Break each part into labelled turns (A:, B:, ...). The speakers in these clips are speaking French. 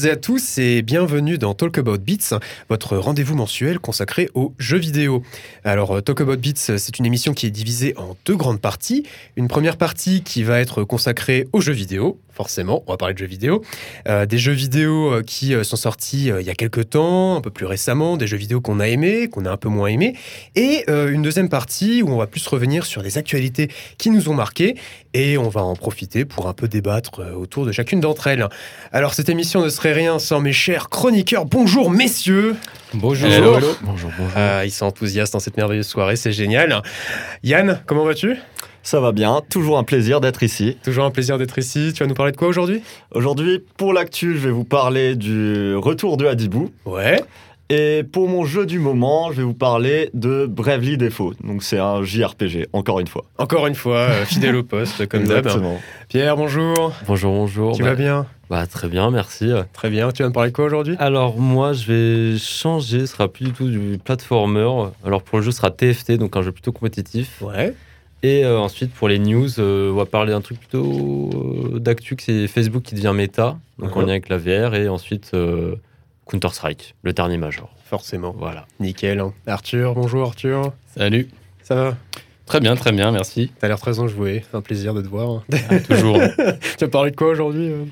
A: Toutes et à tous et bienvenue dans Talk About Beats, votre rendez-vous mensuel consacré aux jeux vidéo. Alors euh, Talk About Beats, c'est une émission qui est divisée en deux grandes parties. Une première partie qui va être consacrée aux jeux vidéo, forcément, on va parler de jeux vidéo. Euh, des jeux vidéo euh, qui sont sortis il y a quelques temps, un peu plus récemment, des jeux vidéo qu'on a aimés, qu'on a un peu moins aimés. Et une deuxième partie où on va plus revenir sur des actualités qui nous ont marqués et on va en profiter pour un peu débattre autour de chacune d'entre elles. Alors cette émission ne serait rien sans mes chers chroniqueurs. Bonjour messieurs.
B: Bonjour.
A: Bonjour, bonjour. Ah, ils sont enthousiastes dans cette merveilleuse soirée, c'est génial. Yann, comment vas-tu?
C: Ça va bien, toujours un plaisir d'être ici.
A: Toujours un plaisir d'être ici. Tu vas nous parler de quoi aujourd'hui?
C: Aujourd'hui, pour l'actu, je vais vous parler du retour de Hadibou.
A: Ouais.
C: Et pour mon jeu du moment, je vais vous parler de Bravely Default. Donc c'est un JRPG, encore une fois.
A: Encore une fois, euh, fidèle au poste, comme d'hab. Pierre, bonjour.
B: Bonjour, bonjour.
A: Tu vas bah, bien?
B: bah, Très bien, merci.
A: Très bien. Tu vas me parler de quoi aujourd'hui?
B: Alors moi, je vais changer. Ce sera plus du tout du platformer. Alors pour le jeu, ce sera TFT, donc un jeu plutôt compétitif.
A: Ouais.
B: Et euh, ensuite, pour les news, euh, on va parler d'un truc plutôt d'actu, que c'est Facebook qui devient méta, donc en uh-huh. lien avec la VR, et ensuite Counter-Strike, le dernier major.
A: Forcément. Voilà. Nickel. Arthur, bonjour Arthur.
D: Salut.
A: Ça va?
D: Très bien, très bien, merci.
A: T'as l'air très enjoué, c'est un plaisir de te voir.
D: Ah, toujours.
A: tu as parlé de quoi aujourd'hui euh?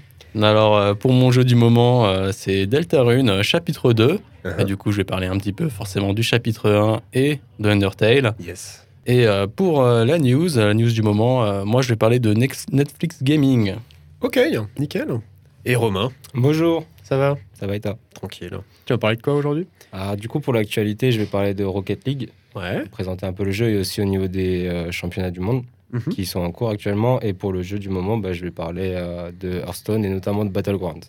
D: Alors, euh, pour mon jeu du moment, euh, c'est Deltarune, chapitre 2. Uh-huh. Et du coup, je vais parler un petit peu forcément du chapitre 1 et de Undertale.
A: Yes.
D: Et pour la news, la news du moment, moi, je vais parler de Netflix Gaming.
A: Ok, nickel. Et Romain
E: Bonjour.
A: Ça va?
E: Ça va et toi?
A: Tranquille. Tu vas parler de quoi aujourd'hui?
E: Ah, Du coup, pour l'actualité, je vais parler de Rocket League.
A: Ouais.
E: Présenter un peu le jeu et aussi au niveau des euh, championnats du monde mhm. qui sont en cours actuellement. Et pour le jeu du moment, bah, je vais parler euh, de Hearthstone et notamment de Battleground.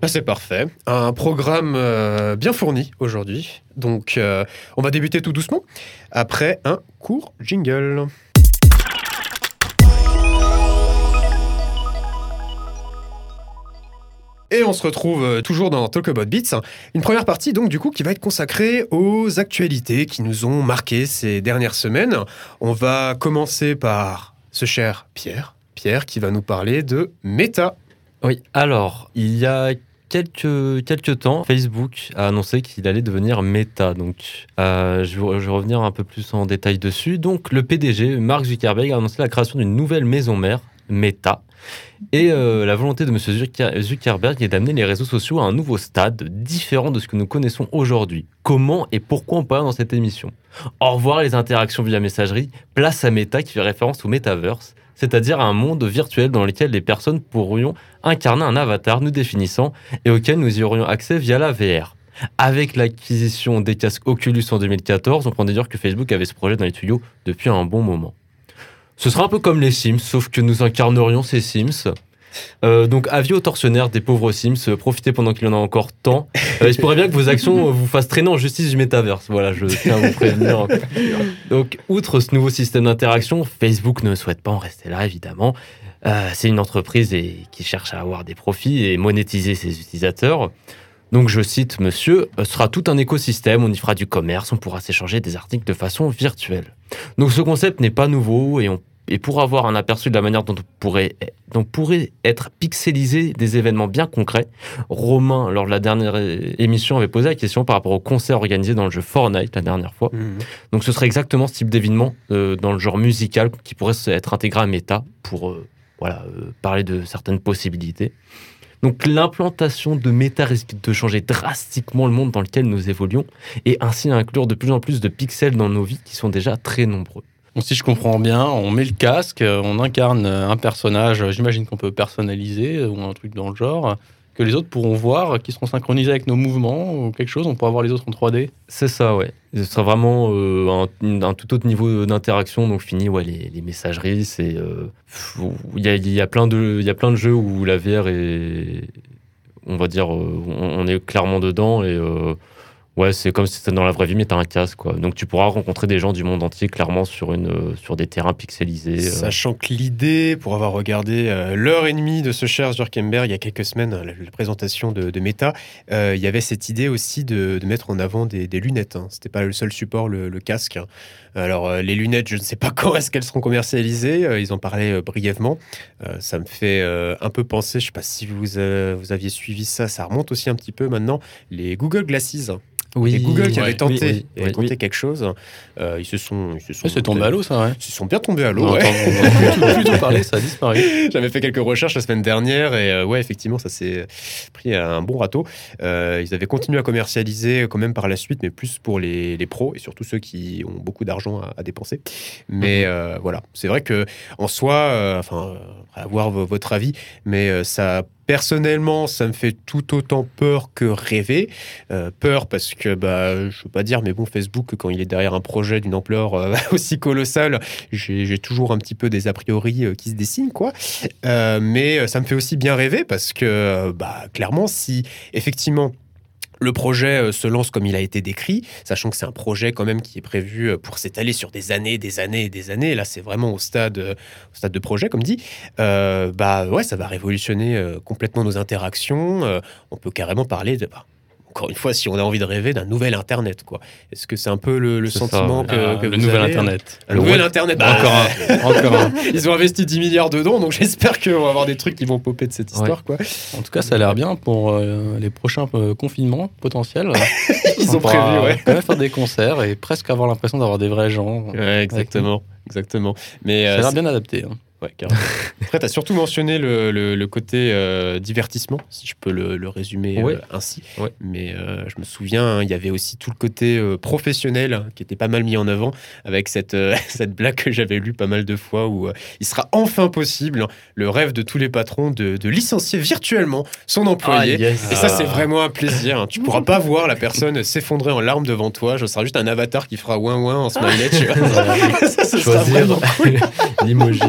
A: Bah, c'est parfait. Un programme euh, bien fourni aujourd'hui. Donc, on va débuter tout doucement après un court jingle. Et on se retrouve euh, toujours dans Talk About Beats. Une première partie, donc, du coup, qui va être consacrée aux actualités qui nous ont marqué ces dernières semaines. On va commencer par ce cher Pierre. Pierre qui va nous parler de Meta.
B: Oui, alors, il y a quelques, temps, Facebook a annoncé qu'il allait devenir Meta. Donc, euh, je, vais, je, vais, revenir un peu plus en détail dessus. Donc, le PDG, Mark Zuckerberg, a annoncé la création d'une nouvelle maison mère, Meta. Et euh, la volonté de M. Zuckerberg est d'amener les réseaux sociaux à un nouveau stade, différent de ce que nous connaissons aujourd'hui. Comment et pourquoi on parle dans cette émission? Au revoir les interactions via messagerie, place à Meta qui fait référence au metaverse, c'est-à-dire un monde virtuel dans lequel les personnes pourrions incarner un avatar nous définissant et auquel nous y aurions accès via la VR. Avec l'acquisition des casques Oculus en 2014, on peut dire que Facebook avait ce projet dans les tuyaux depuis un bon moment. Ce sera un peu comme les Sims, sauf que nous incarnerions ces Sims. Euh, donc, avis aux tortionnaires des pauvres Sims, profitez pendant qu'il y en a encore temps. Euh, il se pourrait bien que vos actions vous fassent traîner en justice du métaverse. Voilà, je tiens à vous prévenir. Donc, outre ce nouveau système d'interaction, Facebook ne souhaite pas en rester là, évidemment. Euh, c'est une entreprise qui cherche à avoir des profits et monétiser ses utilisateurs. Donc je cite monsieur, ce sera tout un écosystème, on y fera du commerce, on pourra s'échanger des articles de façon virtuelle. Donc ce concept n'est pas nouveau et on et pour avoir un aperçu de la manière dont pourrait, dont pourrait être pixelisé des événements bien concrets, Romain, lors de la dernière émission, avait posé la question par rapport au concert organisé dans le jeu Fortnite la dernière fois. Mhm. Donc ce serait exactement ce type d'événement euh, dans le genre musical qui pourrait être intégré à Meta pour euh, voilà, euh, parler de certaines possibilités. Donc l'implantation de Meta risque de changer drastiquement le monde dans lequel nous évoluons et ainsi inclure de plus en plus de pixels dans nos vies qui sont déjà très nombreux
D: si je comprends bien, on met le casque, on incarne un personnage, j'imagine qu'on peut personnaliser ou un truc dans le genre, que les autres pourront voir, qui seront synchronisés avec nos mouvements ou quelque chose, on pourra voir les autres en 3D.
B: C'est ça, ouais. Ce sera vraiment euh, un, tout autre niveau d'interaction, donc fini, ouais, les, messageries, c'est... Euh, il y, a, plein de, y a plein de jeux où la VR est... On va dire, euh, on, est clairement dedans et Ouais, c'est comme si c'était dans la vraie vie, mais t'as un casque, quoi. Donc tu pourras rencontrer des gens du monde entier, clairement, sur, une, euh, sur des terrains pixelisés. euh.
A: Sachant que l'idée, pour avoir regardé euh, l'heure et demie de ce cher Zuckerberg il y a quelques semaines, la, présentation de, Meta, il y avait cette idée aussi de, mettre en avant des, lunettes. Hein. C'était pas le seul support, le, le casque. hein. Alors euh, les lunettes, je ne sais pas quand est-ce qu'elles seront commercialisées. Euh, ils en parlaient euh, brièvement. Ça me fait un peu penser, je sais pas si vous, vous aviez suivi ça, ça remonte aussi un petit peu maintenant, les Google Glasses.
B: Oui,
A: Et Google qui avait tenté,
B: oui,
A: avait
B: oui.
A: tenté quelque chose. Euh, ils se sont, ils se sont,
D: tombé à l'eau, ça, ouais.
A: Ils se sont bien tombés à l'eau.
D: On
A: ouais.
D: plus tout parler, ça a disparu.
A: J'avais fait quelques recherches la semaine dernière et euh, ouais, effectivement, ça s'est pris un bon râteau. Euh, ils avaient continué à commercialiser quand même par la suite, mais plus pour les, les pros et surtout ceux qui ont beaucoup d'argent à, à dépenser. Mais euh, voilà, c'est vrai que en soi, euh, enfin, euh, à voir vo- votre avis, mais euh, ça. Personnellement, ça me fait tout autant peur que rêver. Euh, peur parce que, bah, je veux pas dire, mais bon, Facebook, quand il est derrière un projet d'une ampleur euh, aussi colossale, j'ai toujours un petit peu des a priori euh, qui se dessinent, quoi. Euh, mais euh, ça me fait aussi bien rêver parce que, euh, bah, clairement, si effectivement le projet euh, se lance comme il a été décrit, sachant que c'est un projet quand même qui est prévu euh, pour s'étaler sur des années, des années et des années. Là, c'est vraiment au stade, euh, au stade de projet, comme dit. Bah ouais, ça va révolutionner complètement nos interactions. On peut carrément parler de. bah, encore une fois, si on a envie de rêver d'un nouvel Internet, quoi. Est-ce que c'est un peu le, le
B: ça,
A: sentiment que,
D: Ah,
A: que
D: le
A: vous
D: nouvel
A: avez
D: Internet.
A: Un nouvel Internet. bah,
D: Encore un. Encore un.
A: Ils ont investi 10 milliards dedans, donc j'espère qu'on va avoir des trucs qui vont popper de cette histoire, quoi.
D: En tout cas, ça a l'air bien pour euh, les prochains euh, confinements potentiels.
A: Ils
D: On
A: ont prévu, ouais.
D: quand même faire des concerts et presque avoir l'impression d'avoir des vrais gens.
A: Ouais, exactement. Exactement. Mais
D: Ça a
A: euh,
D: l'air bien adapté. hein.
A: Ouais, carrément. Après, tu as surtout mentionné le, le- le côté euh, divertissement, si je peux le, le résumer
B: Ouais.
A: euh, ainsi.
B: Ouais.
A: Mais euh, je me souviens, hein, il y avait aussi tout le côté professionnel qui était pas mal mis en avant avec cette, cette blague que j'avais lue pas mal de fois où il sera enfin possible, hein, le rêve de tous les patrons, de, de licencier virtuellement son employé.
B: Ah, yes.
A: Et ça, c'est vraiment un plaisir. hein. Tu pourras pas voir la personne s'effondrer en larmes devant toi. Ce sera juste un avatar qui fera ouin ouin en smiley. tu vois. ça, sera
B: Choisir
A: vraiment
B: l'emoji.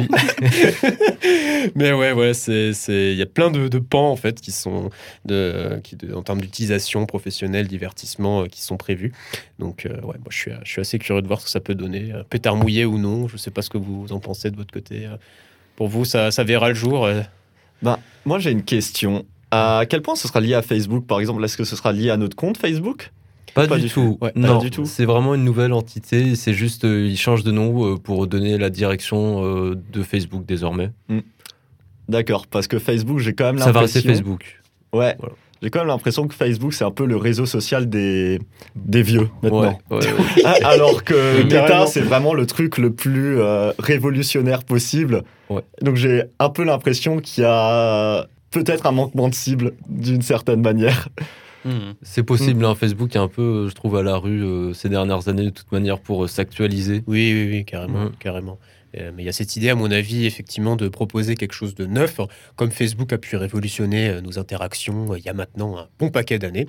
A: Mais ouais, ouais, c'est, il y a plein de, pans en fait qui sont de, qui en termes d'utilisation professionnelle, divertissement, euh, qui sont prévus. Donc euh, ouais, moi je suis, assez curieux de voir ce que ça peut donner, euh, pétard mouillé ou non. Je sais pas ce que vous en pensez de votre côté. Pour vous, ça, ça verra le jour.
C: Ben, moi, j'ai une question. À quel point ce sera lié à Facebook, par exemple? Est-ce que ce sera lié à notre compte Facebook?
B: Pas,
C: Pas
B: du, tout.
C: pas
B: non,
C: du tout.
B: c'est vraiment une nouvelle entité. C'est juste, euh, ils changent de nom euh, pour donner la direction euh, de Facebook désormais.
C: D'accord, parce que Facebook, j'ai quand même
B: Ça va rester
C: l'impression.
B: Facebook.
C: Ouais.
B: Voilà.
C: J'ai quand même l'impression que Facebook, c'est un peu le réseau social des, des vieux maintenant.
B: Ouais, ouais, ouais.
C: Ah, Alors que Meta, c'est vraiment le truc le plus euh, révolutionnaire possible.
B: Ouais.
C: Donc j'ai un peu l'impression qu'il y a peut-être un manquement de cible d'une certaine manière.
D: Hmm.
B: C'est possible, hein, Facebook est un peu, euh, je trouve, à la rue euh, ces dernières années de toute manière pour euh, s'actualiser.
A: Oui, oui, oui, carrément,
B: Mhm.
A: carrément. Euh, mais il y a cette idée, à mon avis, effectivement, de proposer quelque chose de neuf, comme Facebook a pu révolutionner euh, nos interactions euh, il y a maintenant un bon paquet d'années.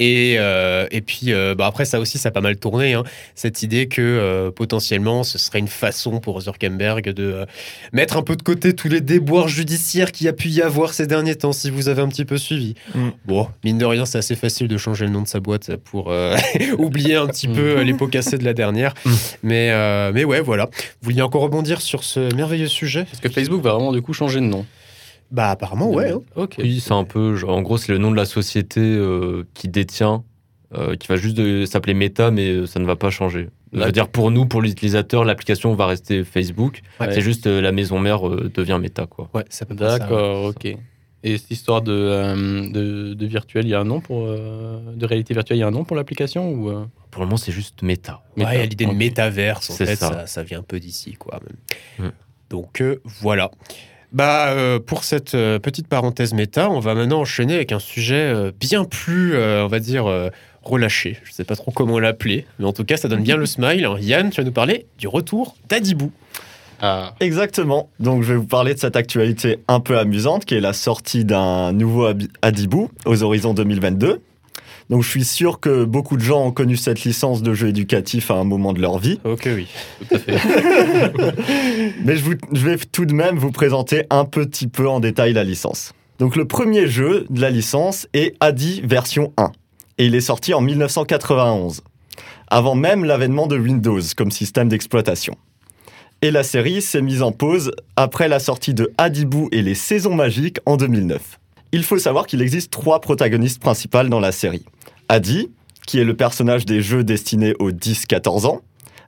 A: Et, euh, et puis, euh, bah, après, ça aussi, ça a pas mal tourné, hein, cette idée que euh, potentiellement, ce serait une façon pour Zuckerberg de mettre un peu de côté tous les déboires judiciaires qu'il y a pu y avoir ces derniers temps, si vous avez un petit peu suivi.
C: Mm.
A: Bon, mine de rien, c'est assez facile de changer le nom de sa boîte pour oublier un petit peu euh, les pots cassés de la dernière.
B: Mm.
A: Mais, mais ouais, voilà. Vous vouliez encore rebondir sur ce merveilleux sujet
D: Parce que Facebook va vraiment du coup changer de nom.
A: Bah, apparemment, ouais. hein.
D: Ok.
B: Oui, c'est un peu, genre, en gros, c'est le nom de la société euh, qui détient, euh, qui va juste de- s'appeler Meta, mais euh, ça ne va pas changer. Je veux
D: D'accord.
B: dire, pour nous, pour l'utilisateur, l'application va rester Facebook.
D: Ouais.
B: C'est juste euh, la maison mère euh, devient Meta, quoi.
A: Ouais, ça peut.
D: D'accord, ok. Et cette histoire de, euh, de, de virtuel, il y a un nom pour. euh, de réalité virtuelle, il y a un nom pour l'application ou, euh,
B: Pour le moment, c'est juste Meta.
A: Ouais, il y a l'idée de métaverse, en fait,
B: ça.
A: ça. Ça, vient un peu d'ici, quoi. même.
B: Mm.
A: Donc, euh, voilà. Bah, euh, pour cette euh, petite parenthèse méta, on va maintenant enchaîner avec un sujet euh, bien plus, euh, on va dire, euh, relâché. Je sais pas trop comment l'appeler, mais en tout cas, ça donne bien le smile. Yann, tu vas nous parler du retour d'Adibou.
D: Ah,
C: Exactement. Donc je vais vous parler de cette actualité un peu amusante qui est la sortie d'un nouveau Adibou aux horizons 2022. Donc je suis sûr que beaucoup de gens ont connu cette licence de jeu éducatif à un moment de leur vie.
A: Ok, oui.
D: tout à fait.
C: Mais je, vous- je vais tout de même vous présenter un petit peu en détail la licence. Donc le premier jeu de la licence est Adi version 1. et il est sorti en 1991, avant même l'avènement de Windows comme système d'exploitation. Et la série s'est mise en pause après la sortie de Hadibou et les Saisons Magiques en 2009. Il faut savoir qu'il existe trois protagonistes principales dans la série. Adi, qui est le personnage des jeux destinés aux 10-14 ans,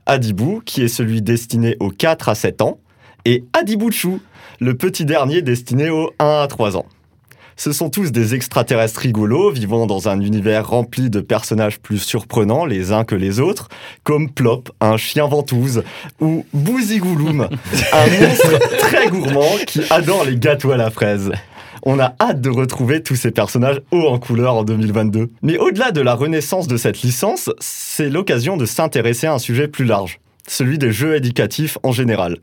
C: Adibou, qui est celui destiné aux 4 à 7 ans, et Adibouchou, le petit dernier destiné aux 1 à 3 ans. Ce sont tous des extraterrestres rigolos vivant dans un univers rempli de personnages plus surprenants les uns que les autres, comme Plop, un chien ventouse, ou Bouzigouloum, un monstre très gourmand qui adore les gâteaux à la fraise. On a hâte de retrouver tous ces personnages hauts en couleur en 2022. Mais au-delà de la renaissance de cette licence, c'est l'occasion de s'intéresser à un sujet plus large, celui des jeux éducatifs en général.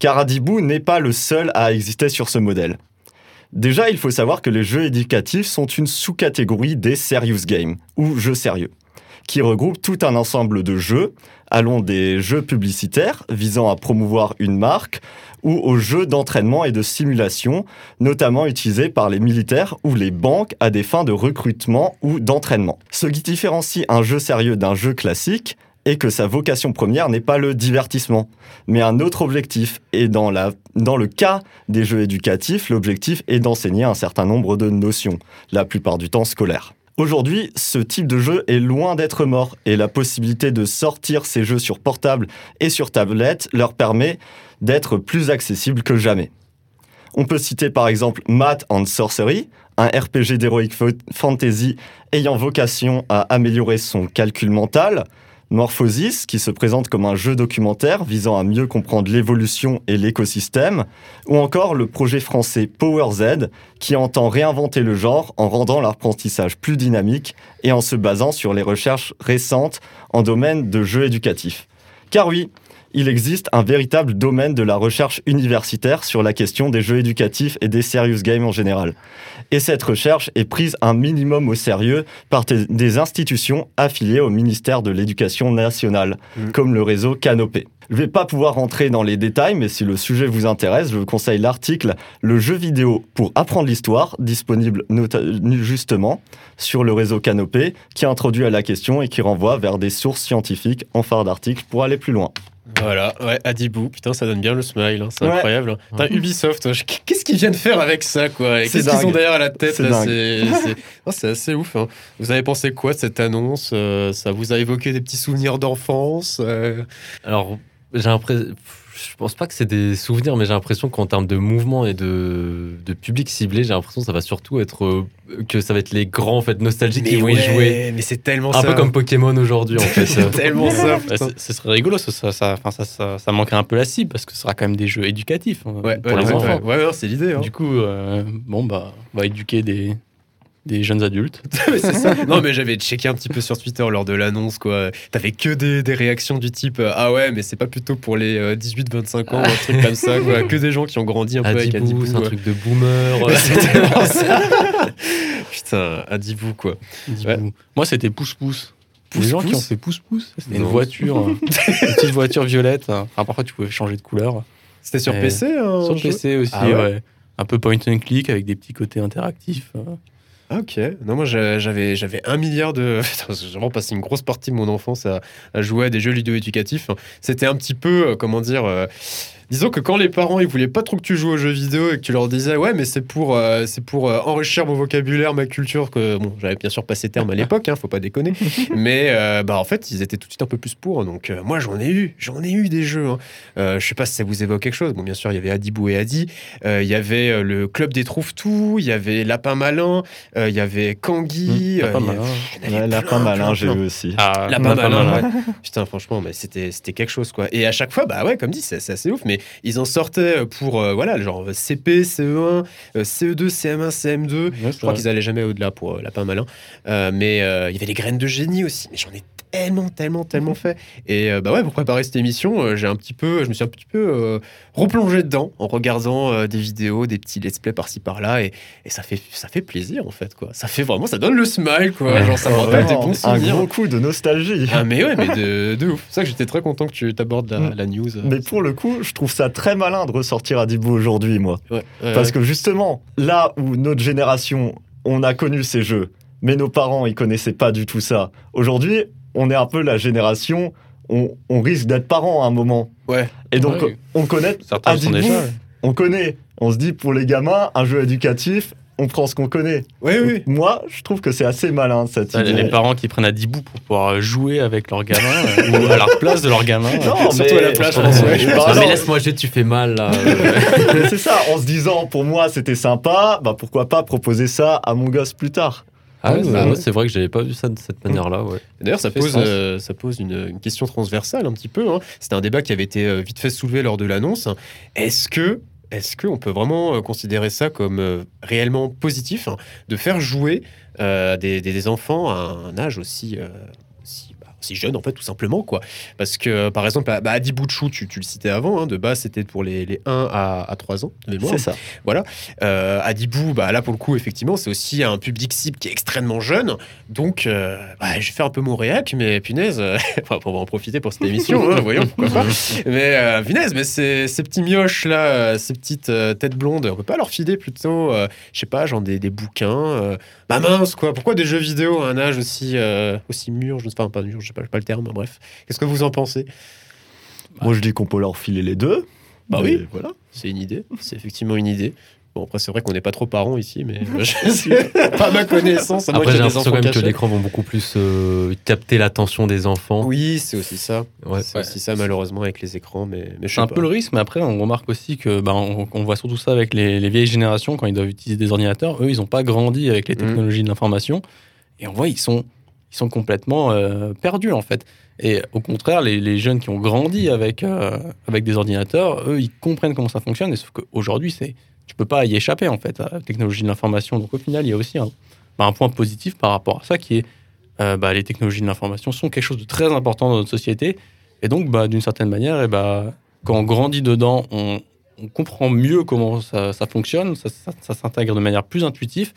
C: Car Adibou n'est pas le seul à exister sur ce modèle. Déjà, il faut savoir que les jeux éducatifs sont une sous-catégorie des serious games, ou jeux sérieux, qui regroupent tout un ensemble de jeux, allant des jeux publicitaires visant à promouvoir une marque, ou aux jeux d'entraînement et de simulation, notamment utilisés par les militaires ou les banques à des fins de recrutement ou d'entraînement. Ce qui différencie un jeu sérieux d'un jeu classique est que sa vocation première n'est pas le divertissement, mais un autre objectif. Et dans, la, dans le cas des jeux éducatifs, l'objectif est d'enseigner un certain nombre de notions, la plupart du temps scolaires. Aujourd'hui, ce type de jeu est loin d'être mort et la possibilité de sortir ces jeux sur portable et sur tablette leur permet d'être plus accessible que jamais. On peut citer par exemple Math and Sorcery, un RPG d'Heroic Fantasy ayant vocation à améliorer son calcul mental, Morphosis, qui se présente comme un jeu documentaire visant à mieux comprendre l'évolution et l'écosystème, ou encore le projet français Power Z, qui entend réinventer le genre en rendant l'apprentissage plus dynamique et en se basant sur les recherches récentes en domaine de jeux éducatifs. Car oui, il existe un véritable domaine de la recherche universitaire sur la question des jeux éducatifs et des serious games en général. Et cette recherche est prise un minimum au sérieux par des institutions affiliées au ministère de l'Éducation nationale, mm. comme le réseau Canopé. Je ne vais pas pouvoir rentrer dans les détails, mais si le sujet vous intéresse, je vous conseille l'article Le jeu vidéo pour apprendre l'histoire, disponible justement sur le réseau Canopé, qui introduit à la question et qui renvoie vers des sources scientifiques en phare d'article pour aller plus loin.
A: Voilà, ouais, Adibou, putain, ça donne bien le smile, hein, c'est incroyable. Hein. Ubisoft, qu'est-ce qu'ils viennent faire avec ça, quoi? Qu'est-ce qu'ils ont derrière la tête C'est assez ouf. Hein. Vous avez pensé quoi de cette annonce euh, Ça vous a évoqué des petits souvenirs d'enfance euh?
B: Alors, j'ai l'impression je pense pas que c'est des souvenirs, mais j'ai l'impression qu'en termes de mouvement et de, de public ciblé, j'ai l'impression que ça va surtout être euh, que ça va être les grands en fait nostalgiques qui vont y jouer.
A: Mais c'est tellement
B: un peu comme Pokémon aujourd'hui en fait.
A: c'est tellement ça.
D: ce serait rigolo, ça ça, ça, ça, ça, manquerait un peu la cible parce que ce sera quand même des jeux éducatifs
A: hein, ouais, pour les enfants. Ouais, c'est l'idée. Hein.
D: Du coup, euh, bon bah, on va éduquer des des jeunes adultes.
A: c'est ça. Non, mais j'avais checké un petit peu sur Twitter lors de l'annonce, quoi. T'avais que des, des, réactions du type euh, Ah ouais, mais c'est pas plutôt pour les 18-25 euh, ans, un truc comme ça, quoi. Que des gens qui ont grandi un peu avec Adibou.
B: C'est un truc de boomer.
A: Putain, Adibou, quoi.
D: Moi, c'était pouce-pouce. Les gens qui ont fait pouce-pouce. C'était une voiture, une petite voiture violette. Enfin, parfois, tu pouvais changer de couleur.
A: C'était sur PC hein,
D: Sur PC aussi, ah ouais. Un peu point and click avec des petits côtés interactifs.
A: Ah, ok. Non, moi j'avais j'avais un milliard de. J'ai vraiment passé une grosse partie de mon enfance à, à jouer à des jeux vidéo éducatifs. C'était un petit peu, euh, comment dire, euh, Disons que quand les parents ils voulaient pas trop que tu joues aux jeux vidéo et que tu leur disais ouais mais c'est pour euh, c'est pour euh, enrichir mon vocabulaire, ma culture que bon j'avais bien sûr pas ces termes à l'époque, hein, faut pas déconner. mais euh, bah en fait ils étaient tout de suite un peu plus pour. Donc moi j'en ai eu, j'en ai eu des jeux. Hein. je sais pas si ça vous évoque quelque chose. Bon bien sûr il y avait Adibou et Adi, il y avait le club des trouve tout, il y avait Lapin malin, il y avait Kangui.
C: Lapin malin. Lapin malin j'ai eu aussi.
A: Ah, Lapin, malin. Putain franchement mais c'était c'était quelque chose quoi. Et à chaque fois bah ouais comme dit c'est assez ouf mais ils en sortaient pour, euh, voilà, genre CP, CE1, CE2, CM1, CM2. je crois qu'ils allaient jamais au-delà pour euh, Lapin Malin. Euh, mais il y avait les graines de génie aussi. Mais j'en ai tellement, tellement, tellement fait. Et bah ouais, pour préparer cette émission, j'ai un petit peu, je me suis un petit peu replongé dedans en regardant des vidéos, des petits let's play par-ci par-là, et, et, ça fait, ça fait plaisir en fait quoi. Ça fait vraiment, ça donne le smile quoi. Genre ça me rappelle des bons souvenirs.
C: Un gros coup de nostalgie.
A: Ah mais ouais, mais de, de ouf. C'est ça que j'étais très content que tu t'abordes la, mm. la, news.
C: Mais pour le coup, je trouve ça très malin de ressortir Adibou aujourd'hui, moi. Parce que justement, là où notre génération, on a connu ces jeux, mais nos parents, ils connaissaient pas du tout ça. Aujourd'hui, on est un peu la génération, on, on risque d'être parents à un moment.
A: Ouais.
C: Et donc,
D: Ouais.
C: on connaît,
D: Certains sont déjà.
C: on connaît. On se dit, pour les gamins, un jeu éducatif, on prend ce qu'on connaît.
A: Oui, oui.
C: Moi, je trouve que c'est assez malin, cette
D: Ça,
C: idée.
D: Les parents qui prennent à 10 bouts pour pouvoir jouer avec leur gamin euh, ou à la place de leur gamin.
C: Non,
A: Surtout
C: mais-
A: à la plage,
C: Ouais,
A: François.
C: je
B: Ah,
C: parle-
B: mais laisse-moi jouer, tu fais mal là.
C: C'est ça, en se disant, pour moi, c'était sympa, bah pourquoi pas proposer ça à mon gosse plus tard
B: Ah, ouais,
A: Ouais,
B: bah,
A: ouais.
B: c'est vrai que j'avais pas vu ça de cette manière-là. Ouais.
A: D'ailleurs, ça pose, euh, ça pose une, une question transversale un petit peu. hein. C'était un débat qui avait été euh, vite fait soulevé lors de l'annonce. Est-ce que, est-ce qu'on peut vraiment euh, considérer ça comme euh, réellement positif hein, de faire jouer euh, des, des- des enfants à un âge aussi, bah, aussi jeune en fait tout simplement quoi Parce que euh, par exemple, bah, Adi Bouchou, tu, tu le citais avant, hein, de base c'était pour les, les 1 à, à 3 ans.
C: C'est ça.
A: Euh, Adibou, bah là pour le coup, effectivement, c'est aussi un public cible qui est extrêmement jeune. Donc, euh, bah, je vais faire un peu mon réac, mais punaise, euh, enfin, on va en profiter pour cette émission, hein, voyons, pourquoi pas. Mais euh, punaise, mais ces, ces petits mioches là, euh, ces petites têtes blondes, on peut pas leur filer plutôt, je sais pas, genre des, des bouquins. bah mince, quoi, pourquoi des jeux vidéo à un âge aussi, aussi mûr, je ne sais pas, pas mûr, je sais pas, pas le terme, bref. Qu'est-ce que vous en pensez?
C: Moi, je dis qu'on peut leur filer les deux.
A: Bah oui.
C: Voilà.
A: C'est une idée, c'est effectivement une idée. Bon, après, c'est vrai qu'on n'est pas trop parents ici, mais je sais pas à ma connaissance.
B: Après, j'ai l'impression quand même que l'écran vont beaucoup plus euh, capter l'attention des enfants.
A: Oui, c'est aussi ça.
B: Ouais.
A: C'est aussi ça, malheureusement, avec les écrans, mais,
D: C'est un
A: pas.
D: peu le risque, mais après, on remarque aussi que bah, on, on voit surtout ça avec les, les vieilles générations quand ils doivent utiliser des ordinateurs. Eux, ils n'ont pas grandi avec les
A: Mhm.
D: technologies de l'information. Et on voit, ils sont, sont complètement euh, perdus, en fait. Et au contraire, les, jeunes qui ont grandi avec, euh, avec des ordinateurs, eux, ils comprennent comment ça fonctionne. Et sauf qu'aujourd'hui, c'est, tu peux pas y échapper, en fait, à la technologie de l'information. Donc au final, il y a aussi un, bah, point positif par rapport à ça qui est euh, bah, les technologies de l'information sont quelque chose de très important dans notre société. Et donc, bah, d'une certaine manière, et bah, quand on grandit dedans, on, comprend mieux comment ça, fonctionne, ça, s'intègre de manière plus intuitive.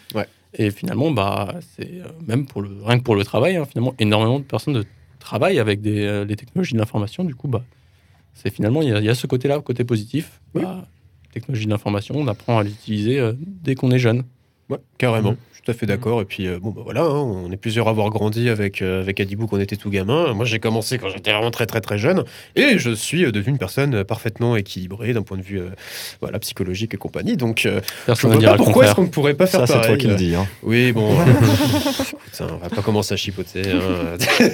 D: Et finalement, bah, c'est euh, même pour le, rien que pour le travail, hein, finalement, énormément de personnes de travaillent avec des, euh, les technologies de l'information. Du coup, bah, c'est finalement, il y, a- il y a ce côté-là, côté positif.
A: Oui.
D: Bah, technologie de l'information, on apprend à l'utiliser euh, dès qu'on est jeune.
A: Ouais, carrément. Je suis tout à fait d'accord. Et puis, euh, bon, bah voilà, hein, on est plusieurs à avoir grandi avec, euh, avec Adibou quand on était tout gamin. Moi, j'ai commencé quand j'étais vraiment très, très, très jeune. Et je suis euh, devenu une personne euh, parfaitement équilibrée d'un point de vue euh, voilà, psychologique et compagnie. Donc, je
D: ne
A: pas pourquoi est-ce qu'on ne pourrait pas faire
C: Ça, c'est toi qui le dis. Hein.
A: Oui, bon. hein, on va pas commencer à chipoter. hein.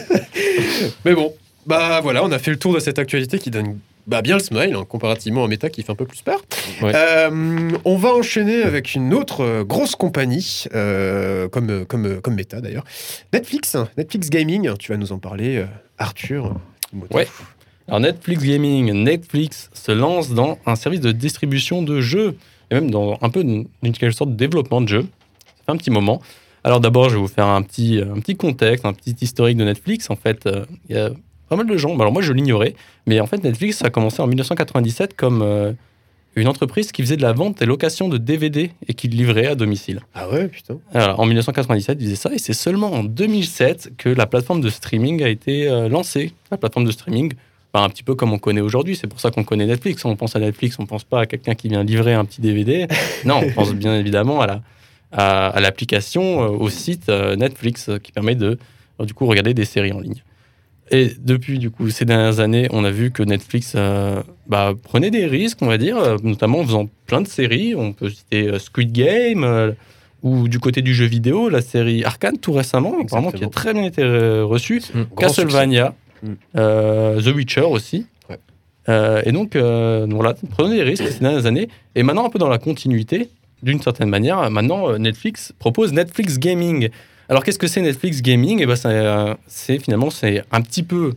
A: Mais bon, bah voilà, on a fait le tour de cette actualité qui donne bah, bien le smile, hein, comparativement à Meta qui fait un peu plus peur.
B: Ouais.
A: Euh, on va enchaîner avec une autre euh, grosse compagnie, euh, comme, comme, comme Meta d'ailleurs. Netflix, hein, Netflix Gaming, tu vas nous en parler, euh, Arthur.
D: Ouais. Alors Netflix Gaming, Netflix se lance dans un service de distribution de jeux, et même dans un peu d'une quelque sorte de développement de jeux. Ça fait un petit moment. Alors d'abord, je vais vous faire un petit, un petit contexte, un petit historique de Netflix. En fait, il y a pas mal de gens. Alors moi, je l'ignorais, mais en fait, Netflix a commencé en 1997 comme euh, une entreprise qui faisait de la vente et location de DVD et qui livrait à domicile.
A: Ah ouais, putain.
D: Alors, en 1997, ils faisaient ça, et c'est seulement en 2007 que la plateforme de streaming a été euh, lancée. La plateforme de streaming, bah, un petit peu comme on connaît aujourd'hui, c'est pour ça qu'on connaît Netflix. On pense à Netflix, on pense pas à quelqu'un qui vient livrer un petit DVD. Non, on pense bien évidemment à la à, à l'application, euh, au site Netflix qui permet de du coup regarder des séries en ligne. Et depuis du coup ces dernières années, on a vu que Netflix euh, bah, prenait des risques, on va dire, euh, notamment en faisant plein de séries. On peut citer euh, Squid Game, euh, ou du côté du jeu vidéo, la série Arcane tout récemment, apparemment qui a très bien été reçue. Castlevania.
A: Mm.
D: euh, The Witcher aussi.
A: Ouais.
D: Et donc, voilà, prenez des risques ces dernières années. Et maintenant, un peu dans la continuité, d'une certaine manière, maintenant, Netflix propose Netflix Gaming. Alors, qu'est-ce que c'est Netflix Gaming? Eh ben, c'est, euh, c'est finalement, c'est un petit peu.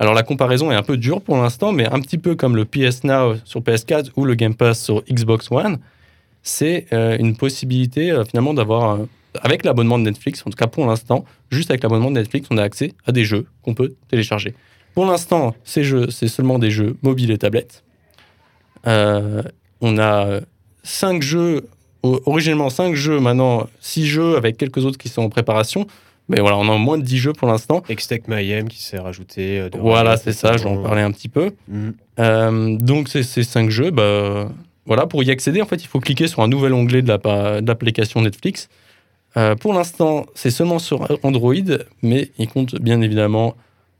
D: Alors, la comparaison est un peu dure pour l'instant, mais un petit peu comme le PS Now sur PS4 ou le Game Pass sur Xbox One. C'est euh, une possibilité, euh, finalement, d'avoir. avec l'abonnement de Netflix, en tout cas pour l'instant, juste avec l'abonnement de Netflix, on a accès à des jeux qu'on peut télécharger. Pour l'instant, ces jeux, c'est seulement des jeux mobiles et tablettes. On a cinq jeux, originellement cinq jeux, maintenant six jeux avec quelques autres qui sont en préparation. Mais voilà, on a moins de 10 jeux pour l'instant.
A: Extech Mayhem qui s'est rajouté. euh, de
D: Voilà, c'est ça, je vais en
A: récemment.
D: parler un petit peu.
A: Mm.
D: Euh, donc ces, ces cinq jeux, bah, voilà, pour y accéder, en fait, il faut cliquer sur un nouvel onglet de la l'application Netflix. Euh, pour l'instant, c'est seulement sur Android, mais il compte bien évidemment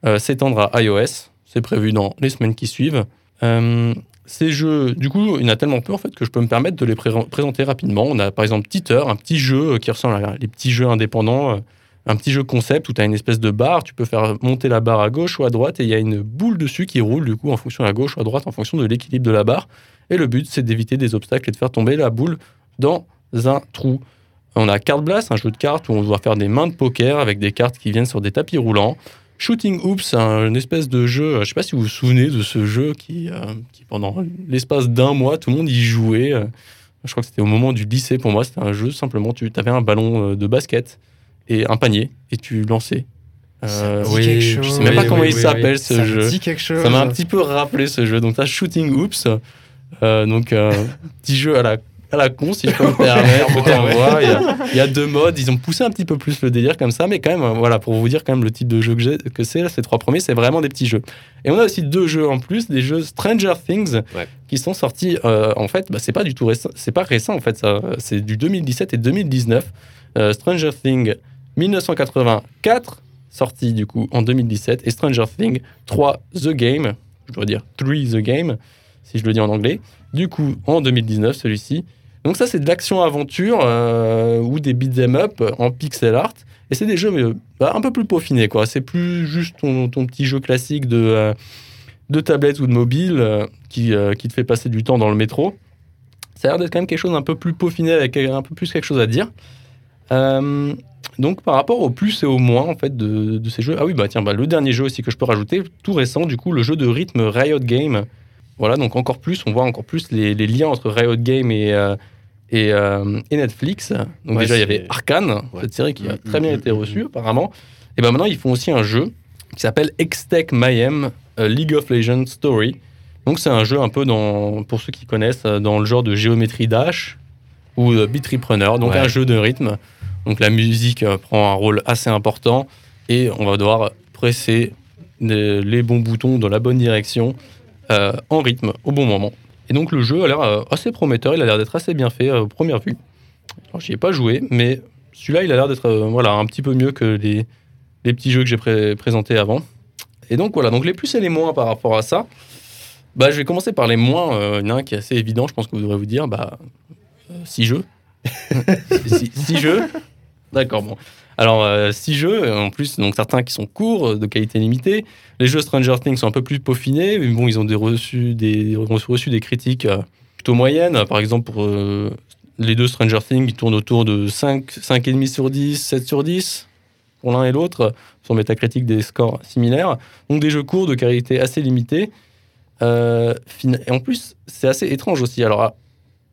D: euh, s'étendre à iOS. C'est prévu dans les semaines qui suivent. Euh, ces jeux, du coup, il y en a tellement peu en fait que je peux me permettre de les pré- présenter rapidement. On a par exemple Teeter, un petit jeu qui ressemble à les petits jeux indépendants, euh, un petit jeu concept où tu as une espèce de barre, tu peux faire monter la barre à gauche ou à droite et il y a une boule dessus qui roule du coup en fonction à gauche ou à droite en fonction de l'équilibre de la barre. Et le but c'est d'éviter des obstacles et de faire tomber la boule dans un trou. On a Card Blast, un jeu de cartes où on doit faire des mains de poker avec des cartes qui viennent sur des tapis roulants. Shooting Hoops, un une espèce de jeu, je ne sais pas si vous vous souvenez de ce jeu qui, euh, qui pendant l'espace d'un mois, tout le monde y jouait. Euh, Je crois que c'était au moment du lycée pour moi, c'était un jeu, simplement tu avais un ballon euh, de basket et un panier et tu lançais. Euh,
A: Ça me dit
B: oui,
A: quelque chose.
D: je sais même pas
B: Oui,
D: comment
B: oui,
D: il s'appelle ce
A: ça
D: jeu.
A: dit quelque chose.
D: Ça m'a un petit peu rappelé ce jeu. Donc, ça, Shooting Oops. Euh, donc, euh, petit jeu à la, à la con, si je peux me permettre. Il y, a, il y a deux modes. Ils ont poussé un petit peu plus le délire comme ça. Mais quand même, euh, voilà, pour vous dire quand même le type de jeu que, que c'est, ces trois premiers, c'est vraiment des petits jeux. Et on a aussi deux jeux en plus, des jeux Stranger Things,
E: Ouais.
D: qui sont sortis. euh, en fait, bah, c'est pas du tout récent. C'est pas récent, en fait. ça. C'est du 2017 et 2019. Euh, Stranger Things 1984, sorti du coup en 2017, et Stranger Things 3 The Game, je dois dire 3 The Game, si je le dis en anglais, du coup en 2019 celui-ci. Donc ça c'est de l'action-aventure euh, ou des beat'em up en pixel art, et c'est des jeux mais, bah, un peu plus peaufinés quoi, c'est plus juste ton, ton petit jeu classique de, euh, de tablette ou de mobile euh, qui, euh, qui te fait passer du temps dans le métro. Ça a l'air d'être quand même quelque chose d'un peu plus peaufiné avec un peu plus quelque chose à dire. Euh, donc par rapport au plus et au moins en fait de, de ces jeux, ah oui bah tiens bah, le dernier jeu aussi que je peux rajouter, tout récent du coup le jeu de rythme Riot Game. Voilà donc encore plus, on voit encore plus les, les liens entre Riot Game et euh, et, euh, et Netflix. Donc
E: Ouais,
D: déjà il y avait Arkane,
E: Ouais.
D: cette série qui a
E: Mm,
D: très bien
E: mm,
D: été
E: mm,
D: reçue apparemment. Et ben maintenant ils font aussi un jeu qui s'appelle Extech Mayhem a League of Legends Story. Donc c'est un jeu un peu dans pour ceux qui connaissent euh, dans le genre de géométrie dash ou euh, Beat Runner, donc
E: Ouais.
D: un jeu de rythme. Donc la musique euh, prend un rôle assez important et on va devoir presser les, les bons boutons dans la bonne direction euh, en rythme au bon moment. Et donc le jeu a l'air euh, assez prometteur, il a l'air d'être assez bien fait euh, aux premières vues. Alors j'y ai pas joué, mais celui-là il a l'air d'être euh, voilà, un petit peu mieux que les, petits jeux que j'ai pré- présentés avant. Et donc voilà, donc les plus et les moins par rapport à ça. Bah, je vais commencer par les moins. Euh, il y en a un qui est assez évident, je pense que vous devrez vous dire, bah, 6 jeux. 6 jeux D'accord, bon. Alors, 6 jeux, en plus, donc certains qui sont courts, de qualité limitée. Les jeux Stranger Things sont un peu plus peaufinés, mais bon, ils ont des reçus des, reçu des critiques euh, plutôt moyennes. Par exemple, euh, les deux Stranger Things, ils tournent autour de 5, 5,5 sur 10, 7 sur 10 pour l'un et l'autre, sur Metacritic des scores similaires. Donc des jeux courts de qualité assez limitée. Euh, et en plus, c'est assez étrange aussi. Alors,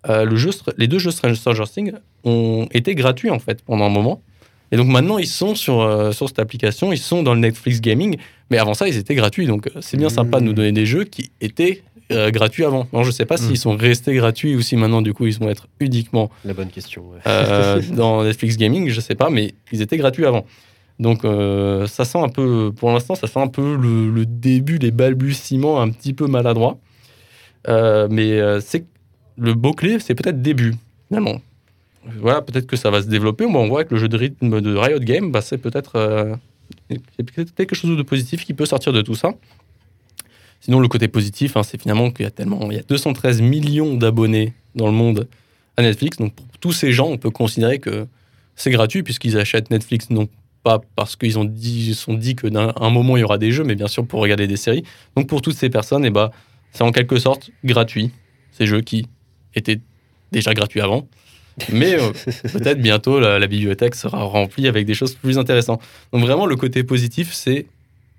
D: euh, les deux jeux Stranger Things ont été gratuits en fait pendant un moment. Et donc maintenant, ils sont sur, euh, sur cette application, ils sont dans le Netflix Gaming, mais avant ça, ils étaient gratuits. Donc euh, c'est bien
A: Mmh.
D: sympa de nous donner des jeux qui étaient euh, gratuits avant. Alors, je sais pas
A: Mmh.
D: s'ils sont restés gratuits ou si maintenant, du coup, ils vont être uniquement
E: La bonne question. ouais.
D: euh, dans Netflix Gaming, je sais pas, mais ils étaient gratuits avant. Donc ça sent un peu, pour l'instant, ça sent un peu le, le début, les balbutiements un petit peu maladroits. Mais c'est le beau clé, c'est peut-être début, finalement. Voilà, peut-être que ça va se développer. On voit que le jeu de rythme de Riot Game, bah, c'est peut-être euh, c'est peut-être quelque chose de positif qui peut sortir de tout ça. Sinon, le côté positif, hein, c'est finalement qu'il y a tellement, il y a 213 millions d'abonnés dans le monde à Netflix. Donc, pour tous ces gens, on peut considérer que c'est gratuit puisqu'ils achètent Netflix non pas parce qu'ils ont dit, sont dit que d'un un moment il y aura des jeux, mais bien sûr pour regarder des séries. Donc, pour toutes ces personnes, eh ben, c'est en quelque sorte gratuit. Ces jeux qui étaient déjà gratuits avant. Mais euh, peut-être bientôt la, bibliothèque sera remplie avec des choses plus intéressantes. Donc vraiment le côté positif c'est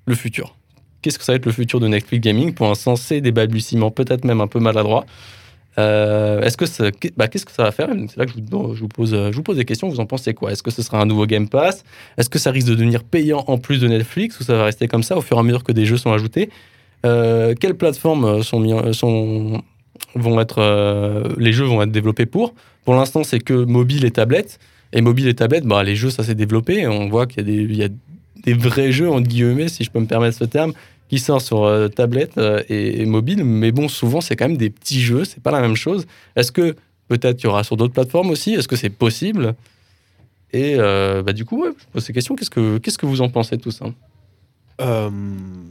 D: le futur. Qu'est-ce que ça va être le futur de Netflix Gaming? Pour l'instant c'est des balbutiements peut-être même un peu maladroits. Euh, Est-ce que bah, qu'est-ce que ça va faire? C'est là que je vous, pose, je vous pose des questions. Vous en pensez quoi? Est-ce que ce sera un nouveau Game Pass? Est-ce que ça risque de devenir payant en plus de Netflix ou ça va rester comme ça au fur et à mesure que des jeux sont ajoutés? Euh, Quelles plateformes sont vont être euh, les jeux vont être développés pour Pour l'instant, c'est que mobile et tablette. Et mobile et tablette, bah, les jeux, ça s'est développé. On voit qu'il y a, des, vrais jeux, entre guillemets, si je peux me permettre ce terme, qui sortent sur euh, tablette euh, et, et mobile. Mais bon, souvent, c'est quand même des petits jeux, c'est pas la même chose. Est-ce que peut-être il y aura sur d'autres plateformes aussi? Est-ce que c'est possible? Et euh, bah, du coup, ouais, je pose ces questions. Qu'est-ce que, qu'est-ce que vous en pensez de tout ça?
A: Euh,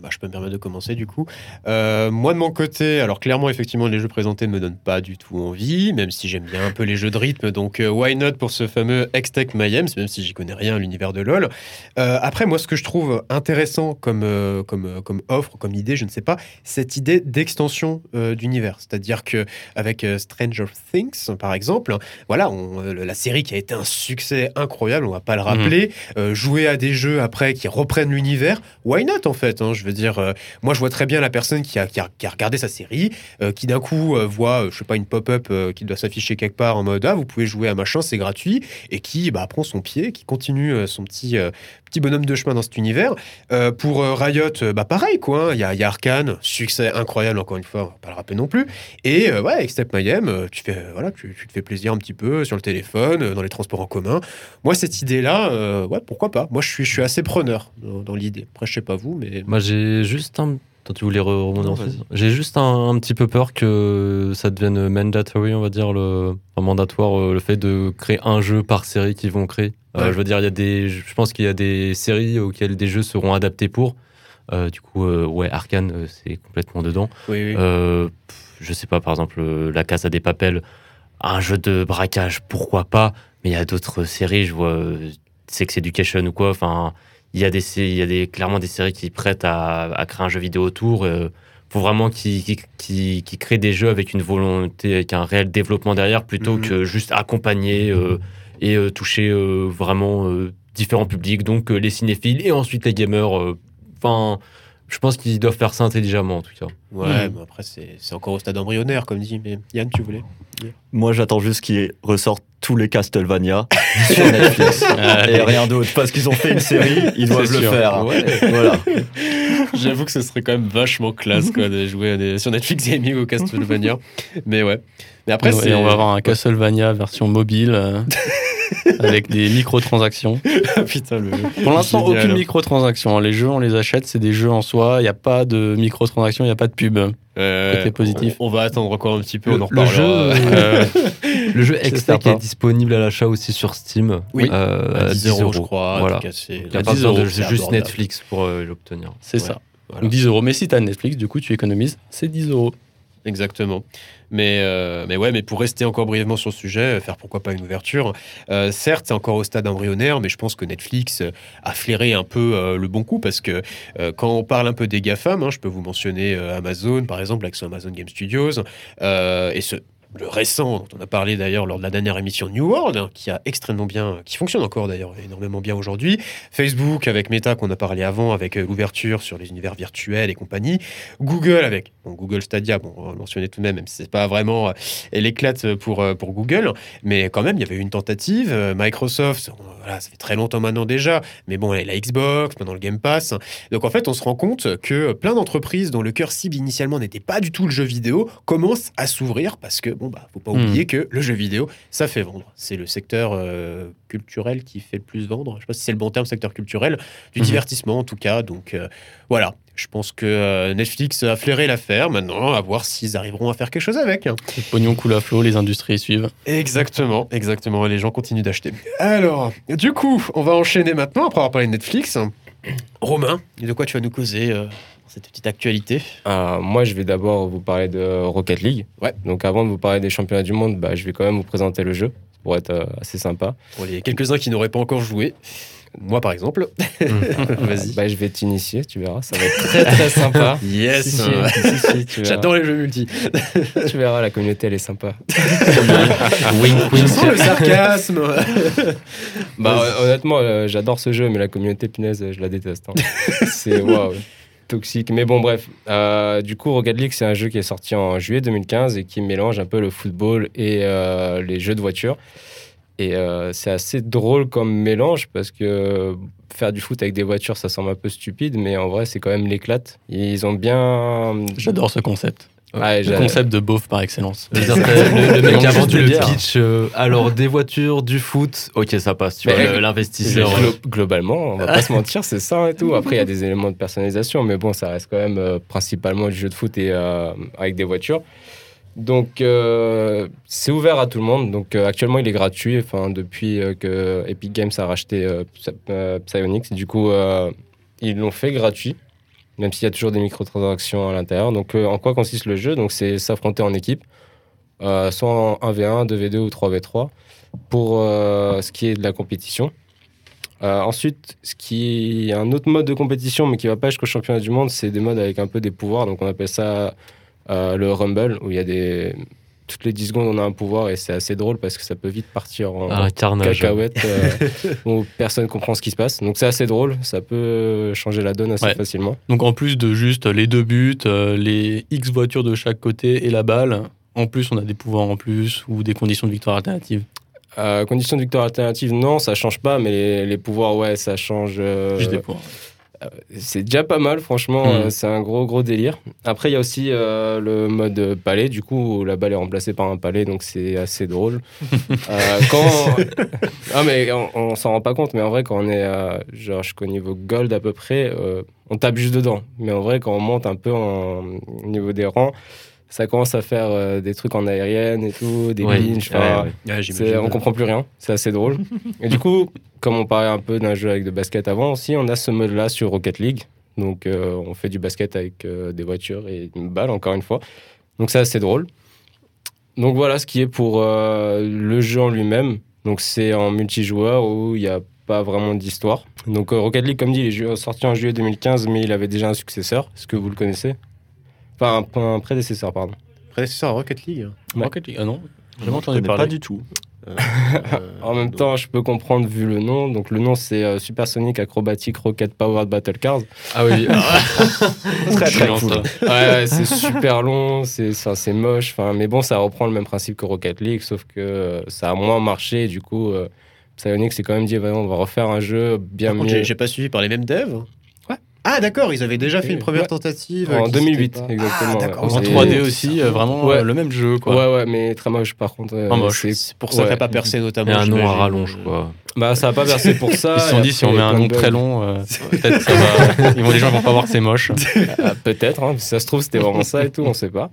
A: bah, je peux me permettre de commencer du coup. Euh, moi de mon côté, alors clairement effectivement les jeux présentés ne me donnent pas du tout envie, même si j'aime bien un peu les jeux de rythme, donc euh, why not pour ce fameux Hextech Mayhem, même si j'y connais rien à l'univers de LoL. Après moi ce que je trouve intéressant comme, comme, comme offre, comme idée, je ne sais pas, cette idée d'extension d'univers. C'est-à-dire que avec Stranger Things par exemple, voilà, on, la série qui a été un succès incroyable, on va pas le rappeler, euh, jouer à des jeux après qui reprennent l'univers, why not en fait hein, Je veux dire, euh, moi je vois très bien la personne qui a, qui a, regardé sa série, euh, qui d'un coup euh, voit, je sais pas, une pop-up qui doit s'afficher quelque part en mode ah vous pouvez jouer à machin, c'est gratuit, et qui bah, prend son pied, qui continue son petit petit bonhomme de chemin dans cet univers. Pour Riot, bah pareil quoi, hein, il il y a Arkane, succès incroyable encore une fois, pas le rappeler non plus. Et ouais, avec Step tu fais voilà, tu, te fais plaisir un petit peu sur le téléphone, dans les transports en commun. Moi cette idée là, ouais pourquoi pas. Moi je suis je suis assez preneur dans, dans l'idée. Après je sais pas vous, mais
B: Moi, j'ai juste un. Attends, tu voulais re- rebondir
A: Non,
B: ensuite
A: vas-y.
B: J'ai juste un, un petit peu peur que ça devienne mandatory, on va dire, le, enfin, mandatoire, euh, le fait de créer un jeu par série qu'ils vont créer. Euh, je veux dire, il y a des, je pense qu'il y a des séries auxquelles des jeux seront adaptés pour. Euh, du coup, euh, ouais, Arkane, c'est complètement dedans.
A: oui, oui.
B: Pff, je sais pas, par exemple, La Casa des Papels, un jeu de braquage, pourquoi pas Mais il y a d'autres séries, je vois Sex Education ou quoi. Enfin, il y a des, il y a des clairement des séries qui prêtent à, à créer un jeu vidéo autour. Euh, faut vraiment qu'ils- qu'ils créent des jeux avec une volonté, avec un réel développement derrière, plutôt
A: Mhm.
B: que juste accompagner euh, et euh, toucher euh, vraiment euh, différents publics, donc euh, les cinéphiles et ensuite les gamers. euh. Enfin, je pense qu'ils doivent faire ça intelligemment en tout cas.
A: Ouais,
D: Hmm.
A: mais après c'est c'est encore au stade embryonnaire comme dit. Mais Yann, tu voulais
C: Moi, j'attends juste qu'ils ressortent tous les Castlevania sur Netflix. Et rien d'autre. Parce qu'ils ont fait une série, ils doivent le
D: sûr.
C: faire.
B: Ouais.
C: Voilà.
A: J'avoue que ce serait quand même vachement classe quoi, de jouer des- sur Netflix Gaming au Castlevania. mais ouais. Mais après,
D: Ouais, on va avoir un Castlevania version mobile euh, avec des microtransactions.
A: Putain, le.
D: Pour l'instant, aucune microtransaction. Les jeux, on les achète, c'est des jeux en soi. Il n'y a pas de microtransactions, il n'y a pas de pub.
A: Euh,
D: Côté positif.
A: On, on va attendre encore un petit peu, on en
B: Le, le jeu,
A: reparlera.
B: euh, le jeu
D: sympa.
B: est disponible à l'achat aussi sur Steam.
A: Oui.
B: euh,
A: à 10 euros, je crois.
B: Voilà.
A: En c'est-
B: Il n'y a
D: À
B: pas
D: 10
B: besoin de
D: euros,
A: c'est
B: juste
A: abordable.
B: Netflix pour euh, l'obtenir.
D: C'est
A: Ouais.
D: ça.
A: Voilà.
D: Donc 10 euros. Mais si tu as Netflix, du coup, tu économises, c'est 10 euros.
A: Exactement. Mais, euh, mais ouais, mais pour rester encore brièvement sur le sujet, faire pourquoi pas une ouverture. euh, certes, c'est encore au stade embryonnaire, mais je pense que Netflix euh, a flairé un peu euh, le bon coup parce que euh, quand on parle un peu des GAFAM, hein, je peux vous mentionner euh, Amazon, par exemple, avec son Amazon Game Studios, euh, et ce. Le récent, dont on a parlé d'ailleurs lors de la dernière émission New World, hein, qui a extrêmement bien, qui fonctionne encore d'ailleurs énormément bien aujourd'hui. Facebook avec Meta qu'on a parlé avant, avec euh, l'ouverture sur les univers virtuels et compagnie. Google avec Google Stadia, bon, on mentionner tout de même, même si c'est pas vraiment euh, l'éclate pour, euh, pour Google, mais quand même, il y avait une tentative. Microsoft, voilà, ça fait très longtemps maintenant déjà, mais bon, la Xbox, maintenant le Game Pass. Donc en fait, on se rend compte que plein d'entreprises dont le cœur cible initialement n'était pas du tout le jeu vidéo commencent à s'ouvrir parce que, bon, bah, faut pas
D: Hmm.
A: oublier que le jeu vidéo, ça fait vendre. C'est le secteur euh, culturel qui fait le plus vendre. Je sais pas si c'est le bon terme, secteur culturel, du
D: Mhm.
A: divertissement en tout cas. Donc euh, voilà, je pense que euh, Netflix a flairé l'affaire. Maintenant, à voir s'ils arriveront à faire quelque chose avec.
D: Le pognon coule à flot, les industries suivent.
A: Exactement, exactement. Et les gens continuent d'acheter. Alors, du coup, on va enchaîner maintenant après avoir parlé de Netflix. Romain, de quoi tu vas nous causer cette petite actualité
E: Euh, moi, je vais d'abord vous parler de Rocket League.
A: Ouais.
E: Donc, avant de vous parler des championnats du monde, bah, je vais quand même vous présenter le jeu pour être euh, assez sympa.
A: Pour les quelques-uns qui n'auraient pas encore joué. Moi, par exemple. Vas-y.
E: Bah, je vais t'initier, tu verras. Ça va être très très sympa.
A: Yes
E: Si, si, si.
A: J'adore les jeux multi.
E: Tu verras, la communauté, elle est sympa.
B: wink,
A: Je
B: wink.
A: sens le sarcasme.
E: Bah, honnêtement, euh, j'adore ce jeu, mais la communauté punaise, je la déteste. hein. c'est waouh, toxique. Mais bon, bref. Euh, du coup, Rocket League, c'est un jeu qui est sorti en juillet 2015 et qui mélange un peu le football et euh, les jeux de voiture. Et euh, c'est assez drôle comme mélange parce que faire du foot avec des voitures, ça semble un peu stupide, mais en vrai, c'est quand même l'éclate. Ils ont bien.
D: J'adore ce concept.
E: Ouais,
D: Le concept de beauf par excellence.
B: Le, le mec vendu
D: des
B: le pitch. euh, alors, des voitures, du foot, ok, ça passe. Tu
E: Mais,
B: vois,
E: euh,
B: l'investisseur.
E: Glo- globalement, on va pas se mentir, c'est ça et tout. Après, il y a des éléments de personnalisation, mais bon, ça reste quand même euh, principalement du jeu de foot et euh, avec des voitures. Donc, euh, c'est ouvert à tout le monde. Donc, euh, actuellement, il est gratuit. Enfin, depuis euh, que Epic Games a racheté euh, Psy- euh, Psyonix, du coup, euh, ils l'ont fait gratuit, même s'il y a toujours des microtransactions à l'intérieur. Donc, euh, en quoi consiste le jeu? Donc, c'est s'affronter en équipe, euh, soit en 1v1, 2v2 ou 3v3, pour euh, ce qui est de la compétition. Ensuite, ce qui est un autre mode de compétition, mais qui va pas jusqu'au championnat du monde, c'est des modes avec un peu des pouvoirs. Donc, on appelle ça le Rumble, où il y a des. Toutes les 10 secondes, on a un pouvoir et c'est assez drôle parce que ça peut vite partir en
B: carnage.
E: cacahuète euh, où personne comprend ce qui se passe. Donc, c'est assez drôle, ça peut changer la donne assez
D: Ouais.
E: facilement.
D: Donc en plus de juste les deux buts, euh, les X voitures de chaque côté et la balle, en plus on a des pouvoirs en plus ou des conditions de victoire alternatives.
E: Euh, conditions de victoire alternative, non, ça change pas, mais les, les pouvoirs, ouais, ça change. euh,
D: Juste des pouvoirs.
E: C'est déjà pas mal, franchement,
D: Mm.
E: euh, c'est un gros, gros délire. Après, il y a aussi euh, le mode palais, du coup, où la balle est remplacée par un palais, donc c'est assez drôle. Euh, quand... ah, mais on, on s'en rend pas compte, mais en vrai, quand on est, euh, genre, jusqu'au niveau gold à peu près, euh, on tape juste dedans. Mais en vrai, quand on monte un peu en, au niveau des rangs, ça commence à faire euh, des trucs en aérienne et tout, des
B: Ouais,
E: clinches,
B: ouais,
E: enfin,
B: ouais.
E: On comprend plus rien, c'est assez drôle. et du coup, comme on parlait un peu d'un jeu avec de basket avant aussi, on a ce mode-là sur Rocket League. Donc euh, on fait du basket avec euh, des voitures et une balle, encore une fois. Donc c'est assez drôle. Donc voilà ce qui est pour euh, le jeu en lui-même. Donc c'est en multijoueur où il n'y a pas vraiment d'histoire. Donc euh, Rocket League, comme dit, il est sorti en juillet 2015, mais il avait déjà un successeur. Est-ce que vous le connaissez? Enfin, un, un prédécesseur, pardon.
A: Prédécesseur à Rocket League.
E: Ouais.
D: Rocket League, ah non J'ai entendu parler.
C: pas du tout.
A: Euh,
E: En même temps, je peux comprendre vu le nom. Donc le nom c'est euh, Supersonic Acrobatic Rocket Powered Battle Cars.
B: Ah oui.
C: Très très cool.
D: ça.
E: Ouais, ouais, c'est super long, c'est ça, c'est moche. Enfin, mais bon, ça reprend le même principe que Rocket League, sauf que euh, ça a moins marché. et Du coup, euh, Psyonix s'est quand même dit, vraiment, on va refaire un jeu bien
A: Par contre,
E: mieux.
A: j'ai pas suivi par les mêmes devs. Ah d'accord, ils avaient déjà fait une première tentative.
E: En
A: qui
E: 2008,
A: s'était pas-
E: exactement,
A: Ah.
D: En
E: Et-
D: 3D aussi, euh, vraiment
E: Ouais.
D: euh, le même jeu quoi.
E: Ouais, ouais, mais très moche par contre. euh,
D: Ah,
E: c'est-
A: C'est pour ça
E: Ouais.
A: qu'il n'a pas percé notamment.
B: Et un nom à rallonge, quoi.
E: Bah, ça a pas versé pour ça.
D: Ils se sont dit si on met un nom très long, peut-être ça va. Ils vont, les gens vont pas voir que c'est moche.
E: Ah, Peut-être, hein, si ça se trouve, c'était vraiment ça et tout, on sait pas.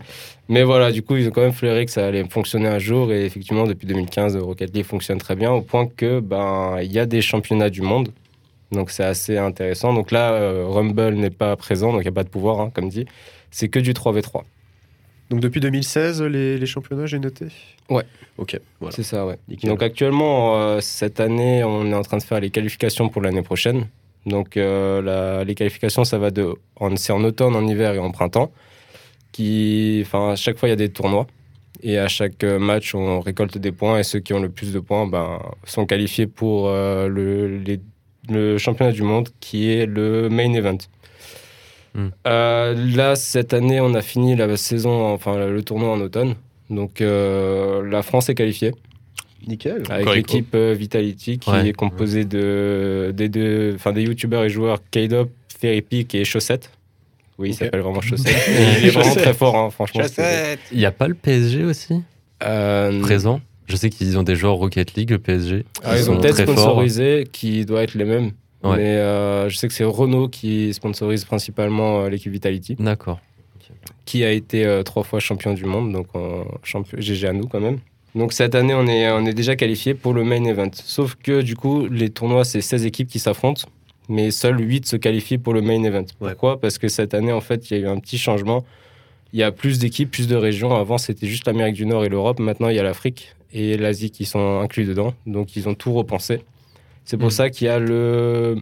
E: Mais voilà, du coup, ils ont quand même flairé que ça allait fonctionner un jour. Et effectivement, depuis 2015, Rocket League fonctionne très bien, au point que ben il y a des championnats du monde. Donc c'est assez intéressant. Donc là, euh, Rumble n'est pas présent, donc il n'y a pas de pouvoir, hein, comme dit. C'est que du 3v3.
A: Donc depuis 2016, les, les championnats, j'ai noté?
E: Ouais.
A: Ok, voilà.
E: C'est ça, ouais.
A: Nickel.
E: Donc actuellement, euh, cette année, on est en train de faire les qualifications pour l'année prochaine. Donc euh, la- les qualifications, ça va de, en, c'est en automne, en hiver et en printemps. Qui, enfin, à chaque fois, il y a des tournois. Et à chaque match, on récolte des points. Et ceux qui ont le plus de points ben, sont qualifiés pour le, les- le championnat du monde, qui est le main event.
B: Hmm.
E: Euh, là, cette année, on a fini la saison, enfin le tournoi en automne. Donc euh, la France est qualifiée
A: Nickel.
E: avec l'équipe euh, Vitality qui
B: Ouais.
E: est composée de, des, deux, enfin, des youtubeurs et joueurs K-Dop, Ferrypick et Chaussette. Oui, il s'appelle vraiment Chaussette. Et il est vraiment
A: Chaussette.
E: très fort, hein, franchement.
B: Il n'y a pas le PSG aussi?
E: Euh,
B: présent Je sais qu'ils ont des joueurs Rocket League, le PSG.
E: ah, ils ont peut-être sponsorisé, qui doit être les mêmes.
B: Ouais.
E: Mais euh, je sais que c'est Renault qui sponsorise principalement euh, l'équipe Vitality,
B: D'accord.
E: qui a été euh, trois fois champion du monde, donc euh, champion, GG à nous quand même. Donc cette année, on est, on est déjà qualifié pour le main event. Sauf que du coup, les tournois, c'est 16 équipes qui s'affrontent, mais seules 8 se qualifient pour le main event.
A: Ouais.
E: Pourquoi? Parce que cette année, en fait, il y a eu un petit changement. Il y a plus d'équipes, plus de régions. Avant, c'était juste l'Amérique du Nord et l'Europe. Maintenant, il y a l'Afrique et l'Asie qui sont inclus dedans. Donc, ils ont tout repensé. C'est pour
B: Mhm.
E: ça qu'il y a le...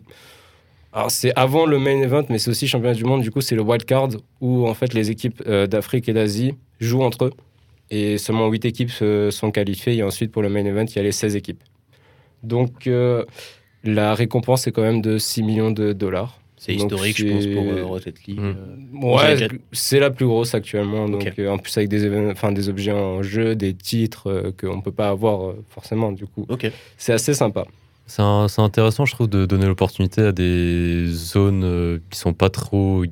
E: Alors, c'est avant le main event, mais c'est aussi championnat du monde. Du coup, c'est le wild card où, en fait, les équipes euh, d'Afrique et d'Asie jouent entre eux. Et seulement 8 équipes se- sont qualifiées. Et ensuite, pour le main event, il y a les 16 équipes. Donc, euh, la récompense est quand même de 6 millions de dollars.
A: C'est historique, je pense, pour euh, Rocket League.
B: Mm.
A: Euh,
E: Ouais, c'est la plus grosse actuellement. Donc, euh, en plus, avec des, enfin, des objets en jeu, des titres euh, qu'on ne peut pas avoir euh, forcément. Du coup,
A: Ok.
E: c'est assez sympa.
B: C'est intéressant, je trouve, de donner l'opportunité à des zones euh, qui sont pas trop.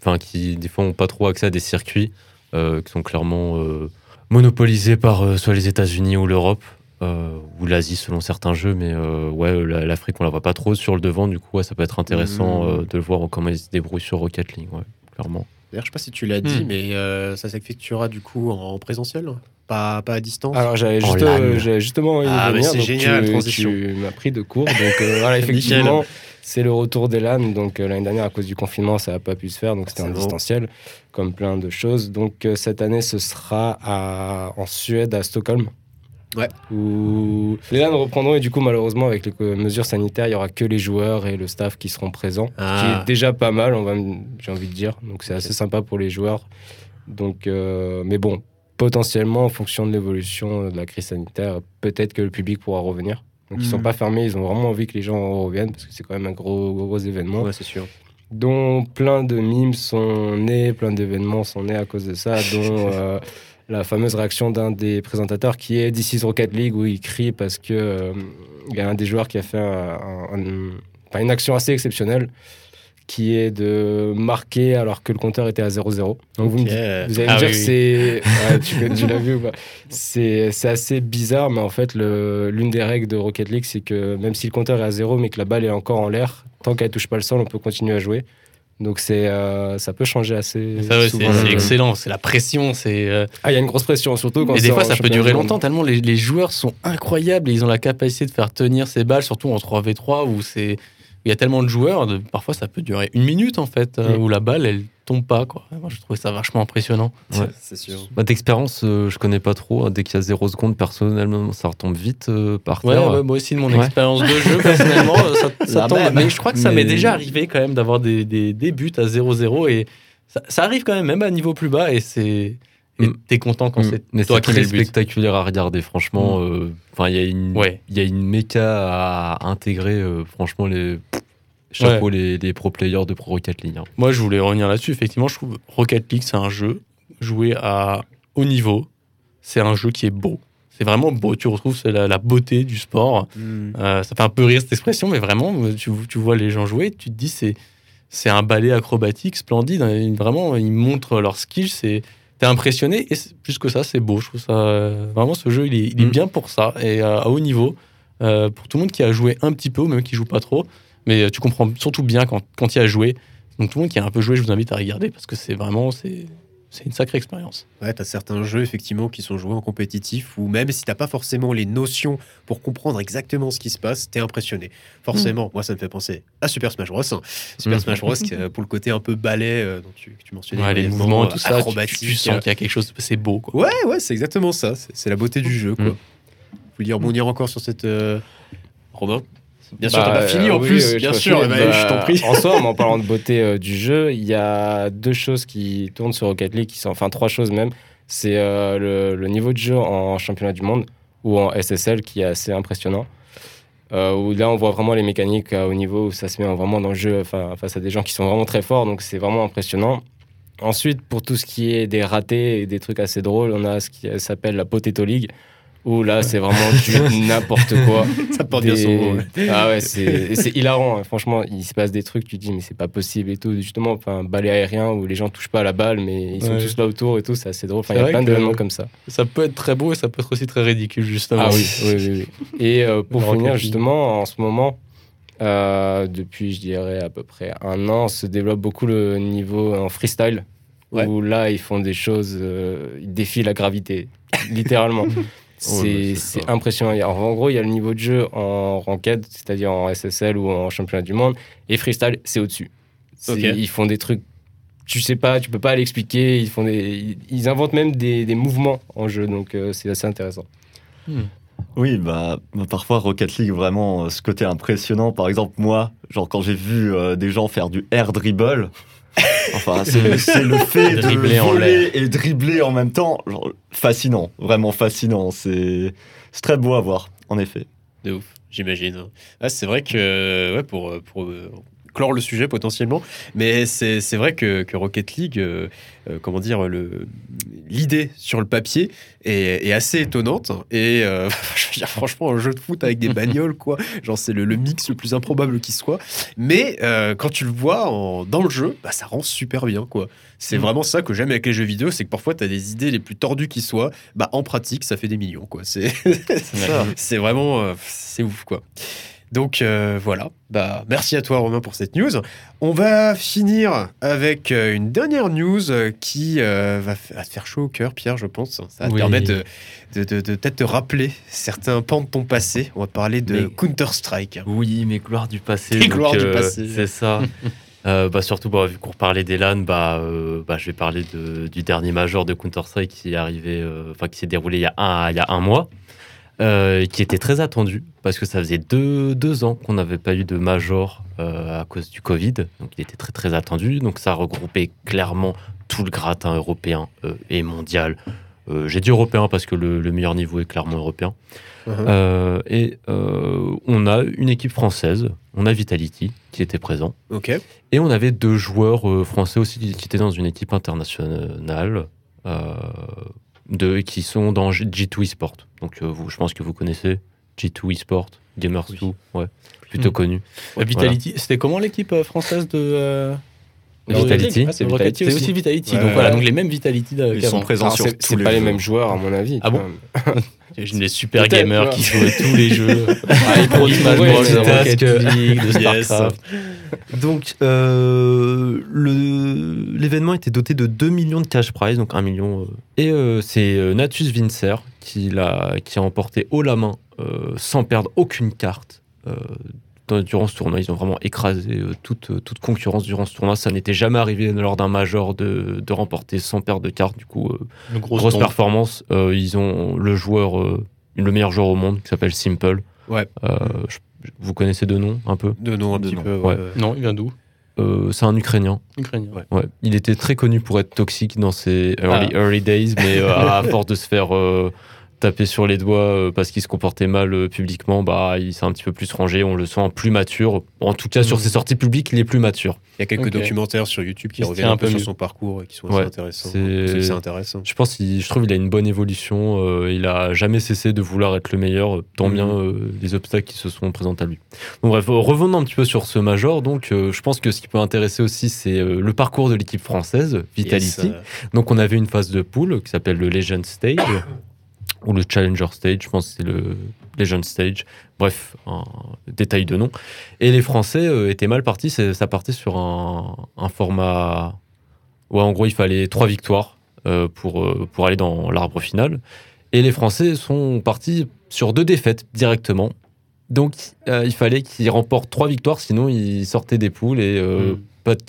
B: Enfin, qui, des fois, ont pas trop accès à des circuits euh, qui sont clairement euh, monopolisés par euh, soit les États-Unis ou l'Europe. Euh, ou l'Asie selon certains jeux, mais euh, ouais, la- l'Afrique on la voit pas trop sur le devant, du coup ouais, ça peut être intéressant
A: Mhm.
B: euh, de voir comment ils se débrouillent sur Rocket League, ouais, clairement.
A: D'ailleurs, je sais pas si tu l'as dit,
D: Hmm.
A: mais euh, ça s'effectuera du coup en présentiel, pas, pas à distance.
E: Alors j'avais juste, euh, justement
A: Ah, mais
E: revenir,
A: c'est
E: donc
A: génial,
E: tu,
A: transition.
E: tu m'as pris de cours. Donc euh, voilà, effectivement, c'est le retour des LAN. Donc euh, l'année dernière, à cause du confinement, ça n'a pas pu se faire, donc c'était en
A: bon.
E: distanciel, comme plein de choses. Donc euh, cette année, ce sera à- en Suède, à Stockholm.
A: Ouais.
E: Où les LAN reprendront et du coup, malheureusement, avec les mesures sanitaires, il y aura que les joueurs et le staff qui seront présents. Ce qui
A: Ah.
E: est déjà pas mal, on va j'ai envie de dire. Donc c'est assez sympa pour les joueurs. Donc, euh, mais bon, potentiellement, en fonction de l'évolution de la crise sanitaire, peut-être que le public pourra revenir. Donc, ils sont
A: Mhm.
E: pas fermés, ils ont vraiment envie que les gens reviennent parce que c'est quand même un gros, gros événement.
A: Ouais, c'est sûr.
E: Dont plein de mimes sont nés, plein d'événements sont nés à cause de ça, dont euh, la fameuse réaction d'un des présentateurs qui est is Rocket League où il crie parce que euh, il y a un des joueurs qui a fait un- un- une action assez exceptionnelle qui est de marquer alors que le compteur était à 0-0. Donc vous, me vous allez
D: Ah
E: me dire
D: oui,
E: que c'est. Ouais, tu, tu l'as vu ou pas C'est c'est assez bizarre, mais en fait, le- l'une des règles de Rocket League, c'est que même si le compteur est à 0, mais que la balle est encore en l'air, tant qu'elle touche pas le sol, on peut continuer à jouer. Donc c'est euh, ça peut changer assez
D: Ça, ouais,
E: souvent.
D: c'est excellent, c'est la pression, c'est. euh,
E: Ah, il y a une grosse pression, surtout quand
D: Et des fois, ça peut durer longtemps tellement les, les joueurs sont incroyables et ils ont la capacité de faire tenir ces balles, surtout en 3v3 où c'est il y a tellement de joueurs. de- parfois, ça peut durer une minute en fait, euh,
E: Mm.
D: où la balle elle tombe pas. Quoi. Moi, je trouvais ça vachement impressionnant.
B: Ouais.
A: c'est sûr.
B: Bah, D'expérience, euh, je connais pas trop. hein. Dès qu'il y a 0 secondes, personnellement, ça retombe vite euh, par
D: Ouais,
B: terre.
D: ouais, moi aussi, de mon
B: Ouais.
D: expérience de jeu, personnellement, ça, ça tombe.
C: même.
D: Mais je crois que ça
E: Mais-
D: m'est déjà arrivé quand même d'avoir des, des, des buts à 0-0 et ça, ça arrive quand même, même à niveau plus bas et c'est. Et
B: Mm.
D: t'es content quand
E: Mm.
D: c'est
B: Mais
D: toi
B: c'est
D: qui mets
B: très
D: le but.
B: spectaculaire à regarder, franchement. euh, Enfin, il y a une,
D: Ouais.
B: il y a une méca à intégrer. euh, franchement, les chapeau les, les pro players de Pro Rocket League. hein.
D: Moi, je voulais revenir là-dessus. Effectivement, je trouve Rocket League, c'est un jeu joué à haut niveau. C'est un jeu qui est beau. C'est vraiment beau. Tu retrouves la, la beauté du sport. Euh, ça fait un peu rire cette expression, mais vraiment, tu, tu vois les gens jouer, tu te dis c'est c'est un ballet acrobatique splendide. Ils- Vraiment, ils montrent leurs skills. C'est T'es impressionné et plus que ça, c'est beau. Je trouve ça euh, vraiment ce jeu, il est, il est
B: Mm.
D: bien pour ça et euh, à haut niveau euh, pour tout le monde qui a joué un petit peu ou même qui joue pas trop. Mais tu comprends surtout bien quand, quand il y a joué. Donc tout le monde qui a un peu joué, je vous invite à regarder parce que c'est vraiment c'est c'est une sacrée expérience.
A: Ouais, t'as certains jeux effectivement qui sont joués en compétitif où même si t'as pas forcément les notions pour comprendre exactement ce qui se passe, t'es impressionné. Forcément, moi ça me fait penser à Super Smash Bros. hein. Super
B: Mm.
A: Smash Bros. euh, pour le côté un peu ballet euh, dont tu, que tu mentionnais,
D: Ouais, les mouvements et
A: euh,
D: tout ça, tu-
A: acrobatique.
D: tu, tu sens qu'il y a quelque chose, c'est beau quoi.
A: Ouais, ouais, c'est exactement ça. C'est la beauté du jeu, quoi.
B: Mm.
A: Vous vouliez rebondir encore sur cette. euh, Romain Bien sûr,
E: Bah,
A: t'as pas fini
E: euh,
A: en
E: oui,
A: plus,
E: oui,
A: bien
E: je
A: sûr.
E: Bah,
A: je t'en prie.
E: En soi, en parlant de beauté euh, du jeu, il y a deux choses qui tournent sur Rocket League, qui sont, enfin trois choses même. C'est euh, le, le niveau de jeu en championnat du monde ou en SSL qui est assez impressionnant. Euh, où là, on voit vraiment les mécaniques haut niveau, où ça se met vraiment dans le jeu enfin, face à des gens qui sont vraiment très forts, donc c'est vraiment impressionnant. Ensuite, pour tout ce qui est des ratés et des trucs assez drôles, on a ce qui s'appelle la Potato League, où là, c'est vraiment du n'importe quoi.
A: Ça porte bien son nom. ouais.
E: Ah ouais, c'est hilarant. hein. Franchement, il se passe des trucs, tu te dis, mais c'est pas possible et tout. Justement, enfin, balai aérien où les gens touchent pas à la balle, mais ils sont
D: Ouais.
E: tous là autour et tout, c'est assez drôle. Enfin, il y a plein d'événements comme ça.
D: Ça peut être très beau et ça peut être aussi très ridicule justement.
E: Ah oui, oui, oui. oui. Et euh, pour finir, justement, en ce moment, euh, depuis, je dirais, à peu près un an, se développe beaucoup le niveau en freestyle.
A: Ouais.
E: Où là, ils font des choses, euh, ils défient la gravité, littéralement. C'est
B: mais c'est
E: impressionnant. En gros, il y a le niveau de jeu en ranked, c'est-à-dire en SSL ou en championnat du monde, et freestyle, c'est au-dessus. Ils font des trucs, tu sais pas, tu peux pas l'expliquer. Ils font des, ils- inventent même des, des mouvements en jeu, donc euh, c'est assez intéressant.
C: Oui, bah, bah, parfois Rocket League, vraiment, euh, ce côté impressionnant. Par exemple, moi, genre quand j'ai vu euh, des gens faire du air dribble, enfin, c'est le fait de
D: Dribbler en
C: voler et dribbler en même temps, genre, fascinant, vraiment fascinant. C'est très beau à voir, en effet.
A: De ouf, j'imagine. Ah, c'est vrai que, ouais, pour, pour clore le sujet potentiellement, mais c'est vrai que, que Rocket League, euh, euh, comment dire, l'idée sur le papier est, est assez étonnante. Et euh, je veux dire, franchement, un jeu de foot avec des bagnoles, quoi, genre c'est le, le mix le plus improbable qui soit. Mais quand tu le vois en- dans le jeu, bah, ça rend super bien, quoi. C'est
D: Mm.
A: vraiment ça que j'aime avec les jeux vidéo, c'est que parfois tu as des idées les plus tordues qui soient, bah en pratique ça fait des millions, quoi. C'est vraiment c'est ouf quoi. Donc euh, voilà, bah, merci à toi Romain pour cette news. On va finir avec euh, une dernière news euh, qui euh, va, te faire chaud au cœur, Pierre, je pense. Ça va te permettre de, de, de- de peut-être te rappeler certains pans de ton passé. On va parler de
B: Mais-
A: Counter-Strike.
B: Oui, mes gloires du passé. Donc,
A: gloires du passé.
B: C'est ça. Bah, surtout, bah, vu qu'on parlait des LAN, bah, bah, je vais parler du dernier major de Counter-Strike qui est arrivé, qui s'est déroulé il y a un, il y a un mois, euh, qui était très attendu parce que ça faisait deux, deux ans qu'on n'avait pas eu de major euh, à cause du Covid. Donc il était très très attendu. Donc ça regroupait clairement tout le gratin européen euh, et mondial. J'ai dit européen parce que le, le meilleur niveau est clairement européen. Euh, et on a une équipe française, on a Vitality qui était présent, et on avait deux joueurs français aussi qui étaient dans une équipe internationale, de, qui sont dans G- G2 eSport. Donc euh, vous, je pense que vous connaissez G2 eSport, Gamers2, ouais, plutôt
D: Mm.
B: connu.
D: Euh, Vitality, c'était comment l'équipe euh, française de.
B: Vitality.
E: Ah, c'est
D: de Rocket
E: Vitality
D: C'est
E: aussi.
D: aussi Vitality.
A: Ouais,
D: donc voilà, donc les mêmes Vitality
C: Ils sont présents sur
E: c'est
C: tous
E: c'est
C: les
E: pas les mêmes joueurs, à mon avis.
D: Ah bon. J'imagine des super gamers qui jouaient tous les jeux.
E: Ah, ils
D: Pro Smash Bros,
E: c'est
D: de Rocket. League, de. StarCraft.
B: Donc, euh, l'événement était doté de 2 millions de cash prize, donc 1 million. euh, et euh, c'est Natus Vincer qui, l'a- qui a emporté haut la main sans perdre aucune carte. Durant ce tournoi, ils ont vraiment écrasé euh, toute, euh, toute concurrence durant ce tournoi. Ça n'était jamais arrivé lors d'un major de, de remporter sans perdre de carte. Du coup, euh,
D: grosse,
B: performance. Euh, ils ont le joueur, euh, le meilleur joueur au monde qui s'appelle Simple.
A: Ouais.
B: Euh, je- vous connaissez deux noms un peu?
A: De nom un
C: De
A: petit
C: nom.
A: peu.
B: Ouais.
A: ouais.
D: Non, il vient d'où?
B: Euh, C'est un Ukrainien.
D: Ukrainien.
B: Ouais, il était très connu pour être toxique dans ses early,
D: Ah.
B: early days, mais euh, à force de se faire euh, taper sur les doigts euh, parce qu'il se comportait mal euh, publiquement, bah, il s'est un petit peu plus rangé. On le sent plus mature. En tout cas, sur
A: Mhm.
B: ses sorties publiques, il est plus mature.
A: Il y a quelques documentaires sur YouTube qui
D: Il
A: reviennent un peu sur son parcours et qui sont assez
B: Ouais,
A: intéressants.
B: c'est-
A: intéressant.
B: Je pense, je trouve, qu'il a une bonne évolution. euh, il a jamais cessé de vouloir être le meilleur, tant
A: Mhm.
B: bien euh, les obstacles qui se sont présentés à lui. Donc bref, revenons un petit peu sur ce major. Donc, euh, je pense que ce qui peut intéresser aussi, c'est euh, le parcours de l'équipe française, Vitality.
A: Yes, euh,
B: Donc on avait une phase de pool qui s'appelle le Legend Stage ou le Challenger Stage, je pense que c'est le Legend Stage. Bref, un détail de nom. Et les Français euh, étaient mal partis, ça partait sur un, format où en gros il fallait trois victoires euh, pour, euh, pour aller dans l'arbre final. Et les Français sont partis sur deux défaites directement. Donc il fallait qu'ils remportent trois victoires, sinon ils sortaient des poules et
D: Mm.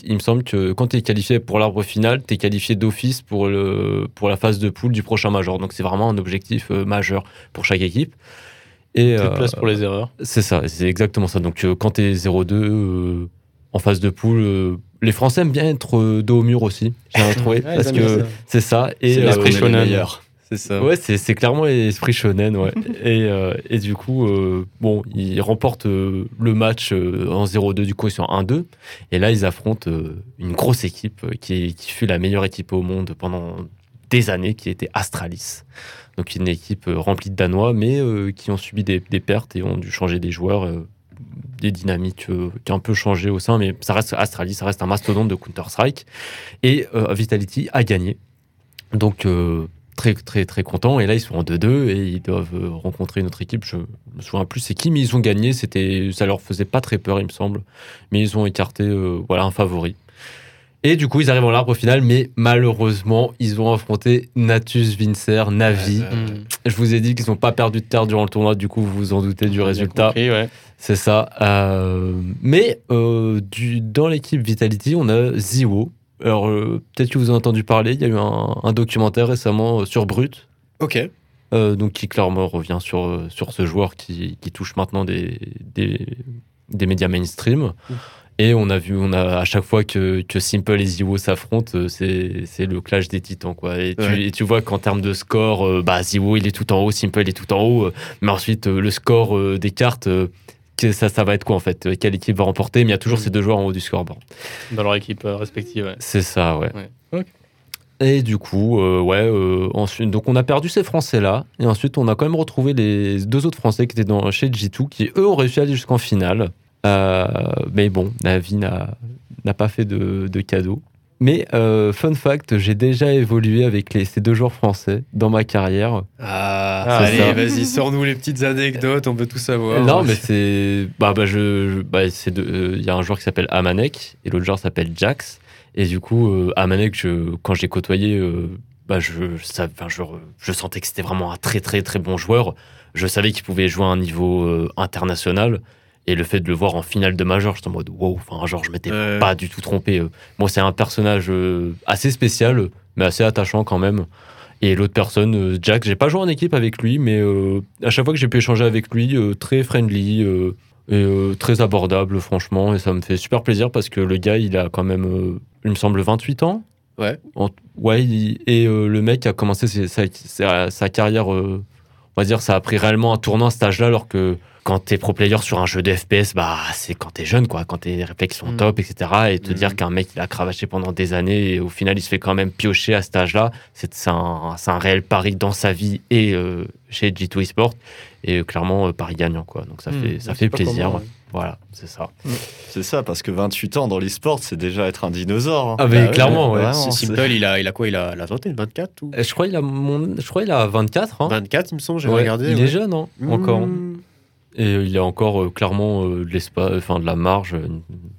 B: Il me semble que quand tu es qualifié pour l'arbre final, tu es qualifié d'office pour, le, pour la phase de poule du prochain major. Donc c'est vraiment un objectif euh, majeur pour chaque équipe. Et,
D: Plus de
B: euh,
D: place pour les erreurs.
B: c'est ça, c'est exactement ça. Donc euh, quand tu es 0-2 euh, en phase de poule, euh, les Français aiment bien être euh, dos au mur aussi, j'ai trouvé.
D: Ouais,
B: parce que c'est ça. Et,
C: C'est l'esprit shonen.
A: C'est ça.
B: Ouais, c'est clairement l'esprit shonen, ouais. et, euh, et du coup, euh, bon, ils remportent euh, le match en 0-2, du coup, ils sont en 1-2. Et là, ils affrontent une grosse équipe qui, qui fut la meilleure équipe au monde pendant des années, qui était Astralis. Donc, une équipe remplie de Danois, mais qui ont subi des, des pertes et ont dû changer des joueurs. des dynamiques euh, qui ont un peu changé au sein, mais ça reste Astralis, ça reste un mastodonte de Counter-Strike. Et euh, Vitality a gagné. Donc, euh, très très très contents et là ils sont en 2-2 et ils doivent euh, rencontrer une autre équipe je me souviens plus c'est qui mais ils ont gagné c'était ça leur faisait pas très peur il me semble mais ils ont écarté euh, voilà un favori et du coup ils arrivent en l'arbre final mais malheureusement ils ont affronté Natus Vincer Navi
A: Ouais,
B: je vous ai dit qu'ils n'ont pas perdu de terre durant le tournoi du coup vous vous en doutez du résultat
D: compris, ouais.
B: c'est ça. Euh, mais euh, du, dans l'équipe Vitality, on a Ziwo. Alors, euh, peut-être que vous avez entendu parler. Il y a eu un, un documentaire récemment euh, sur Brut,
A: Ok.
B: euh, donc qui clairement revient sur, sur ce joueur qui, qui touche maintenant des, des, des médias mainstream. Et on a vu, on a à chaque fois que, que Simple et Ziwo s'affrontent, c'est le clash des titans, quoi. Et tu,
A: Ouais.
B: et tu vois qu'en termes de score, bah, Ziwo il est tout en haut, Simple il est tout en haut, mais ensuite le score des cartes, ça, ça va être quoi en fait Euh, Quelle équipe va remporter Mais il y a toujours
D: Mm.
B: ces deux joueurs en haut du scoreboard.
D: Dans leur équipe euh, respective, ouais.
B: C'est ça, ouais. Et du coup, euh, ouais, euh, ensuite, donc on a perdu ces Français-là, et ensuite on a quand même retrouvé les deux autres Français qui étaient dans, chez G2, qui eux ont réussi à aller jusqu'en finale. Euh, mais bon, la vie n'a n'a pas fait de, de cadeau. Mais euh, fun fact, j'ai déjà évolué avec les, ces deux joueurs français dans ma carrière.
A: Ah, Ah, allez, vas-y, sors-nous les petites anecdotes, on veut tout savoir.
B: Non, mais c'est. Bah, bah, je. je- bah, euh, Il y a un joueur qui s'appelle Amanek et l'autre joueur s'appelle Jax. Et du coup, euh, Amanek, je, quand je l'ai côtoyé, euh, bah, je, ça, enfin, je, je sentais que c'était vraiment un très, très, très bon joueur. Je savais qu'il pouvait jouer à un niveau euh, international. Et le fait de le voir en finale de Major, j'étais en mode wow, enfin, genre, je m'étais
A: Ouais.
B: pas du tout trompé. Bon, c'est un personnage euh, assez spécial, mais assez attachant quand même. Et l'autre personne, euh, Jack, j'ai pas joué en équipe avec lui, mais euh, à chaque fois que j'ai pu échanger avec lui, euh, très friendly euh, et très abordable, franchement. Et ça me fait super plaisir parce que le gars, il a quand même, il me semble, 28 ans.
A: Ouais.
B: En- ouais, il- et le mec a commencé ses- sa, carrière, on va dire, ça a pris réellement un tournant à cet âge-là, alors que quand t'es pro player sur un jeu de FPS, bah, c'est quand t'es jeune, quoi, quand tes réflexes sont
D: Mm.
B: top, etc. Et te
A: Mhm.
B: dire qu'un mec, il a cravaché pendant des années et au final, il se fait quand même piocher à cet âge-là, c'est un, un réel pari dans sa vie et euh, chez G2 Esport. Et euh, clairement, euh, pari gagnant, quoi. Donc ça
D: Mm.
B: fait, ça fait plaisir.
D: commun, ouais.
B: Voilà, c'est ça.
C: C'est ça, parce que 28 ans dans l'e-sport, c'est déjà être un dinosaure. hein.
B: Ah, mais
A: Bah ouais,
B: clairement, ouais.
C: vraiment,
A: C'est
C: c'est-
A: Simple, il a, il a quoi? Il a la vingtaine, 24 ou?
B: Euh, Je crois qu'il a, mon... je crois qu'il a 24 ans.
A: 24, il me semble, j'ai
B: Ouais,
A: regardé.
B: il
A: ouais.
B: est jeune, hein, encore.
A: Mmh.
B: Et euh, il a encore euh, clairement euh, de l'espace, enfin de la marge euh,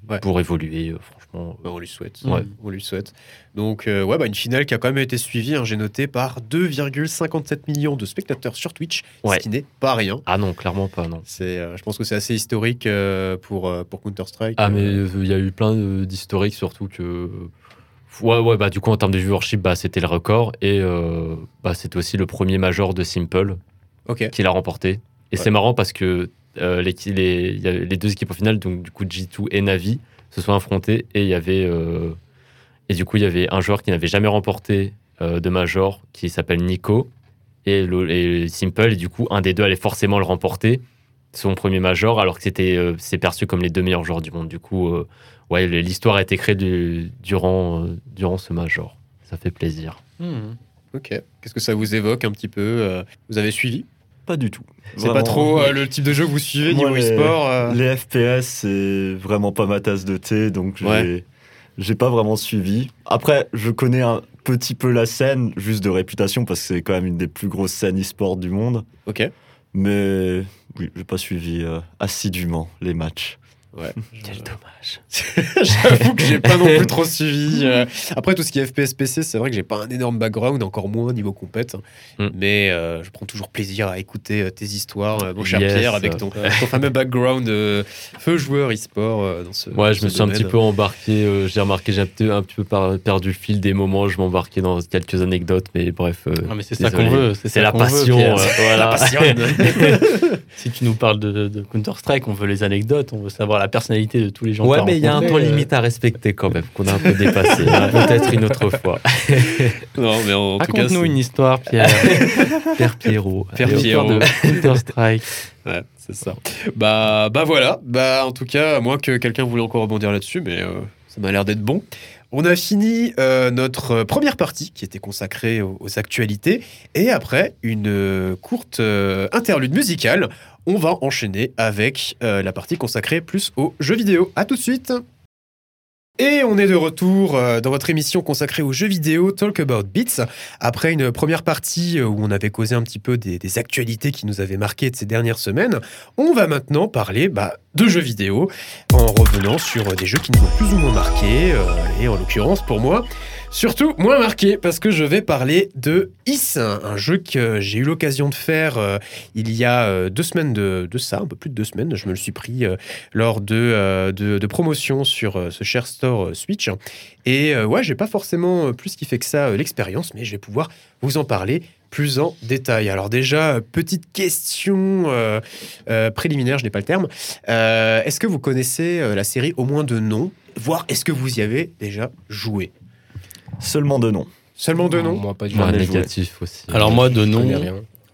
A: Ouais.
B: pour évoluer, euh, franchement.
A: Bah, on lui souhaite.
B: Ouais.
A: On lui souhaite. Donc, euh, ouais, bah, une finale qui a quand même été suivie, hein, j'ai noté, par 2,57 millions de spectateurs sur Twitch,
B: Ouais.
A: ce qui n'est pas rien.
B: Ah non, clairement pas, non.
A: C'est, euh, je pense que c'est assez historique euh, pour, euh, pour Counter-Strike.
B: Ah, mais
A: Euh,
B: euh, il y a eu plein d'historiques, surtout que. Ouais, ouais, bah du coup, en termes de viewership, bah, c'était le record. Et euh, bah, c'était aussi le premier major de Simple
A: Ok.
B: qu'il a remporté. Et c'est marrant parce que euh, les, les, les deux équipes au final, donc du coup G2 et Navi, se sont affrontés. Et il y avait. euh, et du coup, il y avait un joueur qui n'avait jamais remporté euh, de major, qui s'appelle Nico. Et, le, Simple, et du coup, un des deux allait forcément le remporter, son premier major, alors que c'était euh, c'est perçu comme les deux meilleurs joueurs du monde. Du coup, ouais, l'histoire a été créée du- durant, durant ce major. Ça fait plaisir.
D: Hmm.
A: Ok. Qu'est-ce que ça vous évoque un petit peu Vous avez suivi?
C: Pas du tout.
A: C'est pas trop euh, le type de jeu que vous suivez
C: Moi,
A: niveau
C: les-
A: e-sport euh,
C: Les FPS, c'est vraiment pas ma tasse de thé, donc
A: Ouais.
C: j'ai pas vraiment suivi. Après, je connais un petit peu la scène, juste de réputation, parce que c'est quand même une des plus grosses scènes e-sport du monde.
A: Ok.
C: Mais oui, j'ai pas suivi euh, assidûment les matchs.
A: Ouais.
B: Quel dommage.
A: J'avoue que j'ai pas non plus trop suivi. euh. Après, tout ce qui est FPS PC, c'est vrai que j'ai pas un énorme background, encore moins niveau compète.
B: Mm.
A: Mais euh, je prends toujours plaisir à écouter euh, tes histoires, euh, mon cher
B: Yes.
A: Pierre, avec ton, ton fameux background feu joueur e-sport euh, dans ce.
B: Ouais,
A: dans
B: je
A: ce
B: me suis un petit peu embarqué. euh, j'ai remarqué, j'ai un petit, un petit peu par- perdu le fil des moments. Je m'embarquais dans quelques anecdotes, mais bref. euh,
D: Ah, mais c'est ça qu'on veut.
B: C'est la
D: veut,
B: euh,
A: passion.
D: Si tu nous parles de, de Counter-Strike, on veut les anecdotes, on veut savoir la personnalité de tous les gens
B: Ouais, mais il y a un temps
D: euh.
B: limite à respecter quand même, qu'on a un peu dépassé. Peut-être une autre fois.
A: non, mais en tout cas.
D: Raconte-nous
A: c'est-
D: une histoire, Pierre.
B: Père Pierrot.
A: Père
B: Allez,
A: Pierrot.
D: De Counter-Strike.
A: Ouais, c'est ça. Bah, bah voilà. Bah, en tout cas, à moins que quelqu'un voulait encore rebondir là-dessus, mais euh, ça m'a l'air d'être bon. On a fini euh, notre première partie qui était consacrée aux, aux actualités. Et après une euh, courte euh, interlude musicale, on va enchaîner avec euh, la partie consacrée plus aux jeux vidéo. À tout de suite! Et on est de retour euh, dans votre émission consacrée aux jeux vidéo Talk About Beats. Après une première partie euh, où on avait causé un petit peu des, actualités qui nous avaient marqué de ces dernières semaines, on va maintenant parler bah, de jeux vidéo en revenant sur des jeux qui nous ont plus ou moins marqués. et en l'occurrence, pour moi, surtout moins marqué parce que je vais parler de Is, un, jeu que j'ai eu l'occasion de faire euh, il y a euh, deux semaines de, ça, un peu plus de deux semaines. Je me le suis pris euh, lors de, de, promotion sur ce cher store Switch. Et ouais, j'ai pas forcément plus kiffé que ça l'expérience, mais je vais pouvoir vous en parler plus en détail. Alors déjà, petite question préliminaire, je n'ai pas le terme. Est-ce que vous connaissez la série au moins de nom Voire est-ce que vous y avez déjà joué?
C: Seulement de nom.
A: Seulement de nom
E: Moi, pas du
B: Moi,
C: joué.
B: négatif aussi.
D: Alors moi, de nom,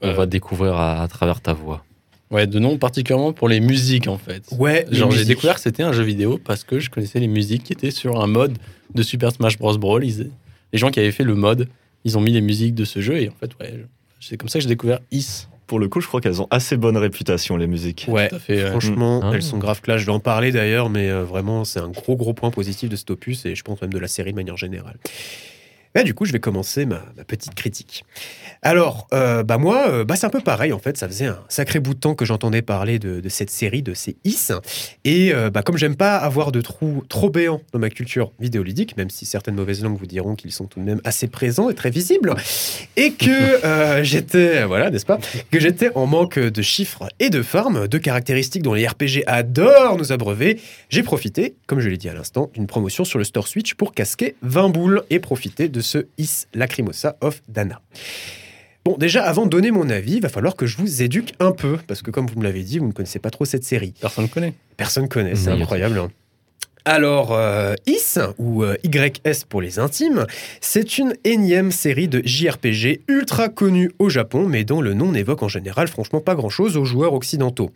B: on
D: euh,
B: va découvrir à, à travers ta voix.
D: ouais, de nom particulièrement pour les musiques en fait.
A: Ouais,
D: Genre j'ai découvert que c'était un jeu vidéo parce que je connaissais les musiques qui étaient sur un mode de Super Smash Bros. Brawl. Ils- les gens qui avaient fait le mode, ils ont mis les musiques de ce jeu et en fait, ouais, je- c'est comme ça que j'ai découvert Is.
C: Pour le coup, je crois qu'elles ont assez bonne réputation, les musiques.
A: Ouais,
D: Tout à fait. ouais.
A: Franchement,
B: Ah.
A: elles sont grave clash. Je vais en parler d'ailleurs, mais euh, vraiment, c'est un gros, gros point positif de cet opus et je pense même de la série de manière générale. Bah, du coup, je vais commencer ma, petite critique. Alors, euh, bah moi, euh, bah c'est un peu pareil en fait. Ça faisait un sacré bout de temps que j'entendais parler de, de cette série, de ces Is. Et euh, bah, comme j'aime pas avoir de trous trop béants dans ma culture vidéoludique, même si certaines mauvaises langues vous diront qu'ils sont tout de même assez présents et très visibles, et que euh, j'étais, voilà, n'est-ce pas, que j'étais en manque de chiffres et de farms, deux caractéristiques dont les RPG adorent nous abreuver, j'ai profité, comme je l'ai dit à l'instant, d'une promotion sur le store Switch pour casquer 20 boules et profiter de ce Is Lacrimosa of Dana. Bon, déjà, avant de donner mon avis, il va falloir que je vous éduque un peu, parce que comme vous me l'avez dit, vous ne connaissez pas trop cette série.
D: Personne ne connaît.
A: Personne connaît, c'est incroyable. hein. Alors, euh, Is, ou euh, YS pour les intimes, c'est une énième série de JRPG ultra connue au Japon, mais dont le nom n'évoque en général franchement pas grand-chose aux joueurs occidentaux.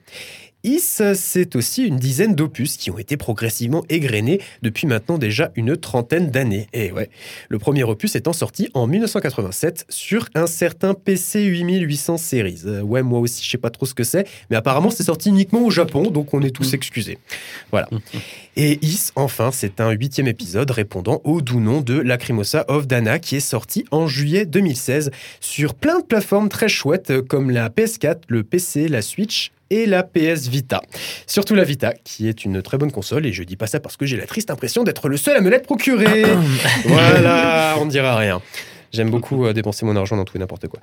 A: Is, c'est aussi une dizaine d'opus qui ont été progressivement égrenés depuis maintenant déjà une trentaine d'années. Et ouais, le premier opus étant sorti en 1987 sur un certain PC 8800 Series. Euh, ouais, moi aussi, je sais pas trop ce que c'est, mais apparemment, c'est sorti uniquement au Japon, donc on est tous excusés. Voilà. Et Is, enfin, c'est un huitième épisode répondant au doux nom de Lacrimosa of Dana qui est sorti en juillet 2016 sur plein de plateformes très chouettes euh, comme la PS4, le PC, la Switch et la PS Vita. Surtout la Vita, qui est une très bonne console, et je dis pas ça parce que j'ai la triste impression d'être le seul à me l'être procuré. voilà, on ne dira rien. J'aime beaucoup euh, dépenser mon argent dans tout et n'importe quoi.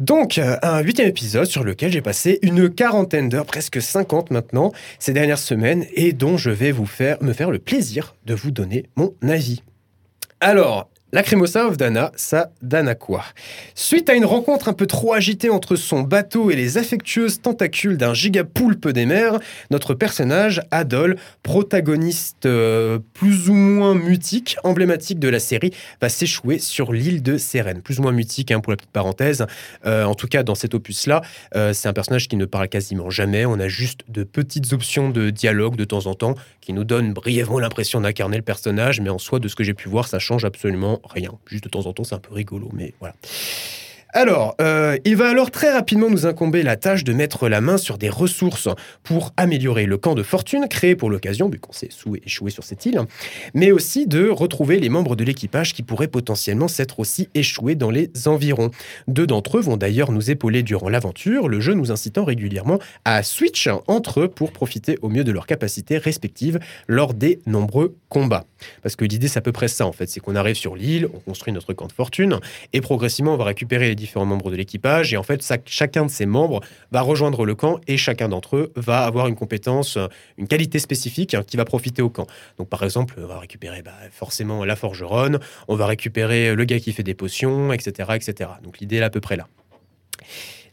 A: Donc, euh, un huitième épisode sur lequel j'ai passé une quarantaine d'heures, presque 50 maintenant, ces dernières semaines, et dont je vais vous faire, me faire le plaisir de vous donner mon avis. Alors, Lacrimosa of Dana, ça à quoi Suite à une rencontre un peu trop agitée entre son bateau et les affectueuses tentacules d'un gigapoulpe des mers, notre personnage, Adol, protagoniste euh, plus ou moins mutique, emblématique de la série, va s'échouer sur l'île de Sérène. Plus ou moins mutique, hein, pour la petite parenthèse. Euh, en tout cas, dans cet opus-là, euh, c'est un personnage qui ne parle quasiment jamais. On a juste de petites options de dialogue de temps en temps qui nous donnent brièvement l'impression d'incarner le personnage, mais en soi, de ce que j'ai pu voir, ça change absolument rien. Juste de temps en temps, c'est un peu rigolo, mais voilà. Alors, euh, il va alors très rapidement nous incomber la tâche de mettre la main sur des ressources pour améliorer le camp de fortune créé pour l'occasion, vu qu'on s'est échoué sur cette île, mais aussi de retrouver les membres de l'équipage qui pourraient potentiellement s'être aussi échoués dans les environs. Deux d'entre eux vont d'ailleurs nous épauler durant l'aventure, le jeu nous incitant régulièrement à switch entre eux pour profiter au mieux de leurs capacités respectives lors des nombreux combats. Parce que l'idée, c'est à peu près ça, en fait. C'est qu'on arrive sur l'île, on construit notre camp de fortune, et progressivement, on va récupérer les différents membres de l'équipage. Et en fait, chacun de ces membres va rejoindre le camp, et chacun d'entre eux va avoir une compétence, une qualité spécifique hein, qui va profiter au camp. Donc, par exemple, on va récupérer bah, forcément la forgeronne, on va récupérer le gars qui fait des potions, etc. etc. Donc, l'idée est à peu près là.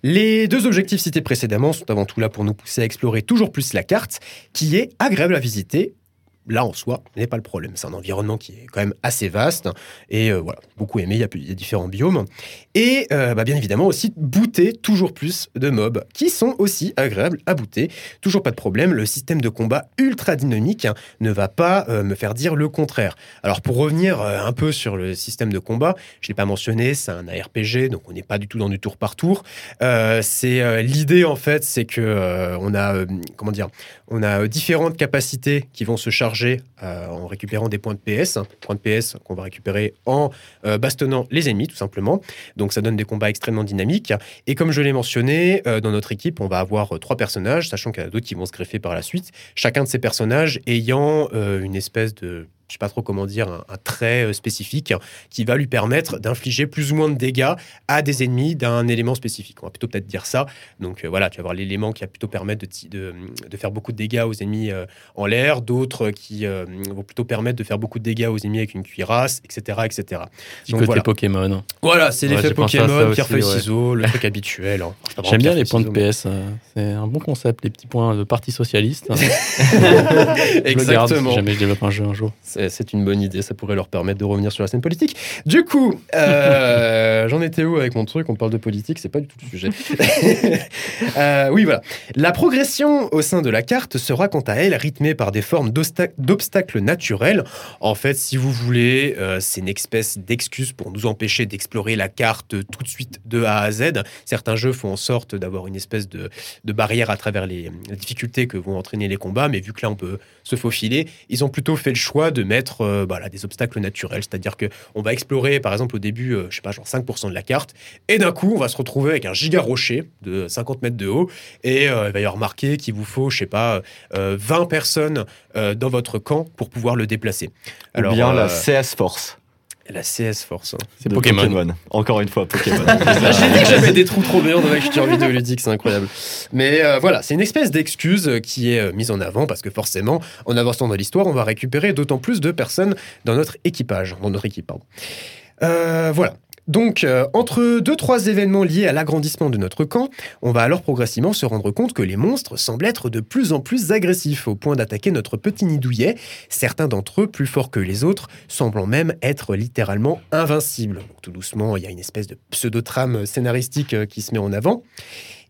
A: Les deux objectifs cités précédemment sont avant tout là pour nous pousser à explorer toujours plus la carte, qui est agréable à visiter. Là, en soi, n'est pas le problème. C'est un environnement qui est quand même assez vaste. Et euh, voilà, beaucoup aimé. Il y a, il différents biomes. Et euh, bah, bien évidemment aussi booter toujours plus de mobs qui sont aussi agréables à booter. Toujours pas de problème. Le système de combat ultra dynamique hein, ne va pas euh, me faire dire le contraire. Alors pour revenir un peu sur le système de combat, je l'ai pas mentionné, c'est un ARPG, donc on n'est pas du tout dans du tour par tour. C'est l'idée en fait, c'est que on a comment dire, on a euh, différentes capacités qui vont se charger euh, en récupérant des points de PS, hein, points de PS qu'on va récupérer en euh, bastonnant les ennemis tout simplement. Donc ça donne des combats extrêmement dynamiques. Et comme je l'ai mentionné, dans notre équipe, on va avoir trois personnages, sachant qu'il y en a d'autres qui vont se greffer par la suite. Chacun de ces personnages ayant une espèce de je sais pas trop comment dire, un, un trait euh, spécifique qui va lui permettre d'infliger plus ou moins de dégâts à des ennemis d'un élément spécifique. On va plutôt peut-être dire ça. Donc euh, voilà, tu vas avoir l'élément qui va plutôt permettre de, ti- de, de faire beaucoup de dégâts aux ennemis euh, en l'air, d'autres qui vont plutôt permettre de faire beaucoup de dégâts aux ennemis avec une cuirasse, etc. etc.
D: Petit
A: Donc
D: côté
A: voilà.
D: Pokémon.
A: Voilà, c'est
B: Ouais,
A: l'effet Pokémon, pierre, feuille,
B: ouais.
A: ciseaux, le truc habituel. hein.
D: J'aime bien les points de PS. euh, C'est un bon concept, les petits points de parti socialiste. Je le garde si
A: Exactement.
D: jamais je développe un jeu un jour.
A: C'est une bonne idée, ça pourrait leur permettre de revenir sur la scène politique. Du coup, euh, j'en étais où avec mon truc? On parle de politique, c'est pas du tout le sujet. Euh, oui, voilà. La progression au sein de la carte sera quant à elle rythmée par des formes d'obsta- d'obstacles naturels. En fait, si vous voulez, euh, c'est une espèce d'excuse pour nous empêcher d'explorer la carte tout de suite de A à Z. Certains jeux font en sorte d'avoir une espèce de, de barrière à travers les, les difficultés que vont entraîner les combats, mais vu que là on peut se faufiler, ils ont plutôt fait le choix de mettre euh, bah, là, des obstacles naturels. C'est-à-dire que on va explorer, par exemple, au début, euh, je sais pas, genre 5% de la carte, et d'un coup, on va se retrouver avec un giga rocher de 50 mètres de haut, et euh, il va y avoir marqué qu'il vous faut, je sais pas, euh, 20 personnes euh, dans votre camp pour pouvoir le déplacer.
C: Ou bien la CS Force.
A: La CS Force. hein.
D: C'est Pokémon.
C: Encore une fois, Pokémon.
A: J'ai dit que j'avais des trous trop béants dans ma culture vidéoludique, c'est incroyable. Mais euh, voilà, c'est une espèce d'excuse euh, qui est euh, mise en avant parce que forcément, en avançant dans l'histoire, on va récupérer d'autant plus de personnes dans notre équipage, dans notre équipe. pardon. Euh, voilà. Donc, euh, entre deux, trois événements liés à l'agrandissement de notre camp, on va alors progressivement se rendre compte que les monstres semblent être de plus en plus agressifs, au point d'attaquer notre petit nid douillet, certains d'entre eux plus forts que les autres, semblant même être littéralement invincibles. Tout doucement, il y a une espèce de pseudo-trame scénaristique euh, qui se met en avant.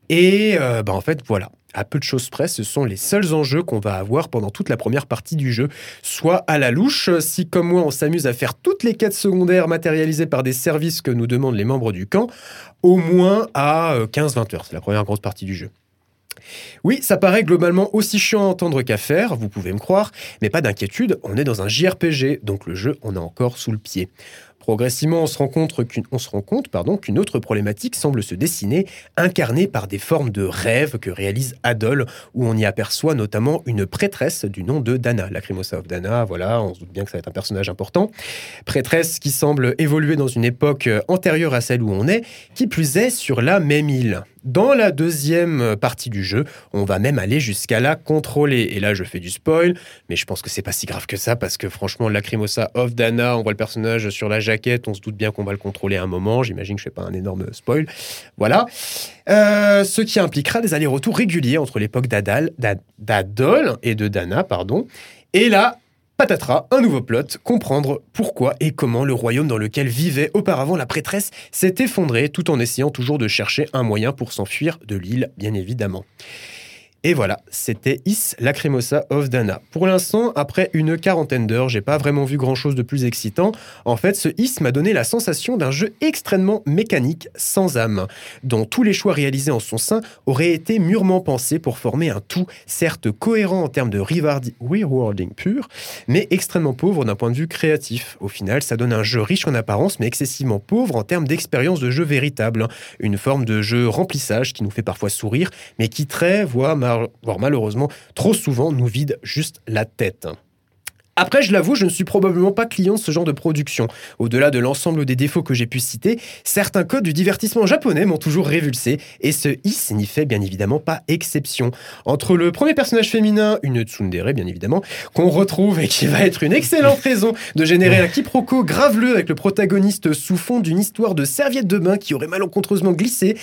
A: Et euh, bah, en fait, voilà. À peu de choses près, ce sont les seuls enjeux qu'on va avoir pendant toute la première partie du jeu. Soit à la louche, si comme moi on s'amuse à faire toutes les quêtes secondaires matérialisées par des services que nous demandent les membres du camp, au moins à euh, 15-20 heures. C'est la première grosse partie du jeu. Oui, ça paraît globalement aussi chiant à entendre qu'à faire, vous pouvez me croire, mais pas d'inquiétude, on est dans un JRPG, donc le jeu on a encore sous le pied. Progressivement, on se rend compte qu'une, autre problématique semble se dessiner, incarnée par des formes de rêves que réalise Adol, où on y aperçoit notamment une prêtresse du nom de Dana, Lacrimosa of Dana, voilà, on se doute bien que ça va être un personnage important. Prêtresse qui semble évoluer dans une époque euh, antérieure à celle où on est, qui plus est sur la même île. Dans la deuxième partie du jeu, on va même aller jusqu'à la contrôler. Et là, je fais du spoil, mais je pense que c'est pas si grave que ça, parce que franchement, Lacrimosa of Dana, on voit le personnage sur la jaquette, on se doute bien qu'on va le contrôler à un moment. J'imagine que je fais pas un énorme spoil. Voilà. Euh, ce qui impliquera des allers-retours réguliers entre l'époque d'Adol et de Dana, pardon. Et là, patatras, un nouveau plot, comprendre pourquoi et comment le royaume dans lequel vivait auparavant la prêtresse s'est effondré, tout en essayant toujours de chercher un moyen pour s'enfuir de l'île, bien évidemment. Et voilà, c'était Is Lacrimosa of Dana. Pour l'instant, après une quarantaine d'heures, j'ai pas vraiment vu grand chose de plus excitant. En fait, ce Is m'a donné la sensation d'un jeu extrêmement mécanique, sans âme, dont tous les choix réalisés en son sein auraient été mûrement pensés pour former un tout, certes cohérent en termes de rewardi- rewarding pur, mais extrêmement pauvre d'un point de vue créatif. Au final, ça donne un jeu riche en apparence, mais excessivement pauvre en termes d'expérience de jeu véritable. Une forme de jeu remplissage qui nous fait parfois sourire, mais qui très, voire, mar- voire malheureusement, trop souvent nous vide juste la tête. Après, je l'avoue, je ne suis probablement pas client de ce genre de production. Au-delà de l'ensemble des défauts que j'ai pu citer, certains codes du divertissement japonais m'ont toujours révulsé, et ce Is n'y fait bien évidemment pas exception. Entre le premier personnage féminin, une tsundere bien évidemment, qu'on retrouve et qui va être une excellente raison de générer un quiproquo graveleux avec le protagoniste sous fond d'une histoire de serviette de bain qui aurait malencontreusement glissé,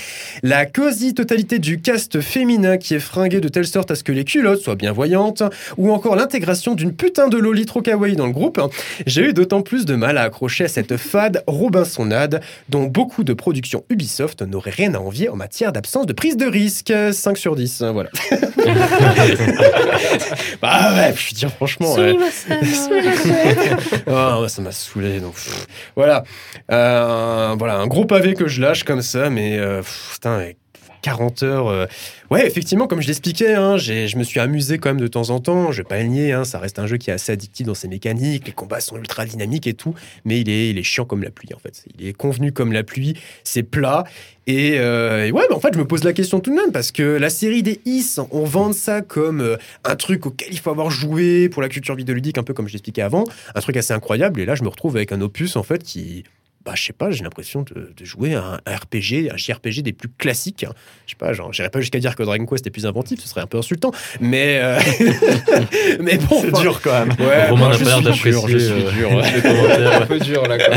A: la quasi-totalité du cast féminin qui est fringué de telle sorte à ce que les culottes soient bien voyantes, ou encore l'intégration d'une putain de loli trop kawaii dans le groupe, j'ai eu d'autant plus de mal à accrocher à cette fade Robinsonade dont beaucoup de productions Ubisoft n'auraient rien à envier en matière d'absence de prise de risque. 5 sur 10, hein, voilà. bah ouais, je veux dire franchement... ouais. Ah, ça m'a saoulé. Donc, pff, voilà. Euh, voilà, un gros pavé que je lâche comme ça, mais euh, pff, putain, avec 40 heures. euh, Ouais, effectivement, comme je l'expliquais, hein, je me suis amusé quand même de temps en temps. Je vais pas le nier, hein, ça reste un jeu qui est assez addictif dans ses mécaniques. Les combats sont ultra dynamiques et tout, mais il est, chiant comme la pluie en fait. Il est convenu comme la pluie, c'est plat. Et, euh, ouais, mais en fait, je me pose la question tout de même parce que la série des Is, on vend ça comme euh, un truc auquel il faut avoir joué pour la culture vidéoludique, un peu comme je l'expliquais avant, un truc assez incroyable. Et là, je me retrouve avec un opus en fait qui, bah, je sais pas, j'ai l'impression de, de jouer à un RPG, un JRPG des plus classiques. Je sais pas, genre, j'irais pas jusqu'à dire que Dragon Quest est plus inventif, ce serait un peu insultant, mais euh, mais bon,
C: C'est
A: enfin,
C: dur quand même.
A: Ouais,
B: Romain n'a pas l'air
A: suis dur,
B: d'apprécier
A: je suis
B: euh,
A: dur, ouais.
E: un peu dur là. Quoi.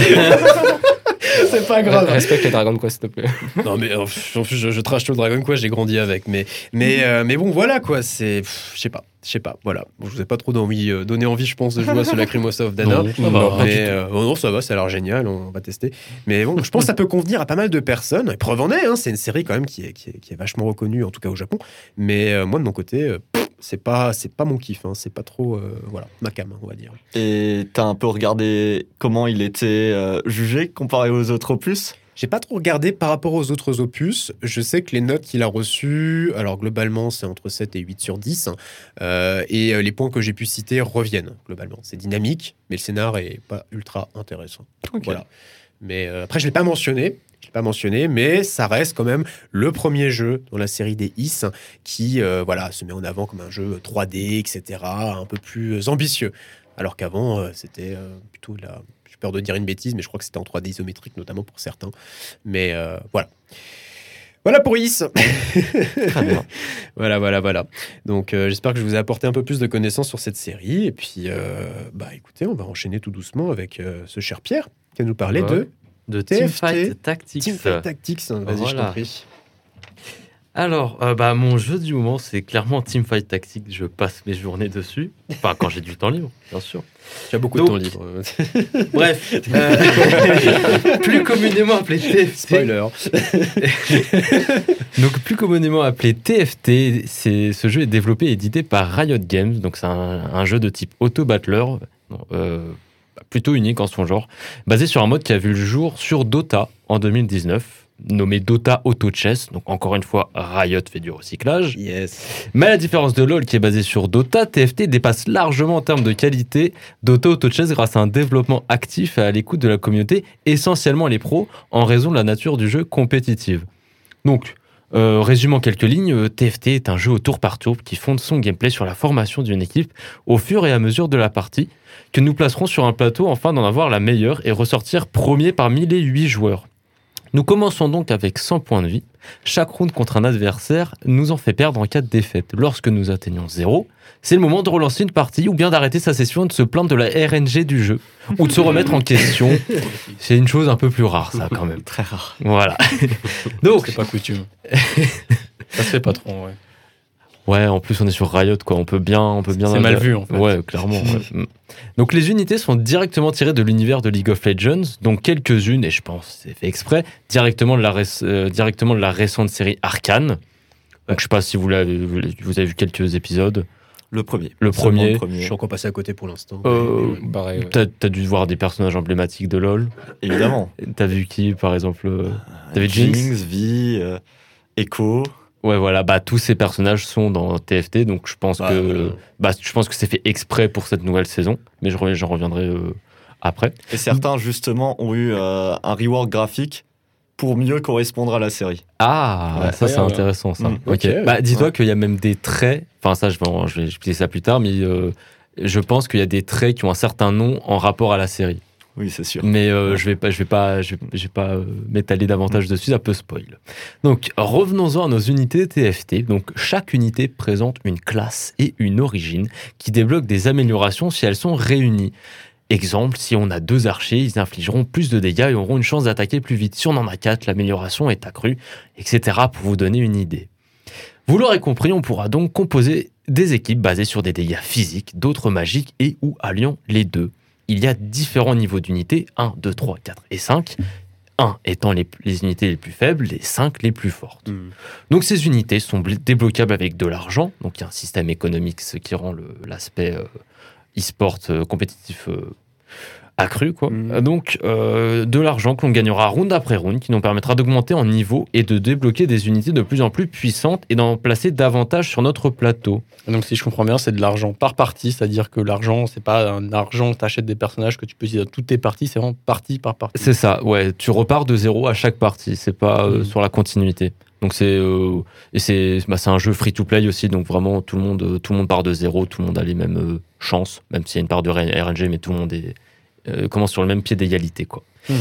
A: c'est pas grave.
E: Respecte les Dragon Quest, s'il te plaît.
A: Non, mais en plus, je, je trash tout le Dragon Quest, j'ai grandi avec. Mais, mais, euh, mais bon, voilà quoi, c'est. Je sais pas, je sais pas, voilà. Bon, je vous ai pas trop envie, euh, donné envie, je pense, de jouer à ce Lacrimosa of Dana.
B: Non, pas du
A: mais euh, oh non, ça va, ça a l'air génial, on va tester. Mais bon, je pense que ça peut convenir à pas mal de personnes. Et preuve en est, hein, c'est une série quand même qui est, qui, est, qui est vachement reconnue, en tout cas au Japon. Mais euh, moi, de mon côté, euh, pff, c'est pas, c'est pas mon kiff, hein, c'est pas trop, euh, voilà, ma cam, on va dire.
C: Et t'as un peu regardé comment il était euh, jugé comparé aux autres opus?
A: J'ai pas trop regardé par rapport aux autres opus. Je sais que les notes qu'il a reçues, alors globalement, c'est entre 7 et 8 sur 10. Euh, et les points que j'ai pu citer reviennent, globalement. C'est dynamique, mais le scénar est pas ultra intéressant. Voilà. Mais après, je l'ai pas mentionné. Je l'ai pas mentionné, mais ça reste quand même le premier jeu dans la série des Is qui euh, voilà, se met en avant comme un jeu 3D, etc., un peu plus ambitieux. Alors qu'avant, euh, c'était euh, plutôt la. J'ai peur de dire une bêtise, mais je crois que c'était en 3D isométrique, notamment pour certains. Mais voilà. Voilà pour Is. Voilà, voilà, voilà. Donc, euh, j'espère que je vous ai apporté un peu plus de connaissances sur cette série. Et puis, euh, bah, écoutez, on va enchaîner tout doucement avec euh, ce cher Pierre qui va nous parler
B: Ouais.
A: de
B: De. Teamfight Tactics.
A: Teamfight Tactics. Vas-y, je t'en prie.
B: Alors, euh, bah, mon jeu du moment, c'est clairement Teamfight Tactics. Je passe mes journées dessus. Enfin, quand j'ai du temps libre, bien sûr.
A: Tu as beaucoup
B: Donc-
A: de temps libre.
B: Bref, euh, plus communément appelé TFT.
A: Spoiler.
B: Donc, plus communément appelé TFT, c'est, ce jeu est développé et édité par Riot Games. Donc, c'est un, un jeu de type auto-battler, euh, plutôt unique en son genre, basé sur un mode qui a vu le jour sur Dota en 2019, nommé Dota Auto Chess. Donc, encore une fois, Riot fait du recyclage.
A: Yes.
B: Mais à la différence de LoL qui est basé sur Dota, TFT dépasse largement en termes de qualité Dota Auto Chess grâce à un développement actif et à l'écoute de la communauté, essentiellement les pros, en raison de la nature du jeu compétitive. Donc, euh, résumant quelques lignes, euh, TFT est un jeu au tour par tour qui fonde son gameplay sur la formation d'une équipe au fur et à mesure de la partie, que nous placerons sur un plateau afin d'en avoir la meilleure et ressortir premier parmi les 8 joueurs. Nous commençons donc avec 100 points de vie. Chaque round contre un adversaire nous en fait perdre en cas de défaite. Lorsque nous atteignons 0, c'est le moment de relancer une partie ou bien d'arrêter sa session et de se plaindre de la RNG du jeu ou de se remettre en question. C'est une chose un peu plus rare, ça, quand même.
C: Très rare.
B: Voilà. Donc,
D: C'est pas coutume. ça se fait pas trop, ouais.
B: Ouais, en plus, on est sur Riot, quoi. On peut bien. On peut bien
D: C'est mal vu, en fait.
B: Ouais, clairement. ouais. Mm. Donc, les unités sont directement tirées de l'univers de League of Legends, donc quelques-unes, et je pense que c'est fait exprès, directement de la, euh, directement de la récente série Arcane. Donc, je sais pas si vous, l'avez, vous avez vu quelques épisodes.
C: Le premier.
B: Le premier.
A: Je suis encore passé à côté pour l'instant.
B: Euh,
E: ouais.
B: T'as, t'as dû voir des personnages emblématiques de LoL.
C: Évidemment.
B: T'as vu qui, par exemple euh, T'avais Jinx
C: Jinx, Vi, euh, Echo.
B: Ouais, voilà, bah tous ces personnages sont dans TFT, donc je pense
A: Bah,
B: que bah, je pense que c'est fait exprès pour cette nouvelle saison, mais je j'en reviendrai euh, après.
C: Et certains, justement, ont eu euh, un rework graphique pour mieux correspondre à la série.
B: Ah,
C: Ouais,
B: ça c'est intéressant ça.
C: Mm,
B: ok. Bah dis-toi
C: ouais.
B: qu'il y a même des traits. Enfin ça, je vais, je vais expliquer ça plus tard, mais euh, je pense qu'il y a des traits qui ont un certain nom en rapport à la série.
C: Oui, c'est sûr.
B: Mais euh, je vais pas, je vais pas, je vais, pas euh, m'étaler davantage dessus, ça peut spoil. Donc revenons-en à nos unités TFT. Donc chaque unité présente une classe et une origine qui débloquent des améliorations si elles sont réunies. Exemple, si on a deux archers, ils infligeront plus de dégâts et auront une chance d'attaquer plus vite. Si on en a quatre, l'amélioration est accrue, etc. pour vous donner une idée. Vous l'aurez compris, on pourra donc composer des équipes basées sur des dégâts physiques, d'autres magiques et ou alliant les deux il y a différents niveaux d'unités, 1, 2, 3, 4 et 5. 1 étant les, les unités les plus faibles, les 5 les plus fortes.
A: Hmm.
B: Donc ces unités sont bl- débloquables avec de l'argent, donc il y a un système économique, ce qui rend l'aspect euh, e-sport euh, compétitif euh, accru. Quoi.
A: Mhm.
B: Euh, Donc euh, de l'argent que l'on gagnera round après round, qui nous permettra d'augmenter en niveau et de débloquer des unités de plus en plus puissantes et d'en placer davantage sur notre plateau.
D: Donc, si je comprends bien, c'est de l'argent par partie, c'est-à-dire que l'argent, c'est pas un argent, t'achètes des personnages que tu peux utiliser dans toutes tes parties, c'est vraiment partie par partie.
B: C'est ça, ouais. Tu repars de zéro à chaque partie. C'est pas euh,
D: Mhm.
B: sur la continuité. Donc c'est euh, et c'est bah, un jeu free to play aussi. Donc vraiment tout le monde tout le monde part de zéro. Tout le monde a les mêmes chances, même s'il y a une part de RNG, mais tout le monde est euh, commence sur le même pied d'égalité quoi.
D: Mhm.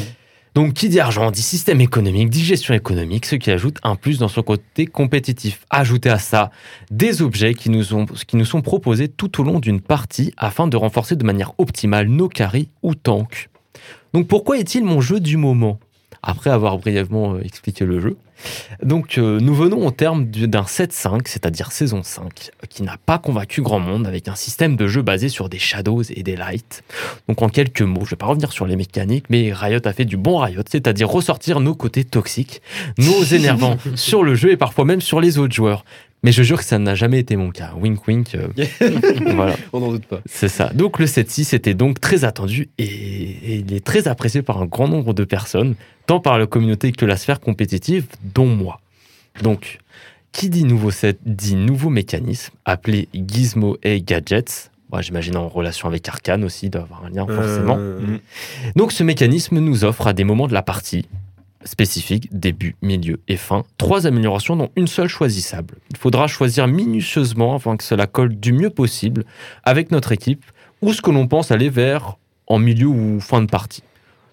B: Donc qui dit argent dit système économique, dit gestion économique, ce qui ajoute un plus dans son côté compétitif. Ajoutez à ça des objets qui nous, ont, qui nous sont proposés tout au long d'une partie afin de renforcer de manière optimale nos carries ou tanks. Donc pourquoi est-il mon jeu du moment? Après avoir brièvement euh, expliqué le jeu. Donc euh, nous venons au terme du- d'un 7-5, c'est-à-dire saison 5, qui n'a pas convaincu grand monde avec un système de jeu basé sur des shadows et des lights. Donc en quelques mots, je vais pas revenir sur les mécaniques, mais Riot a fait du bon Riot, c'est-à-dire ressortir nos côtés toxiques, nos énervants sur le jeu et parfois même sur les autres joueurs. Mais je jure que ça n'a jamais été mon cas. Wink wink. euh, voilà.
A: On n'en doute pas.
B: C'est ça. Donc le 7-6 était donc très attendu et et il est très apprécié par un grand nombre de personnes, tant par la communauté que la sphère compétitive, dont moi. Donc, qui dit nouveau set dit nouveau mécanisme, appelé Gizmo et Gadgets. Moi, j'imagine en relation avec Arkane aussi, il doit avoir un lien forcément.
A: Euh,
B: Donc ce mécanisme nous offre à des moments de la partie spécifiques, début, milieu et fin, trois améliorations dont une seule choisissable. Il faudra choisir minutieusement afin que cela colle du mieux possible avec notre équipe ou ce que l'on pense aller vers en milieu ou fin de partie.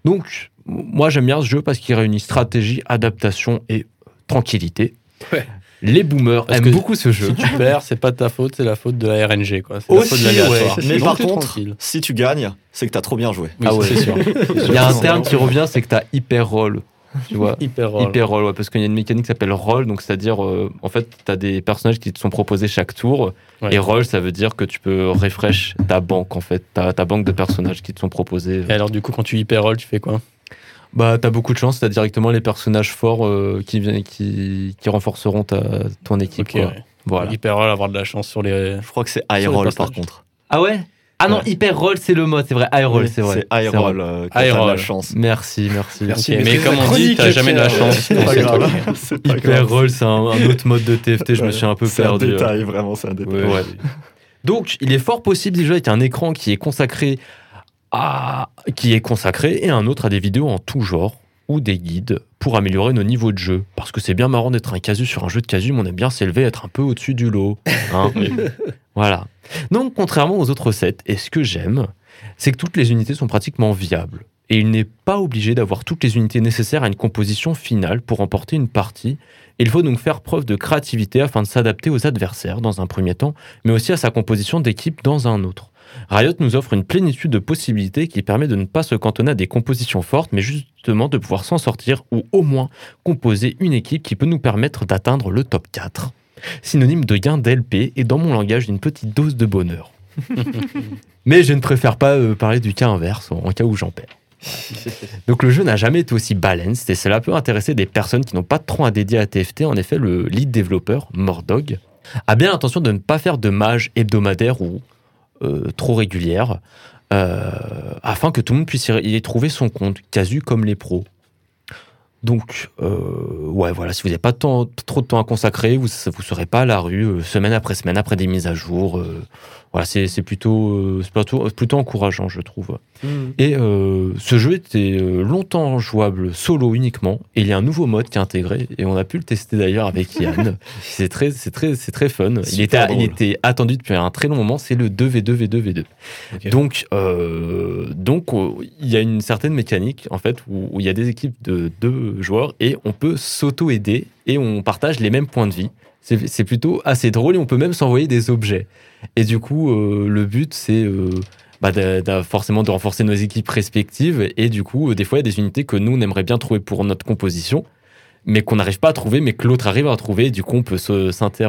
B: Donc moi j'aime bien ce jeu parce qu'il réunit stratégie, adaptation et tranquillité.
E: Ouais.
B: Les boomers
D: Parce
B: aiment
D: que
B: beaucoup ce jeu.
D: Si tu perds, c'est pas de ta faute, c'est la faute de la RNG. Quoi. C'est la
C: Aussi,
D: faute de l'aléatoire.
C: ouais. Mais
D: Donc,
C: par contre,
D: tranquille.
C: si tu gagnes, c'est que t'as trop bien joué.
D: Oui,
B: Ah ouais.
D: c'est sûr.
B: Il y a un terme qui revient, c'est que tu as hyper roll. Tu vois
D: Hyper roll.
B: Hyper roll, ouais, parce qu'il y a une mécanique qui s'appelle roll, donc c'est-à-dire, euh, en fait, tu as des personnages qui te sont proposés chaque tour,
D: Ouais.
B: et roll, ça veut dire que tu peux refresh ta banque, en fait, ta, ta banque de personnages qui te sont proposés.
D: Et alors, du coup, quand tu hyper roll, tu fais quoi?
B: Bah, tu as beaucoup de chance, tu as directement les personnages forts euh, qui, viennent, qui, qui renforceront ta, ton équipe.
D: Ok,
B: quoi.
D: ouais.
B: Voilà.
D: Hyper roll, avoir de la chance sur les.
C: Je crois que c'est high roll par contre.
B: Ah ouais? Ah non, hyper roll, c'est le mode, c'est vrai. High roll, c'est vrai.
C: C'est high
B: C'est
C: roll
B: vrai.
C: euh,
D: High
C: de la
D: roll.
C: chance.
B: Merci, merci.
E: Mais
D: comme on dit, t'as jamais de la
E: Pierre.
D: chance.
C: C'est pas grave. pas
B: Hyper
C: grave.
B: roll, c'est un, un autre mode de TFT, je me suis un peu
C: C'est un
B: perdu.
C: détail, vraiment, c'est un détail.
E: Ouais.
B: Ouais. Donc, il est fort possible d'y jouer avec un écran qui est consacré à qui est consacré et un autre à des vidéos en tout genre ou des guides pour améliorer nos niveaux de jeu. Parce que c'est bien marrant d'être un casu sur un jeu de casu, mais on aime bien s'élever, être un peu au-dessus du lot. hein. voilà. Donc, contrairement aux autres sets, et ce que j'aime, c'est que toutes les unités sont pratiquement viables. Et il n'est pas obligé d'avoir toutes les unités nécessaires à une composition finale pour remporter une partie. Il faut donc faire preuve de créativité afin de s'adapter aux adversaires dans un premier temps, mais aussi à sa composition d'équipe dans un autre. Riot nous offre une plénitude de possibilités qui permet de ne pas se cantonner à des compositions fortes, mais justement de pouvoir s'en sortir ou au moins composer une équipe qui peut nous permettre d'atteindre le top 4. Synonyme de gain d'LP et dans mon langage d'une petite dose de bonheur. mais je ne préfère pas euh, parler du cas inverse en cas où j'en perds. Donc le jeu n'a jamais été aussi balanced et cela peut intéresser des personnes qui n'ont pas trop à dédier à TFT. En effet, le lead développeur, Mordog, a bien l'intention de ne pas faire de mage hebdomadaire ou trop régulière, euh, afin que tout le monde puisse y trouver son compte, casu comme les pros. Donc, euh, ouais, voilà, si vous n'avez pas trop de temps à consacrer, vous ne serez pas à la rue euh, semaine après semaine, après des mises à jour. euh, voilà, c'est c'est plutôt, euh, c'est plutôt, plutôt encourageant, je trouve. Et euh, ce jeu était euh, longtemps jouable solo uniquement. Et il y a un nouveau mode qui est intégré. Et on a pu le tester d'ailleurs avec Yann. c'est très, c'est très, c'est très fun. Il était, il
C: drôle.
B: était attendu depuis un très long moment. C'est le 2v2v2v2.
A: Ok.
B: Donc, euh, donc il y a une certaine mécanique en fait où, où il y a des équipes de deux joueurs et on peut s'auto-aider et on partage les mêmes points de vie. C'est plutôt assez drôle et on peut même s'envoyer des objets. Et du coup, euh, le but c'est euh, bah, forcément de renforcer nos équipes respectives. Et du coup, euh, des fois, il y a des unités que nous, on aimerait bien trouver pour notre composition, mais qu'on n'arrive pas à trouver, mais que l'autre arrive à trouver. Et du coup, on peut s'inter,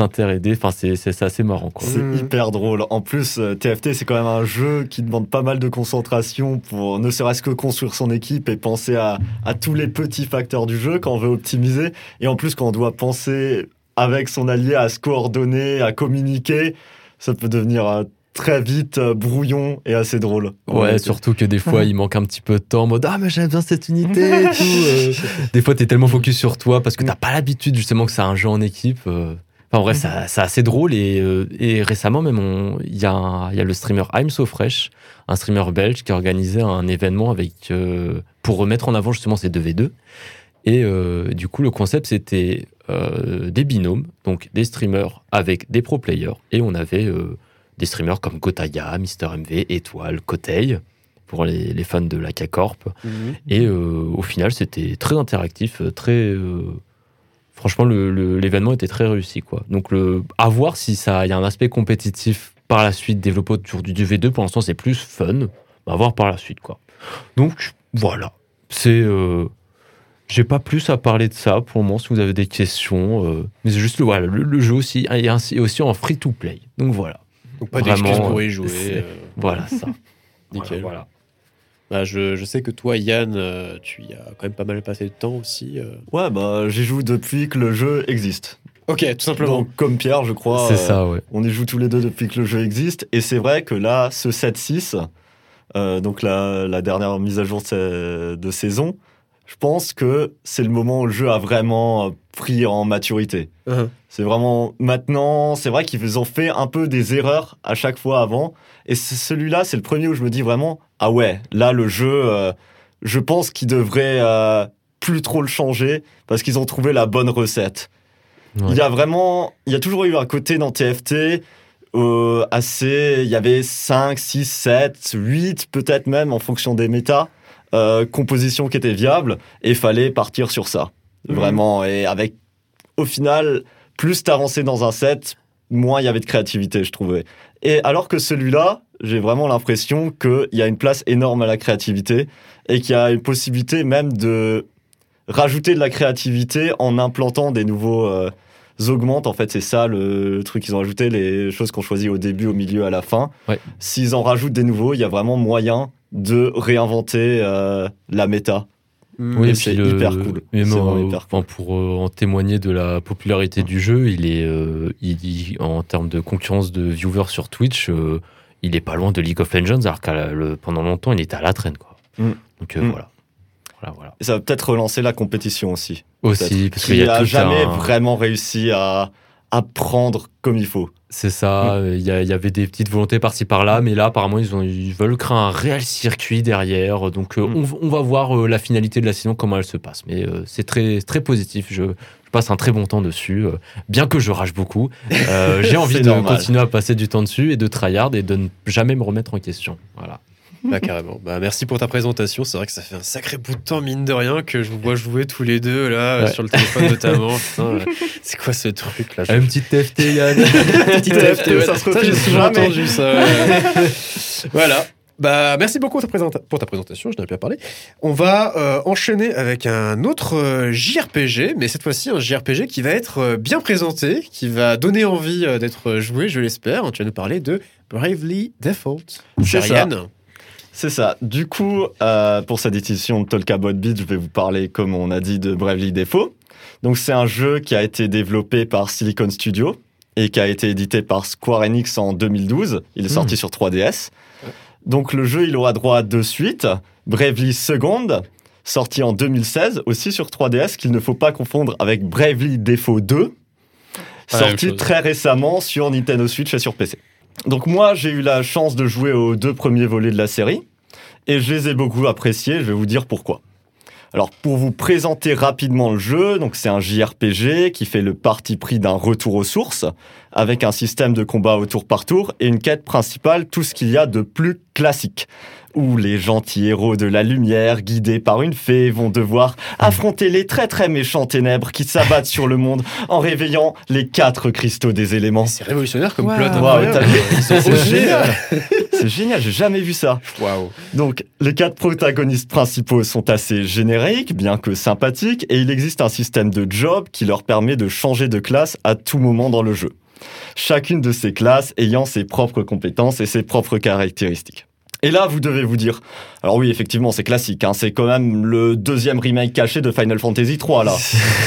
B: euh, s'inter-aider. Enfin, c'est c'est- c'est assez marrant. Quoi.
C: C'est
A: Mhm.
C: hyper drôle. En plus, euh, TFT, c'est quand même un jeu qui demande pas mal de concentration pour ne serait-ce que construire son équipe et penser à, à tous les petits facteurs du jeu quand on veut optimiser. Et en plus, quand on doit penser avec son allié à se coordonner, à communiquer, ça peut devenir euh, très vite euh, brouillon et assez drôle.
B: Ouais, surtout que des fois, il manque un petit peu de temps en mode Ah, mais j'aime bien cette unité et tout. euh. Des fois, t'es tellement focus sur toi parce que t'as pas l'habitude justement que c'est un jeu en équipe. euh. Enfin, bref, ça- c'est assez drôle et, euh, et récemment, même, il y, a y le streamer I'm So Fresh, un streamer belge qui a organisé un événement avec, euh, pour remettre en avant justement ces 2v2. Et euh, du coup, le concept, c'était euh, des binômes, donc des streamers avec des pro players. Et on avait des streamers comme Gotaya, Mister MV, Étoile, Coteil, pour les, les fans de la K-Corp. Et euh, au final, c'était très interactif, très. Franchement, l'événement était très réussi. Quoi. Donc, le, à voir si ça, il y a un aspect compétitif par la suite développé autour du 2v2. Pour l'instant, c'est plus fun. À voir par la suite. Quoi. Donc, voilà. C'est. euh, j'ai pas plus à parler de ça pour le moment si vous avez des questions. euh, mais c'est juste le, voilà, le, le jeu aussi est ainsi- est aussi en free to play. Donc voilà.
F: Donc pas d'excuses pour y jouer. euh,
B: Voilà ça.
F: nickel.
B: Voilà.
F: Bah, je, je sais que toi, Yann, euh, tu y as quand même pas mal passé de temps aussi. euh.
C: Ouais, bah, j'y joue depuis que le jeu existe.
F: Ok, tout simplement.
C: Donc, comme Pierre, je crois.
B: C'est
C: euh,
B: ça, ouais.
C: On y joue tous les deux depuis que le jeu existe. Et c'est vrai que là, ce 7-6, euh, donc la, la dernière mise à jour de, sa- de saison, je pense que c'est le moment où le jeu a vraiment euh, pris en maturité.
A: Uh-huh.
C: C'est vraiment maintenant, c'est vrai qu'ils ont fait un peu des erreurs à chaque fois avant. Et celui-là, c'est le premier où je me dis vraiment, ah ouais, là le jeu, euh, je pense qu'ils devraient euh, plus trop le changer parce qu'ils ont trouvé la bonne recette.
B: Ouais.
C: Il y a vraiment, il y a toujours eu un côté dans TFT euh, assez, il y avait 5, 6, 7, 8 peut-être même en fonction des méta, compositions qui étaient viables et fallait partir sur ça.
A: Mhm.
C: Vraiment. Et avec, au final, plus t'avançais dans un set, moins il y avait de créativité, je trouvais. Et alors que celui-là, j'ai vraiment l'impression qu'il y a une place énorme à la créativité et qu'il y a une possibilité même de rajouter de la créativité en implantant des nouveaux euh, augmentes. En fait, c'est ça le, le truc qu'ils ont ajouté, les choses qu'on choisit au début, au milieu, à la fin.
B: Ouais.
C: S'ils en rajoutent des nouveaux, il y a vraiment moyen de réinventer euh, la méta.
B: Oui,
C: Et
B: et
C: c'est hyper cool.
B: mais
C: C'est
B: moi,
C: vraiment hyper
B: enfin, pour euh, en témoigner de la popularité du jeu, il est, euh, il, il- en termes de concurrence de viewers sur Twitch, euh, il est pas loin de League of Legends, alors que pendant longtemps, il était à la traîne. Quoi.
C: Mm.
B: Donc euh,
C: Mm.
B: voilà. Voilà, voilà.
C: Et ça va peut-être relancer la compétition aussi.
B: Aussi, parce qu'il
C: Qui
B: y a
C: a
B: tout
C: jamais
B: un-
C: vraiment réussi à, à prendre comme il faut.
B: C'est ça, euh, il y, avait des petites volontés par-ci par-là, mais là apparemment ils, ont, ils veulent créer un réel circuit derrière, donc euh,
C: Mm.
B: on, va voir euh, la finalité de la saison, comment elle se passe. Mais euh, c'est très, très positif, je, je passe un très bon temps dessus, euh, bien que je rage beaucoup. Euh, J'ai envie de
C: normal.
B: continuer à passer du temps dessus et de tryhard et de ne jamais me remettre en question. Voilà.
A: Bah, carrément. Bah, merci pour ta présentation. C'est vrai que ça fait un sacré bout de temps, mine de rien, que je vous vois jouer tous les deux, là,
B: Ouais.
A: sur le téléphone notamment. Putain, euh, c'est quoi ce truc là?
B: Une petite TFT Yann
A: Petit
C: TFT,
A: ouais.
C: ça se
A: j'ai souvent entendu ça. voilà. Bah, merci beaucoup pour ta, présentation, je n'ai pas parlé. On va euh, enchaîner avec un autre euh, JRPG, mais cette fois-ci un JRPG qui va être euh, bien présenté, qui va donner envie d'être joué, je l'espère. Tu vas nous parler de Bravely Default.
C: C'est ça. C'est ça. Du coup, pour cette édition de Talkabot Beat, je vais vous parler, comme on a dit, de Bravely Default. Donc, c'est un jeu qui a été développé par Silicon Studio et qui a été édité par Square Enix en 2012. Il est
B: Hmm.
C: sorti sur 3DS. Donc, le jeu, il aura droit à deux suites. Bravely Second, sorti en 2016, aussi sur 3DS, qu'il ne faut pas confondre avec Bravely Default 2,
D: Pas la même
C: sorti très récemment sur Nintendo Switch et sur PC. Donc moi, j'ai eu la chance de jouer aux deux premiers volets de la série, et je les ai beaucoup appréciés, je vais vous dire pourquoi. Alors pour vous présenter rapidement le jeu, donc c'est un JRPG qui fait le parti pris d'un retour aux sources, avec un système de combat au tour par tour et une quête principale, tout ce qu'il y a de plus classique, où les gentils héros de la lumière, guidés par une fée, vont devoir affronter les très très méchants ténèbres qui s'abattent sur le monde en réveillant les quatre cristaux des éléments.
A: C'est révolutionnaire comme
B: Wow.
A: plot.
C: Waouh,
A: incroyable.
C: t'as vu
A: Ils sont
C: C'est génial. C'est génial, j'ai jamais vu ça.
A: Waouh.
C: Donc, les quatre protagonistes principaux sont assez génériques, bien que sympathiques, et il existe un système de job qui leur permet de changer de classe à tout moment dans le jeu. Chacune de ces classes ayant ses propres compétences et ses propres caractéristiques. Et là, vous devez vous dire, alors oui, effectivement, c'est classique, hein, c'est quand même le deuxième remake caché de Final Fantasy 3 là.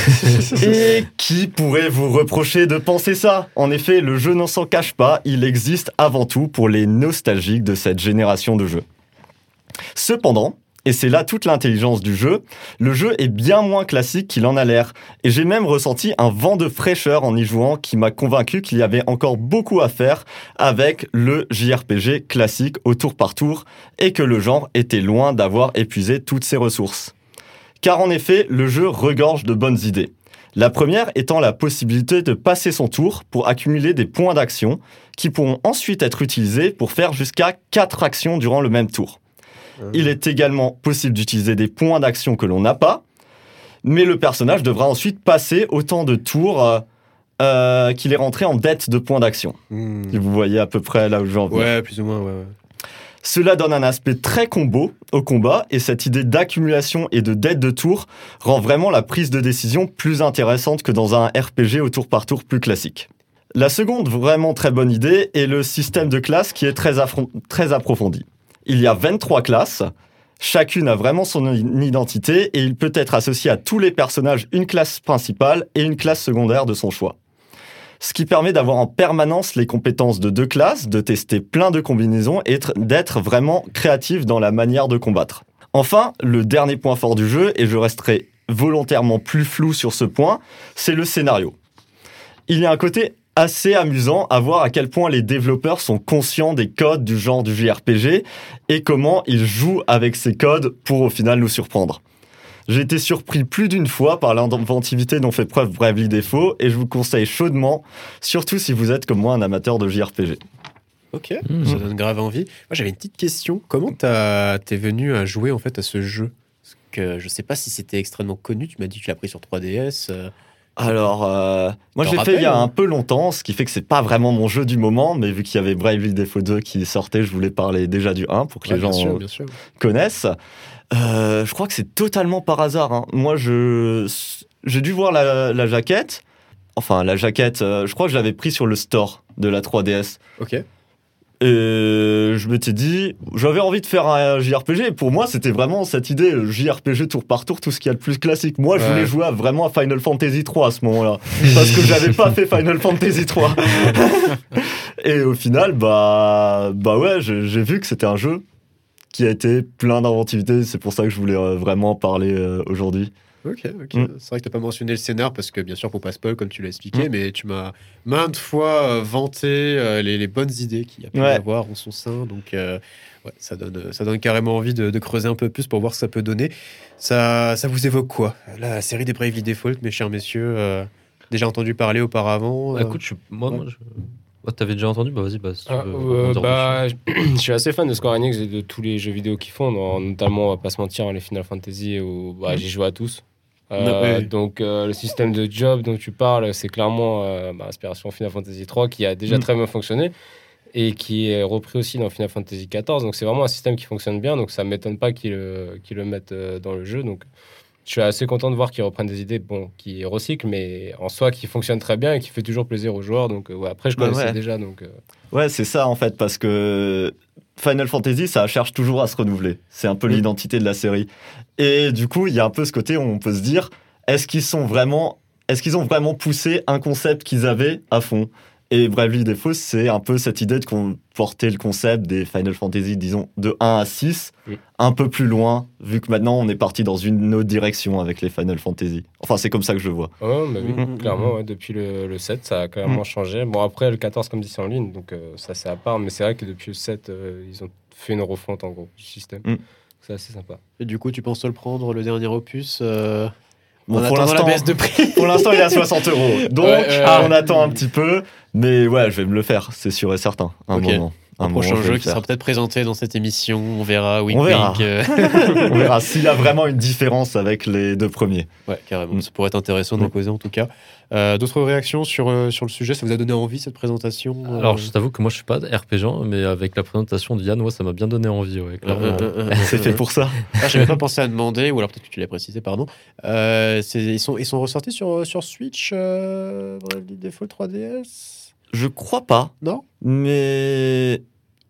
C: Et qui pourrait vous reprocher de penser ça? En effet, le jeu n'en s'en cache pas, il existe avant tout pour les nostalgiques de cette génération de jeux. Cependant, et c'est là toute l'intelligence du jeu, le jeu est bien moins classique qu'il en a l'air. Et j'ai même ressenti un vent de fraîcheur en y jouant qui m'a convaincu qu'il y avait encore beaucoup à faire avec le JRPG classique au tour par tour et que le genre était loin d'avoir épuisé toutes ses ressources. Car en effet, le jeu regorge de bonnes idées. La première étant la possibilité de passer son tour pour accumuler des points d'action qui pourront ensuite être utilisés pour faire jusqu'à 4 actions durant le même tour. Il est également possible d'utiliser des points d'action que l'on n'a pas, mais le personnage devra ensuite passer autant de tours euh, euh, qu'il est rentré en dette de points d'action.
A: Hmm.
C: Si vous voyez à peu près là où j'en venir.
A: Ouais, plus ou moins, ouais. ouais.
C: Cela donne un aspect très combo au combat et cette idée d'accumulation et de dette de tour rend vraiment la prise de décision plus intéressante que dans un RPG au tour par tour plus classique. La seconde vraiment très bonne idée est le système de classes qui est très approfondi. Il y a 23 classes, chacune a vraiment son identité et il peut être associé à tous les personnages une classe principale et une classe secondaire de son choix. ce qui permet d'avoir en permanence les compétences de deux classes, de tester plein de combinaisons et être- d'être vraiment créatif dans la manière de combattre. Enfin, le dernier point fort du jeu, et je resterai volontairement plus flou sur ce point, c'est le scénario. Il y a un côté assez amusant à voir à quel point les développeurs sont conscients des codes du genre du JRPG et comment ils jouent avec ces codes pour au final nous surprendre. J'ai été surpris plus d'une fois par l'inventivité dont fait preuve Bravely Default et je vous conseille chaudement, surtout si vous êtes comme moi un amateur de JRPG.
A: Ok,
B: Mhm.
A: ça donne grave envie. Moi, j'avais une petite question. Comment t'es venu à jouer en fait à ce jeu? Parce que je sais pas si c'était extrêmement connu. Tu m'as dit que tu l'as pris sur 3DS. euh,
C: Alors, euh, moi j'ai fait il y a un
A: hein
C: peu longtemps, ce qui fait que c'est pas vraiment mon jeu du moment, mais vu qu'il y avait Bravely Default 2 qui sortait, je voulais parler déjà du 1 pour que
A: ouais,
C: les gens
A: sûr, bien sûr.
C: connaissent. Euh, je crois que c'est totalement par hasard. hein. Moi, je j'ai dû voir la, la jaquette. Enfin, la jaquette, euh, je crois que je l'avais pris sur le store de la 3DS.
A: Ok.
C: Et je m'étais dit, j'avais envie de faire un JRPG. Et pour moi, c'était vraiment cette idée, JRPG tour par tour, tout ce qu'il y a de plus classique. Moi, je voulais jouer à vraiment à Final Fantasy 3 à ce moment-là. parce que j'avais pas fait Final Fantasy 3. Et au final, bah, bah ouais, j'ai j'ai vu que c'était un jeu qui a été plein d'inventivité. C'est pour ça que je voulais euh, vraiment en parler euh, aujourd'hui.
A: Ok, ok.
C: Mm.
A: C'est vrai que t'as pas mentionné le scénar parce que bien sûr, faut pas spoil comme tu l'as expliqué, mais tu m'as maintes fois euh, vanté euh, les, les bonnes idées qu'il y a pu
C: Ouais.
A: avoir en son sein. Donc, euh, ouais, ça donne, ça donne carrément envie de, de creuser un peu plus pour voir ce que ça peut donner. Ça, ça vous évoque quoi? La série des Bravely Default, mes chers messieurs. euh, déjà entendu parler auparavant.
B: Bah,
A: euh,
B: écoute, je, moi,
A: ouais.
B: moi, je... Oh, t'avais déjà entendu? Bah vas-y, bah, si tu
E: Ah,
B: veux
E: euh, bah, je suis assez fan de Square Enix et de tous les jeux vidéo qu'ils font, notamment, on va pas se mentir, les Final Fantasy, où bah, j'y joue à tous. Euh. Donc, euh, le système de job dont tu parles, c'est clairement euh, bah, inspiration Final Fantasy 3 qui a déjà
C: Mm.
E: très bien fonctionné et qui est repris aussi dans Final Fantasy 14. Donc, c'est vraiment un système qui fonctionne bien. Donc, ça m'étonne pas qu'ils le, mettent euh, dans le jeu. Donc, je suis assez content de voir qu'ils reprennent des idées bon, qui recyclent, mais en soi qui fonctionnent très bien et qui fait toujours plaisir aux joueurs. Donc, ouais, après, je
C: Bah
E: connaissais
C: ouais.
E: déjà. Donc,
C: Ouais, c'est ça en fait, parce que Final Fantasy, ça cherche toujours à se renouveler. C'est un peu l'identité de la série. Et du coup, il y a un peu ce côté où on peut se dire, est-ce qu'ils sont vraiment, est-ce qu'ils ont vraiment poussé un concept qu'ils avaient à fond? Et Bravely Default, c'est un peu cette idée de porter le concept des Final Fantasy, disons, de 1 à 6,
E: Mm.
C: un peu plus loin, vu que maintenant on est parti dans une autre direction avec les Final Fantasy. Enfin, c'est comme ça que je vois.
E: Ouais, bah oui,
A: Mhm.
E: clairement, ouais, depuis le, le 7, ça a clairement changé. Bon, après, le 14, comme dit, c'est en ligne, donc euh, ça, c'est à part, mais c'est vrai que depuis le 7, euh, ils ont fait une refonte, en gros, du système.
C: Mhm.
E: C'est assez sympa.
A: Et du coup, tu penses te le prendre, le dernier opus euh,
C: Bon, pour l'instant- Pour il est à 60 euros. Donc,
E: Ouais,
C: on attend un petit peu. Mais ouais, je vais me le faire, c'est sûr et certain. Un moment.
A: Un, prochain jeu qui
C: faire.
A: sera peut-être présenté dans cette émission. On verra. Wink,
C: On verra.
A: wink, euh.
C: On verra s'il y a vraiment une différence avec les deux premiers.
A: Ouais, carrément.
C: Mm.
A: Ça pourrait être intéressant d'en
C: Mm.
A: causer en tout cas. Euh, D'autres réactions sur, euh, sur le sujet? Ça vous a donné envie cette présentation euh,
B: Alors, je t'avoue que moi, je suis pas RPG, mais avec la présentation de Yann, ouais, ça m'a bien donné envie. Ouais,
C: C'est fait pour ça.
A: Ah, j'avais pas pensé à demander, ou alors peut-être que tu l'as précisé, pardon. Euh, ils, sont, ils sont ressortis sur, sur Switch, euh, Bravely Default 3DS
C: Je crois pas,
A: Non?
C: Mais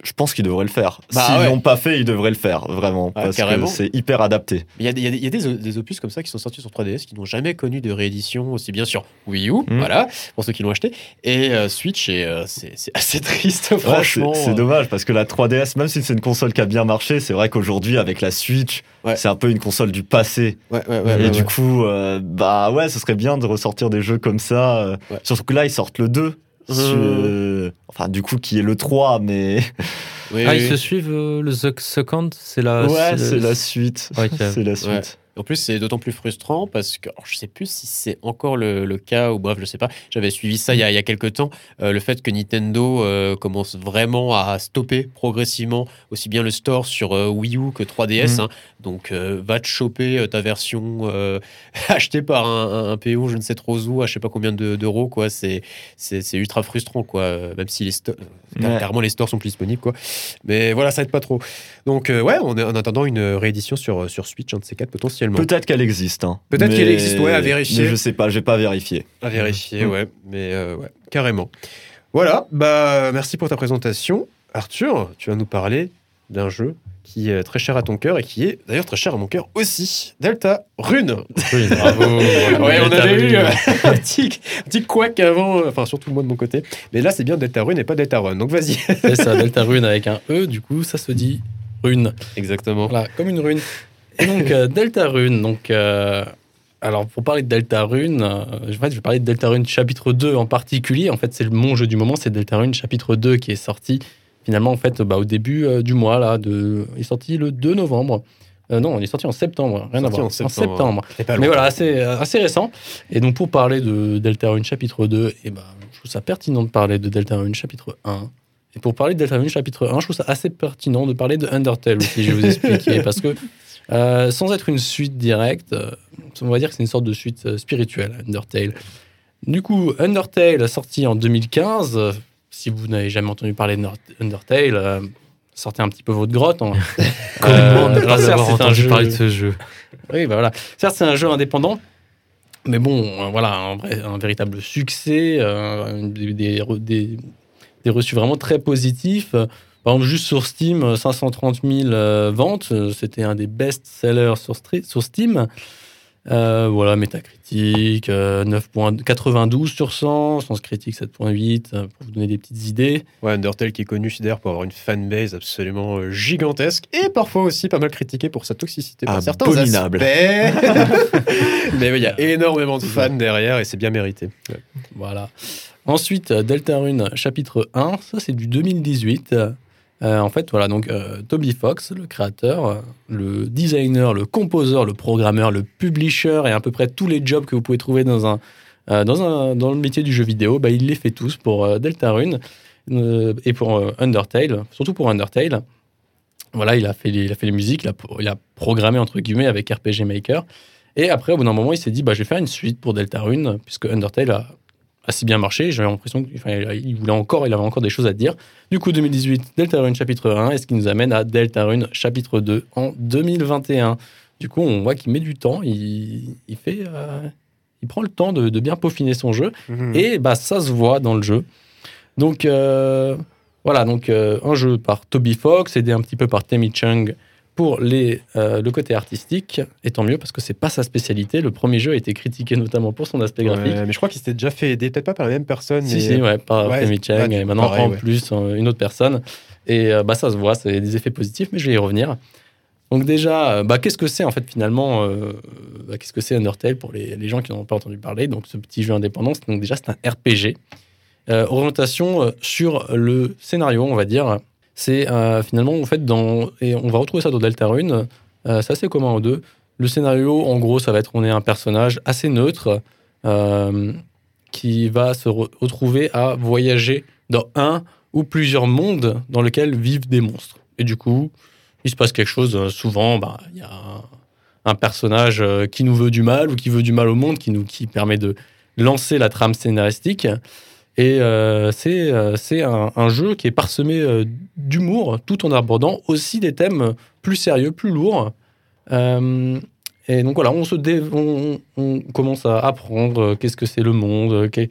C: je pense qu'ils devraient le faire.
A: Bah
C: S'ils
A: ouais.
C: l'ont pas fait, ils devraient le faire, vraiment.
A: Ah,
C: parce
A: carrément.
C: que c'est hyper adapté.
A: Il y a, des- il y a des- il y a des, des opus comme ça qui sont sortis sur 3DS qui n'ont jamais connu de réédition, aussi bien sur Wii U,
C: Mm.
A: voilà, pour ceux qui l'ont acheté, et euh, Switch, et euh, c'est assez triste,
C: Ouais,
A: franchement.
C: c'est dommage parce que la 3DS, même si c'est une console qui a bien marché, c'est vrai qu'aujourd'hui, avec la Switch,
A: Ouais.
C: c'est un peu une console du passé. Et du coup, euh, bah ouais, ce serait bien de ressortir des jeux comme ça. Surtout que là, ils sortent le 2.
A: Mmh.
C: sur- Enfin, du coup, qui est le 3, mais.
A: Oui,
B: Ah,
A: oui.
B: ils se suivent euh, le The Second C'est la.
C: ouais, c'est la suite.
B: Ok.
C: C'est la suite.
A: En plus, c'est d'autant plus frustrant parce que alors, je sais plus si c'est encore le, le cas ou bref, je sais pas. J'avais suivi ça il y a, il y a quelques temps. euh, le fait que Nintendo euh, commence vraiment à stopper progressivement aussi bien le store sur euh, Wii U que 3DS.
C: Mhm.
A: hein. Donc, va te choper ta version achetée par un, un, un PO, je ne sais trop où, à je sais pas combien de- d'euros. quoi. C'est ultra frustrant, quoi. Même si les stores,
C: Ouais.
A: carrément les stores sont plus disponibles, quoi. Mais voilà, ça aide pas trop. Donc, ouais, on est en attendant une réédition sur, sur Switch, un de ces quatre potentiellement.
C: Peut-être qu'elle existe. hein.
A: Peut-être qu'elle existe, ouais, à vérifier.
C: Mais je sais pas, j'ai pas vérifié.
A: À vérifier,
C: Mm.
A: ouais. Mais euh, ouais, carrément. Voilà, bah merci pour ta présentation. Arthur, tu vas nous parler d'un jeu qui est très cher à ton cœur et qui est d'ailleurs très cher à mon cœur aussi. Delta Rune.
B: Oui,
D: Bravo.
A: Ouais, on avait eu
D: Rune.
A: euh, un petit, un petit couac avant, euh, enfin surtout moi de mon côté. Mais là, c'est bien Delta Rune et pas Delta Run. Donc vas-y.
D: C'est ça, Delta Rune avec un E, du coup, ça se dit rune.
A: Exactement.
D: Voilà, comme une rune. Et donc, euh, Delta Rune. Donc, euh, alors, pour parler de Delta Rune, euh, en fait, je vais parler de Delta Rune chapitre 2 en particulier. En fait, c'est mon jeu du moment, c'est Delta Rune chapitre 2 qui est sorti finalement en fait, bah, au début euh, du mois. Là, de... Il est sorti le 2 novembre. Euh, non, il est sorti en septembre. Rien à voir.
A: en septembre. Pas
D: Mais voilà, assez, euh, assez récent. Et donc, pour parler de Delta Rune chapitre 2, et ben, je trouve ça pertinent de parler de Delta Rune chapitre 1. Et pour parler de Delta Rune chapitre 1, je trouve ça assez pertinent de parler de Undertale aussi, je vais vous expliquer. parce que, euh, sans être une suite directe, euh, on va dire que c'est une sorte de suite euh, spirituelle, Undertale. Du coup, Undertale, sorti en 2015, euh, si vous n'avez jamais entendu parler de Nor- Undertale, euh, sortez un petit peu votre grotte. hein.
B: Comment
D: Euh, c'est un jeu-
B: parler de ce jeu
D: oui, bah voilà. Certes, c'est un jeu indépendant, mais bon, voilà, un, vrai- un véritable succès, euh, des, des- des reçus vraiment très positifs. Euh, Par exemple, juste sur Steam, euh, 530 000 euh, ventes, euh, c'était un des best-sellers sur, Steam. Euh, voilà, Metacritic, euh, 9.92 sur 100, Sens Critique 7.8, euh, pour vous donner des petites idées.
A: Ouais, Undertale qui est connu d'ailleurs pour avoir une fanbase absolument euh, gigantesque et parfois aussi pas mal critiqué pour sa toxicité par certains aspects. Mais il y a énormément de fans derrière et c'est bien mérité.
D: Voilà. Ensuite, euh, Deltarune chapitre 1, ça c'est du 2018. Euh, en fait, voilà, donc euh, Toby Fox, le créateur, euh, le designer, le composeur, le programmeur, le publisher et à peu près tous les jobs que vous pouvez trouver dans, un, dans, le métier du jeu vidéo, bah, il les fait tous pour Deltarune et pour Undertale, surtout pour Undertale. Voilà, il a fait les, il a fait les musiques, il a, il a programmé entre guillemets avec RPG Maker. Et après, au bout d'un moment, il s'est dit, bah, je vais faire une suite pour Deltarune, puisque Undertale a, a si bien marché. J'avais l'impression qu'il voulait encore, il avait encore des choses à dire. Du coup, 2018, Deltarune chapitre 1, et ce qui nous amène à Deltarune chapitre 2 en 2021. Du coup, on voit qu'il met du temps, il, il fait, euh, il prend le temps de, de bien peaufiner son jeu.
A: Mhm.
D: Et bah, ça se voit dans le jeu. Donc euh, voilà, donc euh, un jeu par Toby Fox, aidé un petit peu par Temi Chung pour les, euh, le côté artistique, et tant mieux parce que c'est pas sa spécialité. Le premier jeu a été critiqué notamment pour son aspect graphique.
A: Ouais, mais je crois qu'il s'était déjà fait aider, peut-être pas par la même personne.
D: Si,
A: mais-
D: si, ouais, par
A: Ouais,
D: Chung,
A: bah,
D: et maintenant
A: pareil,
D: en plus euh, une autre personne. Et euh, bah, ça se voit, c'est des effets positifs, mais je vais y revenir. Donc déjà, bah, qu'est-ce que c'est en fait finalement euh, bah, Qu'est-ce que c'est Undertale pour les, les gens qui n'en ont pas entendu parler Donc ce petit jeu indépendant, donc déjà c'est un RPG. Euh, orientation sur le scénario, on va dire. C'est euh, finalement en fait dans et on va retrouver ça dans Deltarune. Euh, c'est assez commun aux deux. Le scénario, en gros, ça va être on est un personnage assez neutre euh, qui va se re- retrouver à voyager dans un ou plusieurs mondes dans lesquels vivent des monstres. Et du coup, il se passe quelque chose. souvent, bah, il y a un, personnage qui nous veut du mal ou qui veut du mal au monde, qui nous qui permet de lancer la trame scénaristique. Et euh, c'est euh, un, jeu qui est parsemé euh, d'humour, tout en abordant aussi des thèmes plus sérieux, plus lourds. Et donc voilà, on, commence à apprendre qu'est-ce que c'est le monde, que-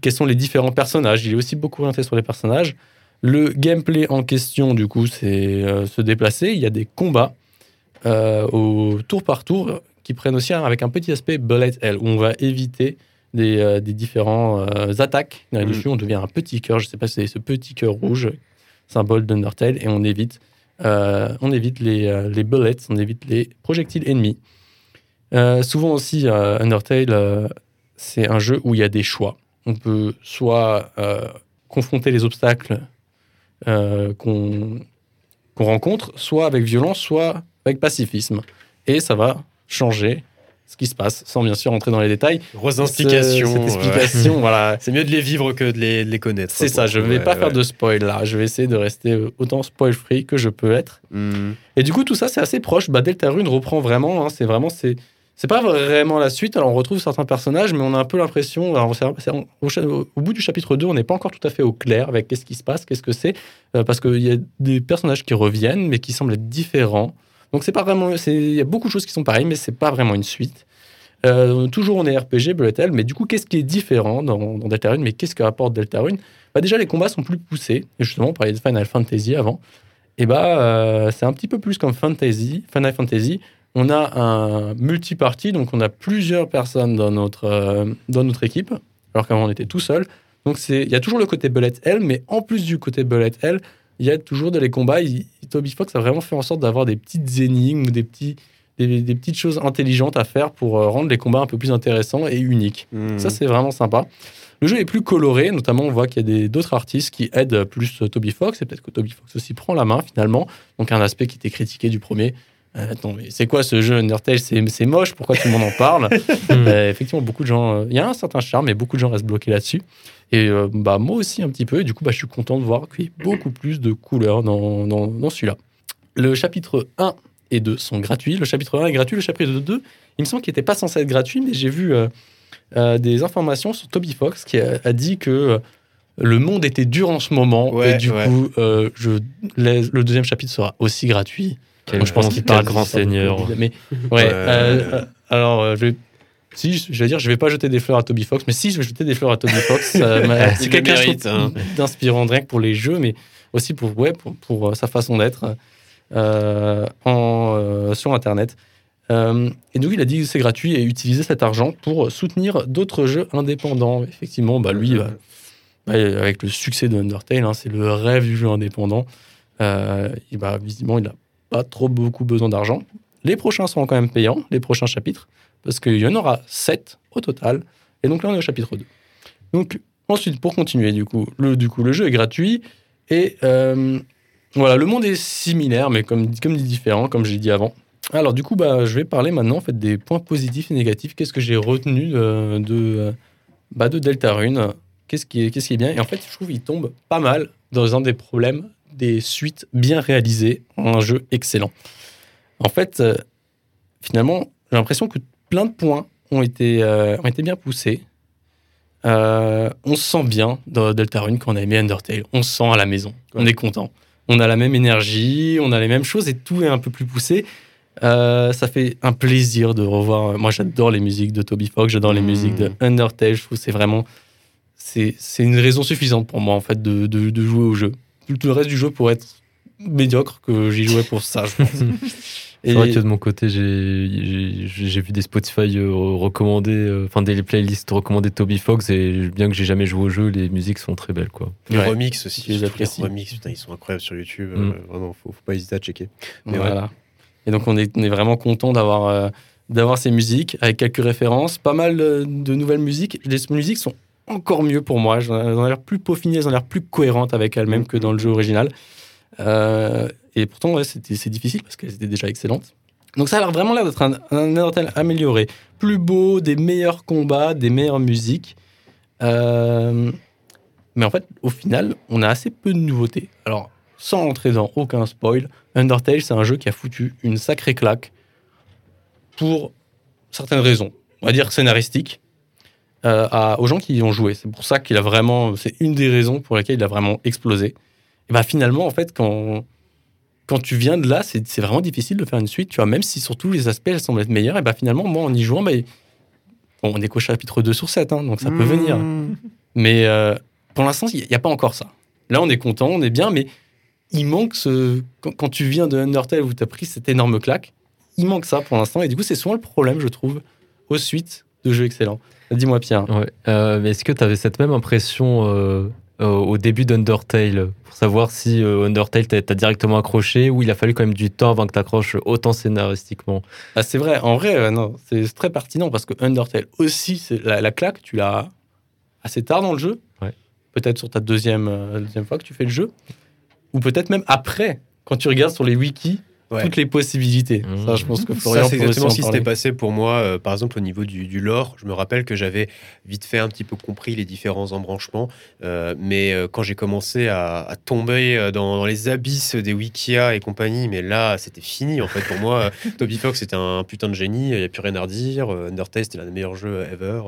D: quels sont les différents personnages. Il est aussi beaucoup orienté sur les personnages. Le gameplay en question, du coup, c'est se déplacer. Il y a des combats au tour par tour qui prennent aussi avec un petit aspect bullet hell, où on va éviter des, euh, des différents euh, attaques. Là-dessus, on devient un petit cœur. Je ne sais pas si c'est ce petit cœur rouge, symbole d'Undertale, et on évite, euh, on évite les, les bullets, on évite les projectiles ennemis. Euh, souvent aussi, euh, Undertale, euh, c'est un jeu où il y a des choix. On peut soit confronter les obstacles qu'on qu'on rencontre, soit avec violence, soit avec pacifisme. Et ça va changer ce qui se passe, sans bien sûr entrer dans les détails. Cette
A: ouais.
D: explication, voilà.
A: C'est mieux de les vivre que de les, de les connaître.
D: C'est ça, je ne vais
A: Ouais,
D: pas
A: ouais.
D: faire de spoil là. Je vais essayer de rester euh, autant spoil-free que je peux être.
A: Mhm.
D: Et du coup, tout ça, c'est assez proche. Bah, Deltarune reprend vraiment. hein, c'est vraiment. C'est, c'est pas vraiment la suite. Alors, on retrouve certains personnages, mais on a un peu l'impression. alors, au bout du chapitre 2, on n'est pas encore tout à fait au clair avec qu'est-ce qui se passe, qu'est-ce que c'est. euh, parce qu'il y a des personnages qui reviennent, mais qui semblent être différents. Donc, c'est pas vraiment. Il y a beaucoup de choses qui sont pareilles, mais c'est pas vraiment une suite. Euh, toujours, on est RPG, Bullet mais du coup, qu'est-ce qui est différent dans, dans Deltarune Mais qu'est-ce que apporte Deltarune bah, Déjà, les combats sont plus poussés. Et justement, on parlait de Final Fantasy avant. Et bah, euh, c'est un petit peu plus comme Fantasy, Final Fantasy. On a un multi-party, donc on a plusieurs personnes dans notre, euh, dans notre équipe, alors qu'avant on était tout seul. Donc il y a toujours le côté bullet hell, mais en plus du côté bullet hell, il y a toujours dans les combats. il- Toby Fox a vraiment fait en sorte d'avoir des petites énigmes ou des, petits, des, des petites choses intelligentes à faire pour euh, rendre les combats un peu plus intéressants et uniques.
A: Hmm.
D: Ça, c'est vraiment sympa. Le jeu est plus coloré, notamment on voit qu'il y a d'autres artistes qui aident plus euh, Toby Fox, et peut-être que Toby Fox aussi prend la main finalement. Donc un aspect qui était critiqué du premier. Euh, attends, mais c'est quoi ce jeu Undertale? C'est c'est moche, pourquoi tout le monde en parle? Euh, Effectivement, beaucoup de gens. euh, Il y a un certain charme, mais beaucoup de gens restent bloqués là-dessus. Et euh, bah, moi aussi un petit peu, et du coup, bah, je suis content de voir qu'il y a beaucoup plus de couleurs dans, dans, dans celui-là. Le chapitre 1 et 2 sont gratuits. Le chapitre 1 est gratuit, le chapitre 2, il me semble qu'il n'était pas censé être gratuit, mais j'ai vu. euh, euh, des informations sur Toby Fox qui a, a dit que le monde était dur en ce moment
A: Ouais,
D: et du
A: ouais.
D: coup euh, je laisse- le deuxième chapitre sera aussi gratuit.
B: Quel
D: Donc, je pense qu'il parle
B: grand seigneur.
D: Mais ouais.
A: Ouais.
D: alors euh, je vais si je vais dire je vais pas jeter des fleurs à Toby Fox, mais si je vais jeter des fleurs à Toby Fox, euh, c'est quelqu'un
F: hein.
D: d'inspirant rien que pour les jeux, mais aussi pour ouais pour, pour, euh, sa façon d'être euh, euh, sur internet. Euh, et donc il a dit que c'est gratuit et utiliser cet argent pour soutenir d'autres jeux indépendants. Effectivement, bah lui, bah, bah, avec le succès de Undertale, hein, c'est le rêve du jeu indépendant. Et bah, visiblement, il n'a pas trop beaucoup besoin d'argent. Les prochains seront quand même payants, les prochains chapitres, parce qu'il y en aura 7 au total. Et donc là, on est au chapitre 2. Donc ensuite, pour continuer, du coup, le, du coup, le jeu est gratuit. Et euh, voilà, le monde est similaire, mais comme, comme dit différent, comme j'ai dit avant. Alors du coup, bah, je vais parler maintenant en fait, des points positifs et négatifs. Qu'est-ce que j'ai retenu de, de, bah, de Deltarune Qu'est-ce qui, est, qui est bien? Et en fait, je trouve qu'il tombe pas mal dans un des problèmes des suites bien réalisées un jeu excellent. En fait, euh, finalement, j'ai l'impression que plein de points ont été, euh, ont été bien poussés. Euh, on se sent bien dans Deltarune quand on a aimé Undertale. On se sent à la maison. On est content. On a la même énergie, on a les mêmes choses et tout est un peu plus poussé. Euh, ça fait un plaisir de revoir. Moi, j'adore les musiques de Toby Fox, j'adore les
A: Mm.
D: musiques de Undertale. Je trouve que c'est vraiment. C'est c'est une raison suffisante pour moi, en fait, de, de, de jouer au jeu. Tout le reste du jeu pourrait être médiocre que j'y jouais pour ça, je pense.
B: C'est vrai que de mon côté, j'ai- vu des Spotify euh, recommandés, euh, enfin des playlists recommandées de Toby Fox, et bien que j'ai jamais joué au jeu, les musiques sont très belles, quoi.
A: Les
D: Ouais.
A: remix aussi.
D: Les.
A: Les remix, putain, ils sont incroyables sur YouTube.
B: Mm.
A: euh, vraiment, faut, faut pas hésiter à checker. Mais
D: voilà. Et donc, on est, on est vraiment content d'avoir euh, d'avoir ces musiques avec quelques références, pas mal euh, de nouvelles musiques. Les musiques sont encore mieux pour moi. Elles ont l'air plus peaufinées, elles ont l'air plus cohérentes avec elles-mêmes que dans le jeu original. Euh, et pourtant, ouais, c'est difficile parce qu'elles étaient déjà excellentes. Donc, ça a l'air vraiment l'air d'être un, un Undertale amélioré. Plus beau, des meilleurs combats, des meilleures musiques. Euh, mais en fait, au final, on a assez peu de nouveautés. Alors, sans entrer dans aucun spoil, Undertale, c'est un jeu qui a foutu une sacrée claque pour certaines raisons. On va dire scénaristiques euh, aux gens qui y ont joué. C'est pour ça qu'il a vraiment. C'est une des raisons pour lesquelles il a vraiment explosé. Et bah finalement, en fait, quand, quand tu viens de là, c'est vraiment difficile de faire une suite. Tu vois, même si sur tous les aspects, elles semblent être meilleures, et bah finalement, moi, en y jouant, bah, bon, on est qu'au chapitre 2 sur 7, hein, donc ça peut venir. Mais euh, pour l'instant, il n'y a pas encore ça. Là, on est content, on est bien, mais il manque ce. Quand, quand tu viens de Undertale où tu as pris cette énorme claque, il manque ça pour l'instant. Et du coup, c'est souvent le problème, je trouve, aux suites de jeux excellents. Dis-moi, Pierre.
B: Ouais. Euh, mais est-ce que tu avais cette même impression euh, au début d'Undertale pour savoir si euh, Undertale t'a directement accroché ou il a fallu quand même du temps avant que t'accroches autant scénaristiquement
D: Ah, c'est vrai, en vrai, euh, non, c'est c'est très pertinent parce que Undertale aussi, c'est la, la claque, tu l'as assez tard dans le jeu.
B: Ouais.
D: Peut-être sur ta deuxième, euh, deuxième fois que tu fais le jeu. Ou peut-être même après, quand tu regardes sur les wikis
A: Ouais.
D: toutes les possibilités.
B: Mmh.
D: Ça, je pense que Florian
A: Ça, c'est exactement
D: en
A: ce qui s'était passé pour moi, euh, par exemple, au niveau du, du lore. Je me rappelle que j'avais vite fait un petit peu compris les différents embranchements, euh, mais euh, quand j'ai commencé à, à tomber dans, dans les abysses des Wikia et compagnie, mais là, c'était fini en fait. Pour moi, Toby Fox, c'était un putain de génie, il n'y a plus rien à redire. Undertale, c'était l'un des meilleurs jeux ever.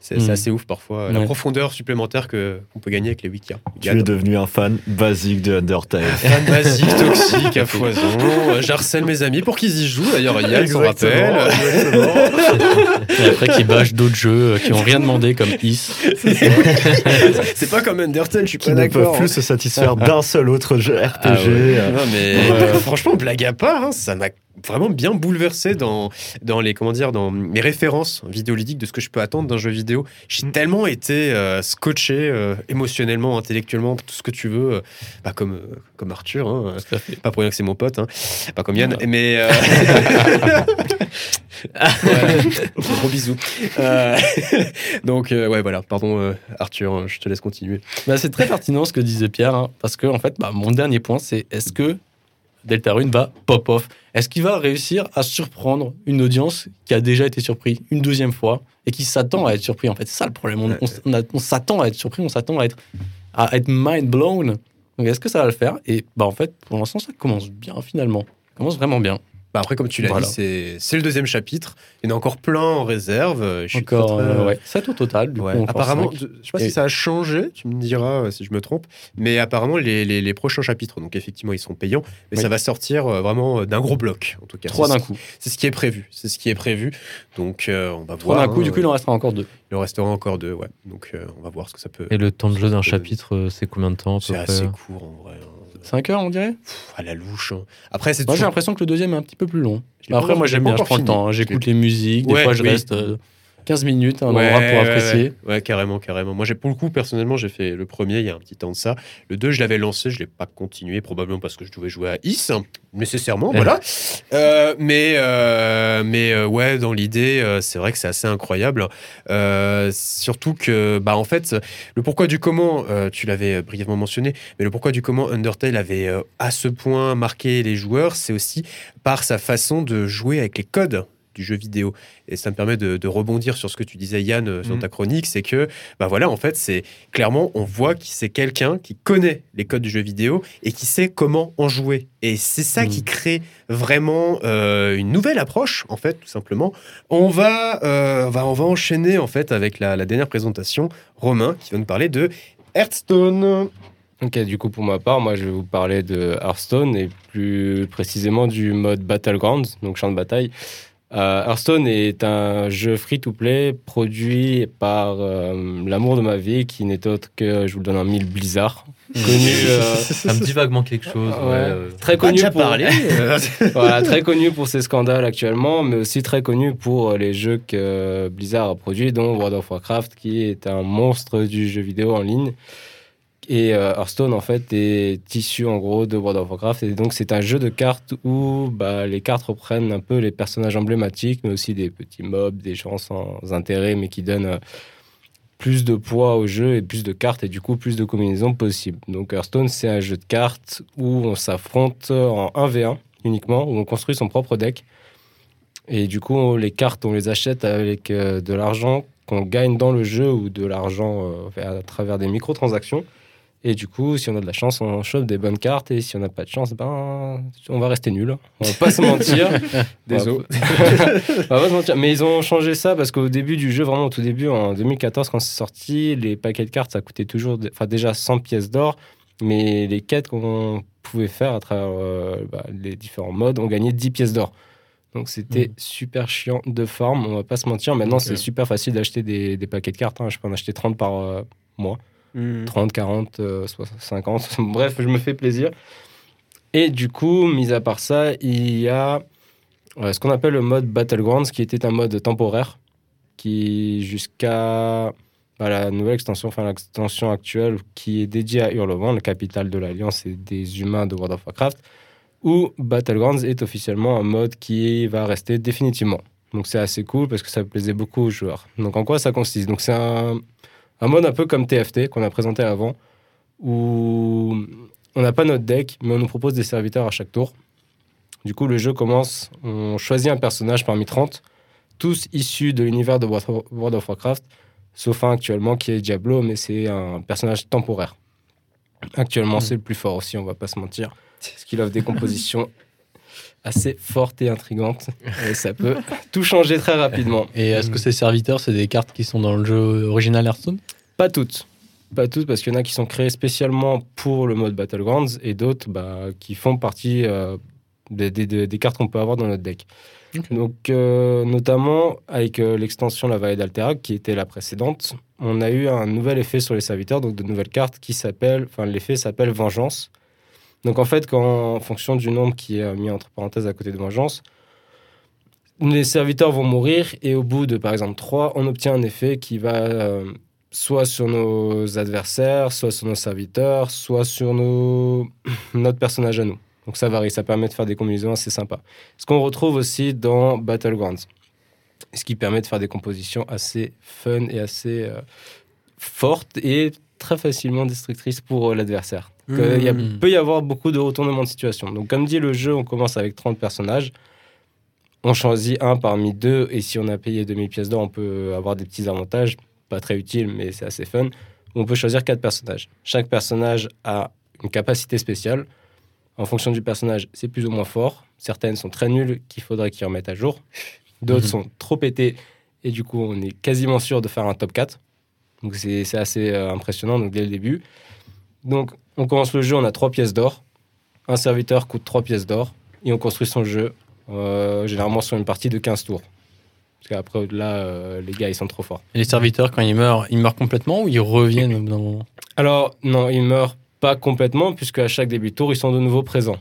A: C'est c'est
D: Mm.
A: assez ouf parfois, la
D: Ouais.
A: profondeur supplémentaire que- qu'on peut gagner avec les Wikia.
C: Tu es devenu un fan basique de Undertale.
A: Fan basique, toxique, à foison. euh, j'harcèle mes amis pour qu'ils y jouent. D'ailleurs, Yann s'en rappelle.
D: Et après, qui bâchent d'autres jeux euh, qui ont rien demandé, comme Is.
A: C'est pas comme Undertale, je suis
C: Qui
A: pas
C: ne peuvent
A: d'accord.
C: plus se satisfaire d'un seul autre jeu RPG.
A: Ah ouais.
C: euh,
A: Non, mais
C: Ouais.
A: franchement, blague à part, hein, ça m'a vraiment bien bouleversé dans, dans les comment dire dans mes références vidéoludiques de ce que je peux attendre d'un jeu vidéo. J'ai
C: Mm.
A: tellement été euh, scotché euh, émotionnellement, intellectuellement, tout ce que tu veux, euh, bah, comme euh, comme Arthur. hein. Pas pour rien que c'est mon pote, hein. pas comme Yann, mais gros bisous. Donc ouais voilà, pardon Arthur, hein, je te laisse continuer.
D: Bah, c'est très pertinent ce que disait Pierre, hein, parce que en fait, bah, mon dernier point, c'est est-ce que Deltarune va pop off Est-ce qu'il va réussir à surprendre une audience qui a déjà été surprise une deuxième fois et qui s'attend à être surpris En fait, c'est ça le problème. On s'attend à être surpris, on s'attend à être, à être mind blown. Donc, est-ce que ça va le faire? Et bah, en fait, pour l'instant, ça commence bien finalement. Ça commence vraiment bien.
A: Bah après comme tu l'as
D: Voilà.
A: dit, c'est c'est le deuxième chapitre. Il y en a encore plein en réserve. euh, Je suis
D: Encore,
A: très, très-
D: euh, ouais, 7 au total. Du
A: Ouais.
D: coup, encore
A: apparemment, je je sais pas
D: Et-
A: si ça a changé, tu me diras euh, si je me trompe, mais apparemment les, les- les prochains chapitres, donc effectivement ils sont payants, mais
D: Oui.
A: ça va sortir euh, vraiment euh, d'un gros bloc en tout cas.
D: Trois d'un
A: ce-
D: coup.
A: C'est ce qui est prévu, c'est ce qui est prévu. Donc euh, on va
D: Trois
A: voir.
D: d'un coup,
A: hein,
D: du coup, il en restera encore deux.
A: il en restera encore deux, ouais. Donc euh, on va voir ce que ça peut.
B: Et le temps de jeu d'un chapitre, euh, c'est combien de temps
A: C'est assez court en vrai. hein.
D: 5 heures, on dirait?
A: Pff, à la louche. hein. Après c'est
D: Moi, j'ai
A: toujours.
D: l'impression que le deuxième est un petit peu plus long. Après, moi, j'aime bien, je prends le temps. hein. J'écoute les musiques, des
A: Ouais,
D: fois, je
A: oui.
D: reste euh, 15 minutes, un
A: Ouais,
D: endroit pour
A: ouais,
D: apprécier.
A: Ouais, ouais, carrément, carrément. Moi, j'ai pour le coup, personnellement, j'ai fait le premier il y a un petit temps de ça. Le 2, je l'avais lancé, je l'ai pas continué, probablement parce que je devais jouer à Is, hein, nécessairement, voilà. Euh, mais euh, mais euh, ouais, dans l'idée, c'est vrai que c'est assez incroyable. Surtout que, bah, en fait, le pourquoi du comment, tu l'avais brièvement mentionné, mais le pourquoi du comment Undertale avait à ce point marqué les joueurs, c'est aussi par sa façon de jouer avec les codes du jeu vidéo. Et ça me permet de, de rebondir sur ce que tu disais, Yann, euh, dans
C: Mhm.
A: ta chronique, c'est que, bah voilà, en fait, c'est clairement, on voit que c'est quelqu'un qui connaît les codes du jeu vidéo et qui sait comment en jouer. Et c'est ça qui crée vraiment euh, une nouvelle approche, en fait, tout simplement. On va, euh, va- on va enchaîner, en fait, avec la, la dernière présentation, Romain, qui va nous parler de Hearthstone.
E: Ok, du coup, pour ma part, moi, je vais vous parler de Hearthstone et plus précisément du mode Battlegrounds, donc champ de bataille. Euh, Hearthstone est un jeu free-to-play produit par euh, l'amour de ma vie, qui n'est autre que, je vous le donne en mille, Blizzard. Connu, euh,
B: Ça me dit vaguement quelque chose.
E: Ouais.
B: ouais, euh.
E: très connu pour
A: parlé.
E: voilà, très connu pour ses scandales actuellement, mais aussi très connu pour euh, les jeux que Blizzard a produits, dont World of Warcraft, qui est un monstre du jeu vidéo en ligne. Et euh, Hearthstone, en fait, est issu en gros de World of Warcraft. Et donc, c'est un jeu de cartes où bah, les cartes reprennent un peu les personnages emblématiques, mais aussi des petits mobs, des gens sans intérêt, mais qui donnent euh, plus de poids au jeu et plus de cartes, et du coup, plus de combinaisons possibles. Donc, Hearthstone, c'est un jeu de cartes où on s'affronte en 1v1 uniquement, où on construit son propre deck. Et du coup, les cartes, on les achète avec euh, de l'argent qu'on gagne dans le jeu ou de l'argent à travers des microtransactions. Et du coup, si on a de la chance, on chope des bonnes cartes. Et si on n'a pas de chance, ben, on va rester nul. On va pas se mentir.
A: Désolé.
E: On va pas se mentir. Mais ils ont changé ça parce qu'au début du jeu, vraiment au tout début, en 2014, quand c'est sorti, les paquets de cartes, ça coûtait toujours, enfin déjà 100 pièces d'or. Mais les quêtes qu'on pouvait faire à travers euh, bah, les différents modes, on gagnait 10 pièces d'or. Donc c'était super chiant de forme, on va pas se mentir. Maintenant, c'est super facile d'acheter des, des paquets de cartes. hein. Je peux en acheter 30 par euh, mois. 30, 40, euh, 60, 50. Bref, je me fais plaisir. Et du coup, mis à part ça, il y a euh, ce qu'on appelle le mode Battlegrounds, qui était un mode temporaire, qui jusqu'à bah, la nouvelle extension, enfin l'extension actuelle, qui est dédiée à Hurlevent, la capitale de l'Alliance et des humains de World of Warcraft, où Battlegrounds est officiellement un mode qui va rester définitivement. Donc c'est assez cool parce que ça plaisait beaucoup aux joueurs. Donc en quoi ça consiste? Donc c'est un, un mode un peu comme TFT qu'on a présenté avant, où on n'a pas notre deck, mais on nous propose des serviteurs à chaque tour. Du coup, le jeu commence, on choisit un personnage parmi 30, tous issus de l'univers de World of Warcraft, sauf un actuellement qui est Diablo, mais c'est un personnage temporaire. Actuellement, c'est le plus fort aussi, on va pas se mentir, parce qu'il offre des compositions assez fortes et intrigantes, et ça peut tout changer très rapidement.
D: Et est-ce que ces serviteurs, c'est des cartes qui sont dans le jeu original Hearthstone?
E: Pas toutes. Pas toutes, parce qu'il y en a qui sont créées spécialement pour le mode Battlegrounds et d'autres bah, qui font partie euh, des, des- des- des cartes qu'on peut avoir dans notre deck. Donc, euh, notamment avec euh, l'extension La Vallée d'Altera, qui était la précédente, on a eu un nouvel effet sur les serviteurs, donc de nouvelles cartes qui s'appellent, enfin, l'effet s'appelle Vengeance. Donc, en fait, en fonction du nombre qui est euh, mis entre parenthèses à côté de Vengeance, les serviteurs vont mourir et au bout de, par exemple, 3, on obtient un effet qui va euh, soit sur nos adversaires, soit sur nos serviteurs, soit sur nos... notre personnage à nous. Donc ça varie, ça permet de faire des combinaisons assez sympas. Ce qu'on retrouve aussi dans Battlegrounds, ce qui permet de faire des compositions assez fun et assez euh, fortes et très facilement destructrices pour l'adversaire. Euh, Il y a-
D: Mhm.
E: peut y avoir beaucoup de retournements de situation. Donc comme dit le jeu, on commence avec 30 personnages. On choisit un parmi deux et si on a payé 2000 pièces d'or, on peut avoir des petits avantages, pas très utiles, mais c'est assez fun. On peut choisir quatre personnages. Chaque personnage a une capacité spéciale. En fonction du personnage, c'est plus ou moins fort. Certaines sont très nulles qu'il faudrait qu'ils remettent à jour. D'autres
D: Mhm.
E: sont trop pétées et du coup, on est quasiment sûr de faire un top 4. Donc c'est c'est assez euh, impressionnant donc dès le début. Donc on commence le jeu, on a trois pièces d'or. Un serviteur coûte trois pièces d'or et on construit son jeu euh, généralement sur une partie de 15 tours. Parce qu'après, au-delà, euh, les gars, ils sont trop forts.
D: Et les serviteurs, quand ils meurent, ils meurent complètement ou ils reviennent au bout d'un moment?
E: Alors, non, ils meurent pas complètement, puisque à chaque début de tour, ils sont de nouveau présents.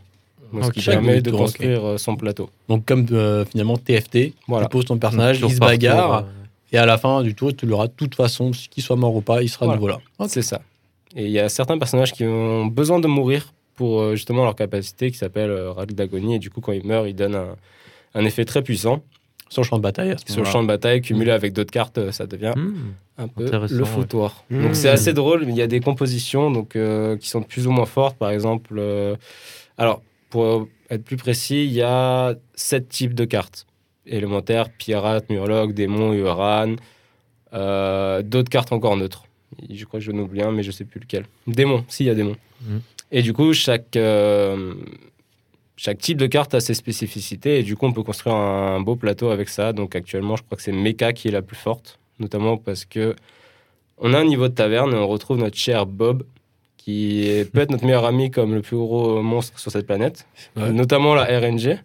E: Donc, ce qui
D: Chaque
E: permet
D: de tour,
E: construire euh, son plateau.
D: Donc, comme euh, finalement TFT,
E: Voilà.
D: tu poses ton personnage, il se bagarre,
B: tour, euh,
D: et à la fin du tour, tu l'auras de toute façon, qu'il soit mort ou pas, il sera
E: Voilà.
D: de nouveau là.
E: C'est ça. Et il y a certains personnages qui ont besoin de mourir pour euh, justement leur capacité qui s'appelle euh, règle d'agonie. Et du coup, quand ils meurent, ils donnent un, un effet très puissant.
D: Sur le champ de bataille,
E: Sur le champ de bataille, cumulé avec d'autres cartes, euh, ça devient
B: hmm.
E: un peu le
B: ouais.
E: foutoir.
A: Mmh.
E: Donc c'est assez drôle. Il y a des compositions donc, euh, qui sont plus ou moins fortes. Par exemple, euh, alors pour être plus précis, il y a sept types de cartes élémentaires pirate, murloc, démon, uran. euh, D'autres cartes encore neutres. Je crois que j'en oublie un, mais je sais plus lequel. Démon, si, il y a démon.
B: Mhm.
E: Et du coup, chaque, euh, chaque type de carte a ses spécificités. Et du coup, on peut construire un beau plateau avec ça. Donc actuellement, je crois que c'est Mecha qui est la plus forte. Notamment parce que on a un niveau de taverne et on retrouve notre cher Bob, qui est- peut être notre meilleur ami comme le plus gros monstre sur cette planète.
F: Ouais.
E: Notamment la RNG.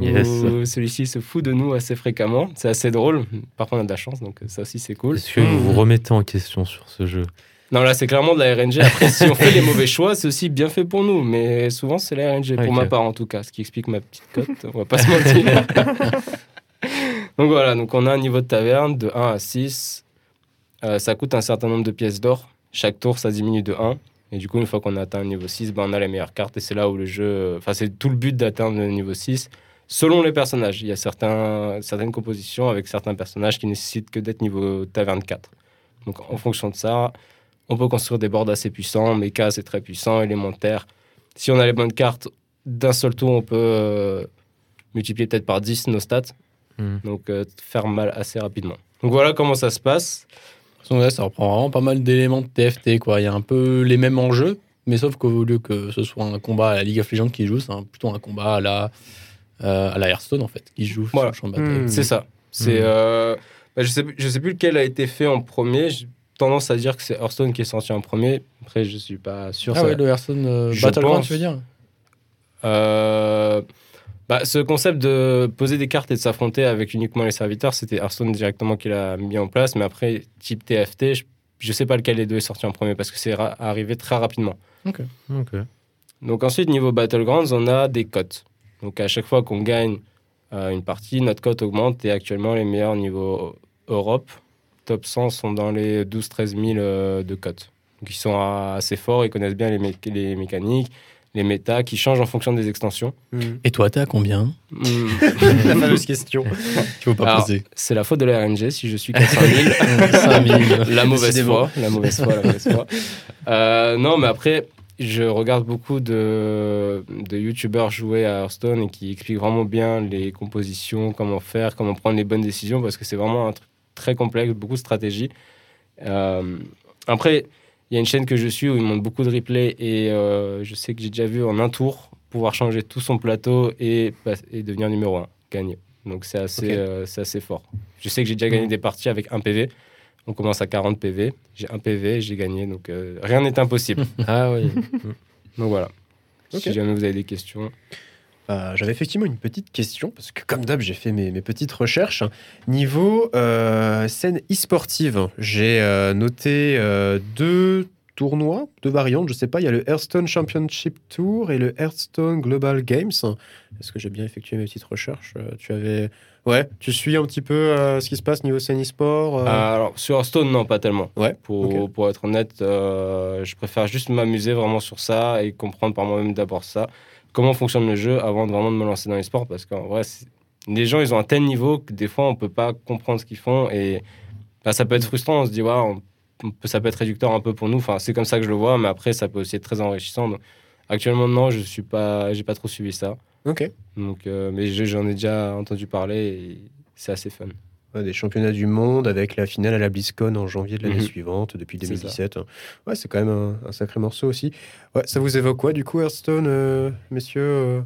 B: Yes.
E: où celui-ci se fout de nous assez fréquemment. C'est assez drôle. Parfois, on a de la chance, donc ça aussi, c'est cool.
B: Est-ce que vous vous remettez en question sur ce jeu?
E: Non, là, c'est clairement de la RNG. Après, si on fait les mauvais choix, c'est aussi bien fait pour nous. Mais souvent, c'est la RNG, pour ma part en tout cas. Ce qui explique ma petite cote. On va pas se mentir. donc voilà, donc on a un niveau de taverne de 1 à 6. Euh, ça coûte un certain nombre de pièces d'or. Chaque tour, ça diminue de 1. Et du coup, une fois qu'on a atteint le niveau 6, ben, on a les meilleures cartes. Et c'est là où le jeu. Enfin, c'est tout le but d'atteindre le niveau 6. Selon les personnages, il y a certains, certaines compositions avec certains personnages qui nécessitent que d'être niveau taverne 4. Donc en fonction de ça, on peut construire des boards assez puissants. Mecha, c'est très puissant. Élémentaire, si on a les bonnes cartes, d'un seul tour, on peut euh, multiplier peut-être par 10 nos stats.
B: Hmm.
E: Donc euh, faire mal assez rapidement. Donc voilà comment ça se passe.
D: Là, ça reprend vraiment pas mal d'éléments de TFT. Quoi. Il y a un peu les mêmes enjeux, mais sauf qu'au lieu que ce soit un combat à la League of Legends qui joue, c'est plutôt un combat à la, à la Hearthstone, en fait, qui joue
E: Voilà.
D: sur le champ de bataille.
A: Hmm.
E: C'est ça. C'est,
B: Mhm.
E: euh, bah, je sais, je sais plus lequel a été fait en premier. J'ai tendance à dire que c'est Hearthstone qui est sorti en premier. Après, je suis pas sûr.
D: Ah
E: ça-
D: ouais, le Hearthstone euh, Battleground,
E: pense.
D: tu veux dire
E: Euh, bah, ce concept de poser des cartes et de s'affronter avec uniquement les serviteurs, c'était Hearthstone directement qui l'a mis en place. Mais après, type TFT, je, je sais pas lequel des deux est sorti en premier parce que c'est ra- arrivé très rapidement.
B: Ok.
E: Donc ensuite, niveau Battlegrounds, on a des cotes. Donc à chaque fois qu'on gagne euh, une partie, notre cote augmente et actuellement les meilleurs niveau Europe, top 100 sont dans les 12-13 000 euh, de cotes. Donc ils sont assez forts, ils connaissent bien les, mé- les mécaniques, les méta qui changent en fonction des extensions.
D: Et toi, t'es à combien?
E: Hmm,
A: La fameuse question.
D: Il faut pas
E: Alors,
D: poser.
E: c'est la faute de la RNG si je suis qu'à 5000.
D: 5000.
E: la mauvaise foi, la mauvaise foi, la mauvaise foi. Euh, non, mais après, je regarde beaucoup de, de youtubeurs jouer à Hearthstone et qui expliquent vraiment bien les compositions, comment faire, comment prendre les bonnes décisions, parce que c'est vraiment un truc très complexe, beaucoup de stratégie. Euh, après, il y a une chaîne que je suis où ils montrent beaucoup de replays et euh, je sais que j'ai déjà vu en un tour pouvoir changer tout son plateau et, et devenir numéro 1, gagner. Donc c'est assez,
A: Ok.
E: euh, c'est assez fort. Je sais que j'ai déjà gagné des parties avec un PV. On commence à 40 PV. J'ai un PV, j'ai gagné. Donc euh, rien n'est impossible.
B: Ah oui.
E: donc voilà. Si jamais vous avez des questions.
A: Euh, J'avais effectivement une petite question, parce que comme d'hab, j'ai fait mes, mes petites recherches. Niveau euh, scène e-sportive, j'ai euh, noté euh, deux tournois, deux variantes, je sais pas, il y a le Hearthstone Championship Tour et le Hearthstone Global Games. Est-ce que j'ai bien effectué mes petites recherches? Tu avais... Ouais, tu suis un petit peu euh, ce qui se passe niveau scène e-sport euh,
E: Ah, alors, sur Hearthstone, non, pas tellement.
A: Ouais,
E: Pour, pour être honnête, euh, je préfère juste m'amuser vraiment sur ça et comprendre par moi-même d'abord ça. Comment fonctionne le jeu avant de vraiment de me lancer dans les sports Parce qu'en vrai, les gens, ils ont un tel niveau que des fois, on peut pas comprendre ce qu'ils font et bah, ça peut être frustrant. On se dit, peut- ça peut être réducteur un peu pour nous. Enfin, c'est comme ça que je le vois, mais après, ça peut aussi être très enrichissant. Donc, actuellement, non, je suis pas, j'ai pas trop suivi ça.
A: Ok.
E: Donc, euh, mais je- j'en ai déjà entendu parler et c'est assez fun.
A: Ouais, des championnats du monde avec la finale à la BlizzCon en janvier de l'année
E: Mhm.
A: suivante, depuis
E: C'est
A: 2017. Ouais, c'est quand même un, un sacré morceau aussi. Ouais, ça vous évoque quoi du coup, Hearthstone, euh, messieurs euh,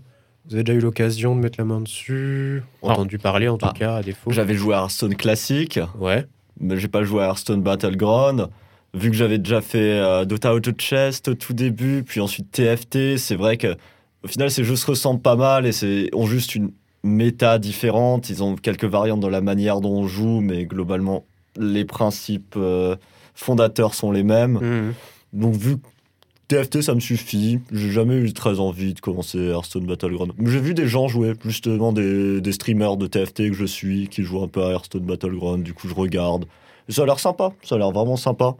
A: Vous avez déjà eu l'occasion de mettre la main dessus Entendu parler en tout
C: ah,
A: cas, à défaut
C: J'avais joué à Hearthstone classique,
A: Ouais.
C: mais j'ai pas joué à Hearthstone Battleground. Vu que j'avais déjà fait euh, Dota Auto Chest au tout début, puis ensuite TFT, c'est vrai que au final ces jeux se ressemblent pas mal et c'est ont juste une méta différente. Ils ont quelques variantes dans la manière dont on joue, mais globalement les principes euh, fondateurs sont les mêmes.
A: Mhm.
C: Donc vu que TFT ça me suffit, j'ai jamais eu très envie de commencer Hearthstone Battleground. J'ai vu des gens jouer, justement des, des streamers de TFT que je suis, qui jouent un peu à Hearthstone Battleground, du coup je regarde. Et ça a l'air sympa, ça a l'air vraiment sympa.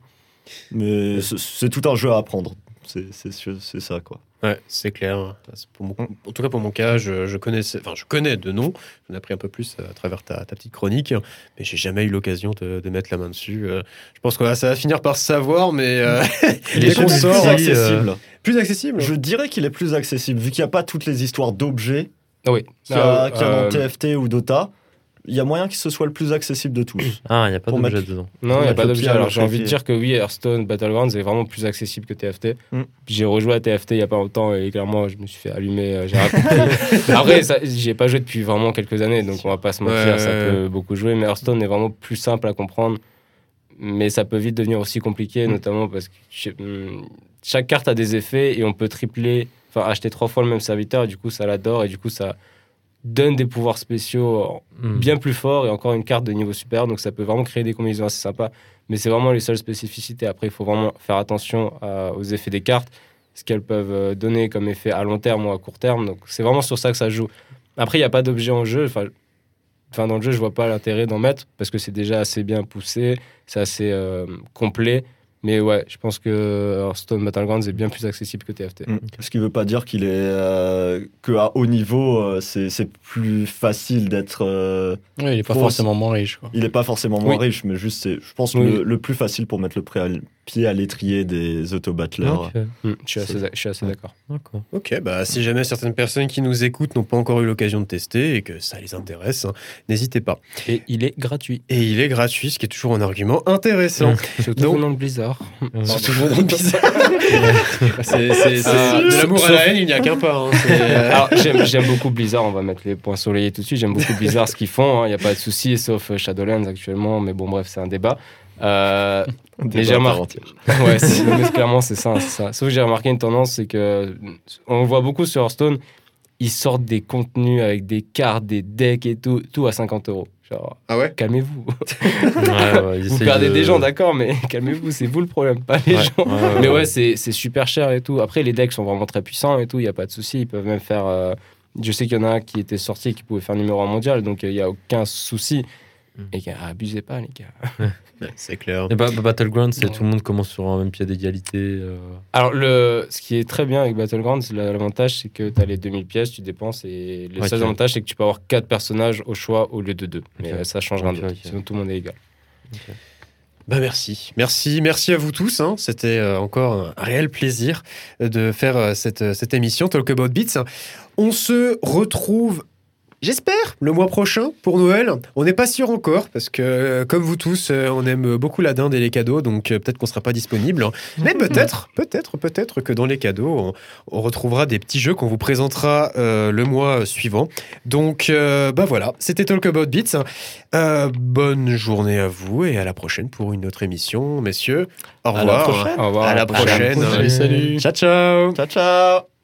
C: Mais c'est- tout un jeu à apprendre, c'est ça quoi.
A: Ouais, c'est clair. Pour mon- en tout cas, pour mon cas, je, je connaissais, enfin, je connais de nom. J'en ai appris un peu plus à travers ta, ta petite chronique, mais j'ai jamais eu l'occasion de, de mettre la main dessus. Euh, je pense que là, ça va finir par se savoir, mais euh,
B: Il
A: dès
B: est
A: qu'on
B: plus
C: accessible.
A: plus accessible.
C: Je dirais qu'il est plus accessible, vu qu'il n'y a pas toutes les histoires d'objets
E: Ah oui.
C: qu'il y a,
E: Ah,
C: y a dans
E: euh,
C: TFT ou Dota. Il y a moyen qu'il se soit le plus accessible de tous.
B: Ah, il n'y a pas d'objet
C: mettre-
B: dedans.
E: Non, il n'y a pas d'objet. Alors j'ai envie de dire que oui, Hearthstone Battlegrounds est vraiment plus accessible que TFT.
C: Mm.
E: J'ai rejoué à TFT il n'y a pas longtemps et clairement, je me suis fait allumer. euh, J'ai. Après, j'y ai pas joué depuis vraiment quelques années, donc on va pas se mentir,
A: Ouais,
E: ça
A: ouais,
E: peut beaucoup jouer. Mais Hearthstone est vraiment plus simple à comprendre, mais ça peut vite devenir aussi compliqué,
C: Mm.
E: notamment parce que hum, chaque carte a des effets et on peut tripler, enfin acheter trois fois le même serviteur, et du coup ça l'adore et du coup ça donne des pouvoirs spéciaux
B: Hmm.
E: bien plus fort et encore une carte de niveau super. Donc ça peut vraiment créer des combinaisons assez sympas. Mais c'est vraiment les seules spécificités. Après, il faut vraiment faire attention à- aux effets des cartes, ce qu'elles peuvent euh, donner comme effet à long terme ou à court terme. Donc c'est vraiment sur ça que ça joue. Après, il n'y a pas d'objet en jeu. Enfin, enfin, dans le jeu, je vois pas l'intérêt d'en mettre parce que c'est déjà assez bien poussé, c'est assez euh, complet. Mais ouais, je pense que Hearthstone Battlegrounds est bien plus accessible que TFT.
C: Mm. Ce qui veut pas dire qu'il est euh, que à haut niveau, euh, c'est c'est plus facile d'être. euh,
D: Oui, il est pas forcément moins riche. Quoi.
C: il est pas forcément moins
E: Oui.
C: riche, mais juste c'est, je pense,
E: Oui.
C: le, le plus facile pour mettre le pré- pied à l'étrier des auto-battlers.
B: Ok,
E: Mm, je suis assez, je suis assez d'accord.
A: Ok, bah si jamais certaines personnes qui nous écoutent n'ont pas encore eu l'occasion de tester et que ça les intéresse, hein, n'hésitez pas.
D: Et il est gratuit.
A: Et il est gratuit, ce qui est toujours un argument intéressant.
E: Surtout
A: Donc-
E: venant de Blizzard.
A: Surtout venant de Blizzard. c'est c'est- c'est-
E: Ah,
A: de l'amour à la haine, il n'y a qu'un pas. hein. Euh,
E: Alors, j'aime, j'aime beaucoup Blizzard, on va mettre les points sur les i tout de suite. J'aime beaucoup Blizzard, ce qu'ils font, il n'y a pas de souci, sauf euh, Shadowlands actuellement, mais bon, bref, c'est un débat. Euh, Mais j'ai remarqué- ouais, mais clairement, c'est ça, c'est ça. Sauf que j'ai remarqué une tendance, c'est que on voit beaucoup sur Hearthstone, ils sortent des contenus avec des cartes, des decks et tout, tout à 50 euros. Genre,
A: Ah ouais?
E: calmez-vous.
B: Ouais, ouais, ils
E: Vous perdez
B: de-
E: des gens, d'accord, mais calmez-vous, c'est vous le problème, pas les
B: Ouais,
E: gens.
B: ouais, ouais,
E: Mais
B: ouais.
E: ouais, c'est c'est super cher et tout. Après, les decks sont vraiment très puissants et tout, il n'y a pas de souci. Ils peuvent même faire. euh, je sais qu'il y en a un qui était sorti et qui pouvait faire numéro 1 mondial, donc il n'y a aucun souci.
B: Mm.
E: Et gars, abusez pas, les gars.
A: c'est clair.
B: Et bah, bah, Battleground, c'est
E: Ouais.
B: tout le monde commence sur un même pied d'égalité. euh.
E: Alors, le, ce qui est très bien avec Battlegrounds, la- l'avantage, c'est que tu as les 2000 pièces, tu dépenses, et le seul avantage, c'est que tu peux avoir 4 personnages au choix au lieu de 2. Mais euh, ça change rien
B: Ok,
E: d'autre.
B: ok.
E: Sinon, tout le monde est égal.
A: Bah merci, merci, merci à vous tous. hein. C'était euh, encore un réel plaisir de faire cette, cette émission Talk About Beats. On se retrouve, j'espère, le mois prochain pour Noël. On n'est pas sûr encore parce que, euh, comme vous tous, euh, on aime beaucoup la dinde et les cadeaux, donc euh, peut-être qu'on sera pas disponible. Mais peut-être, peut-être, peut-être que dans les cadeaux, on, on retrouvera des petits jeux qu'on vous présentera euh, le mois suivant. Donc, euh, bah voilà, c'était Talk About Beats. Euh, bonne journée à vous et à la prochaine pour une autre émission, messieurs. Au
C: À la
A: revoir.
C: prochaine.
E: Au revoir.
A: À la prochaine.
D: Salut, salut.
A: Ciao, ciao.
C: Ciao ciao.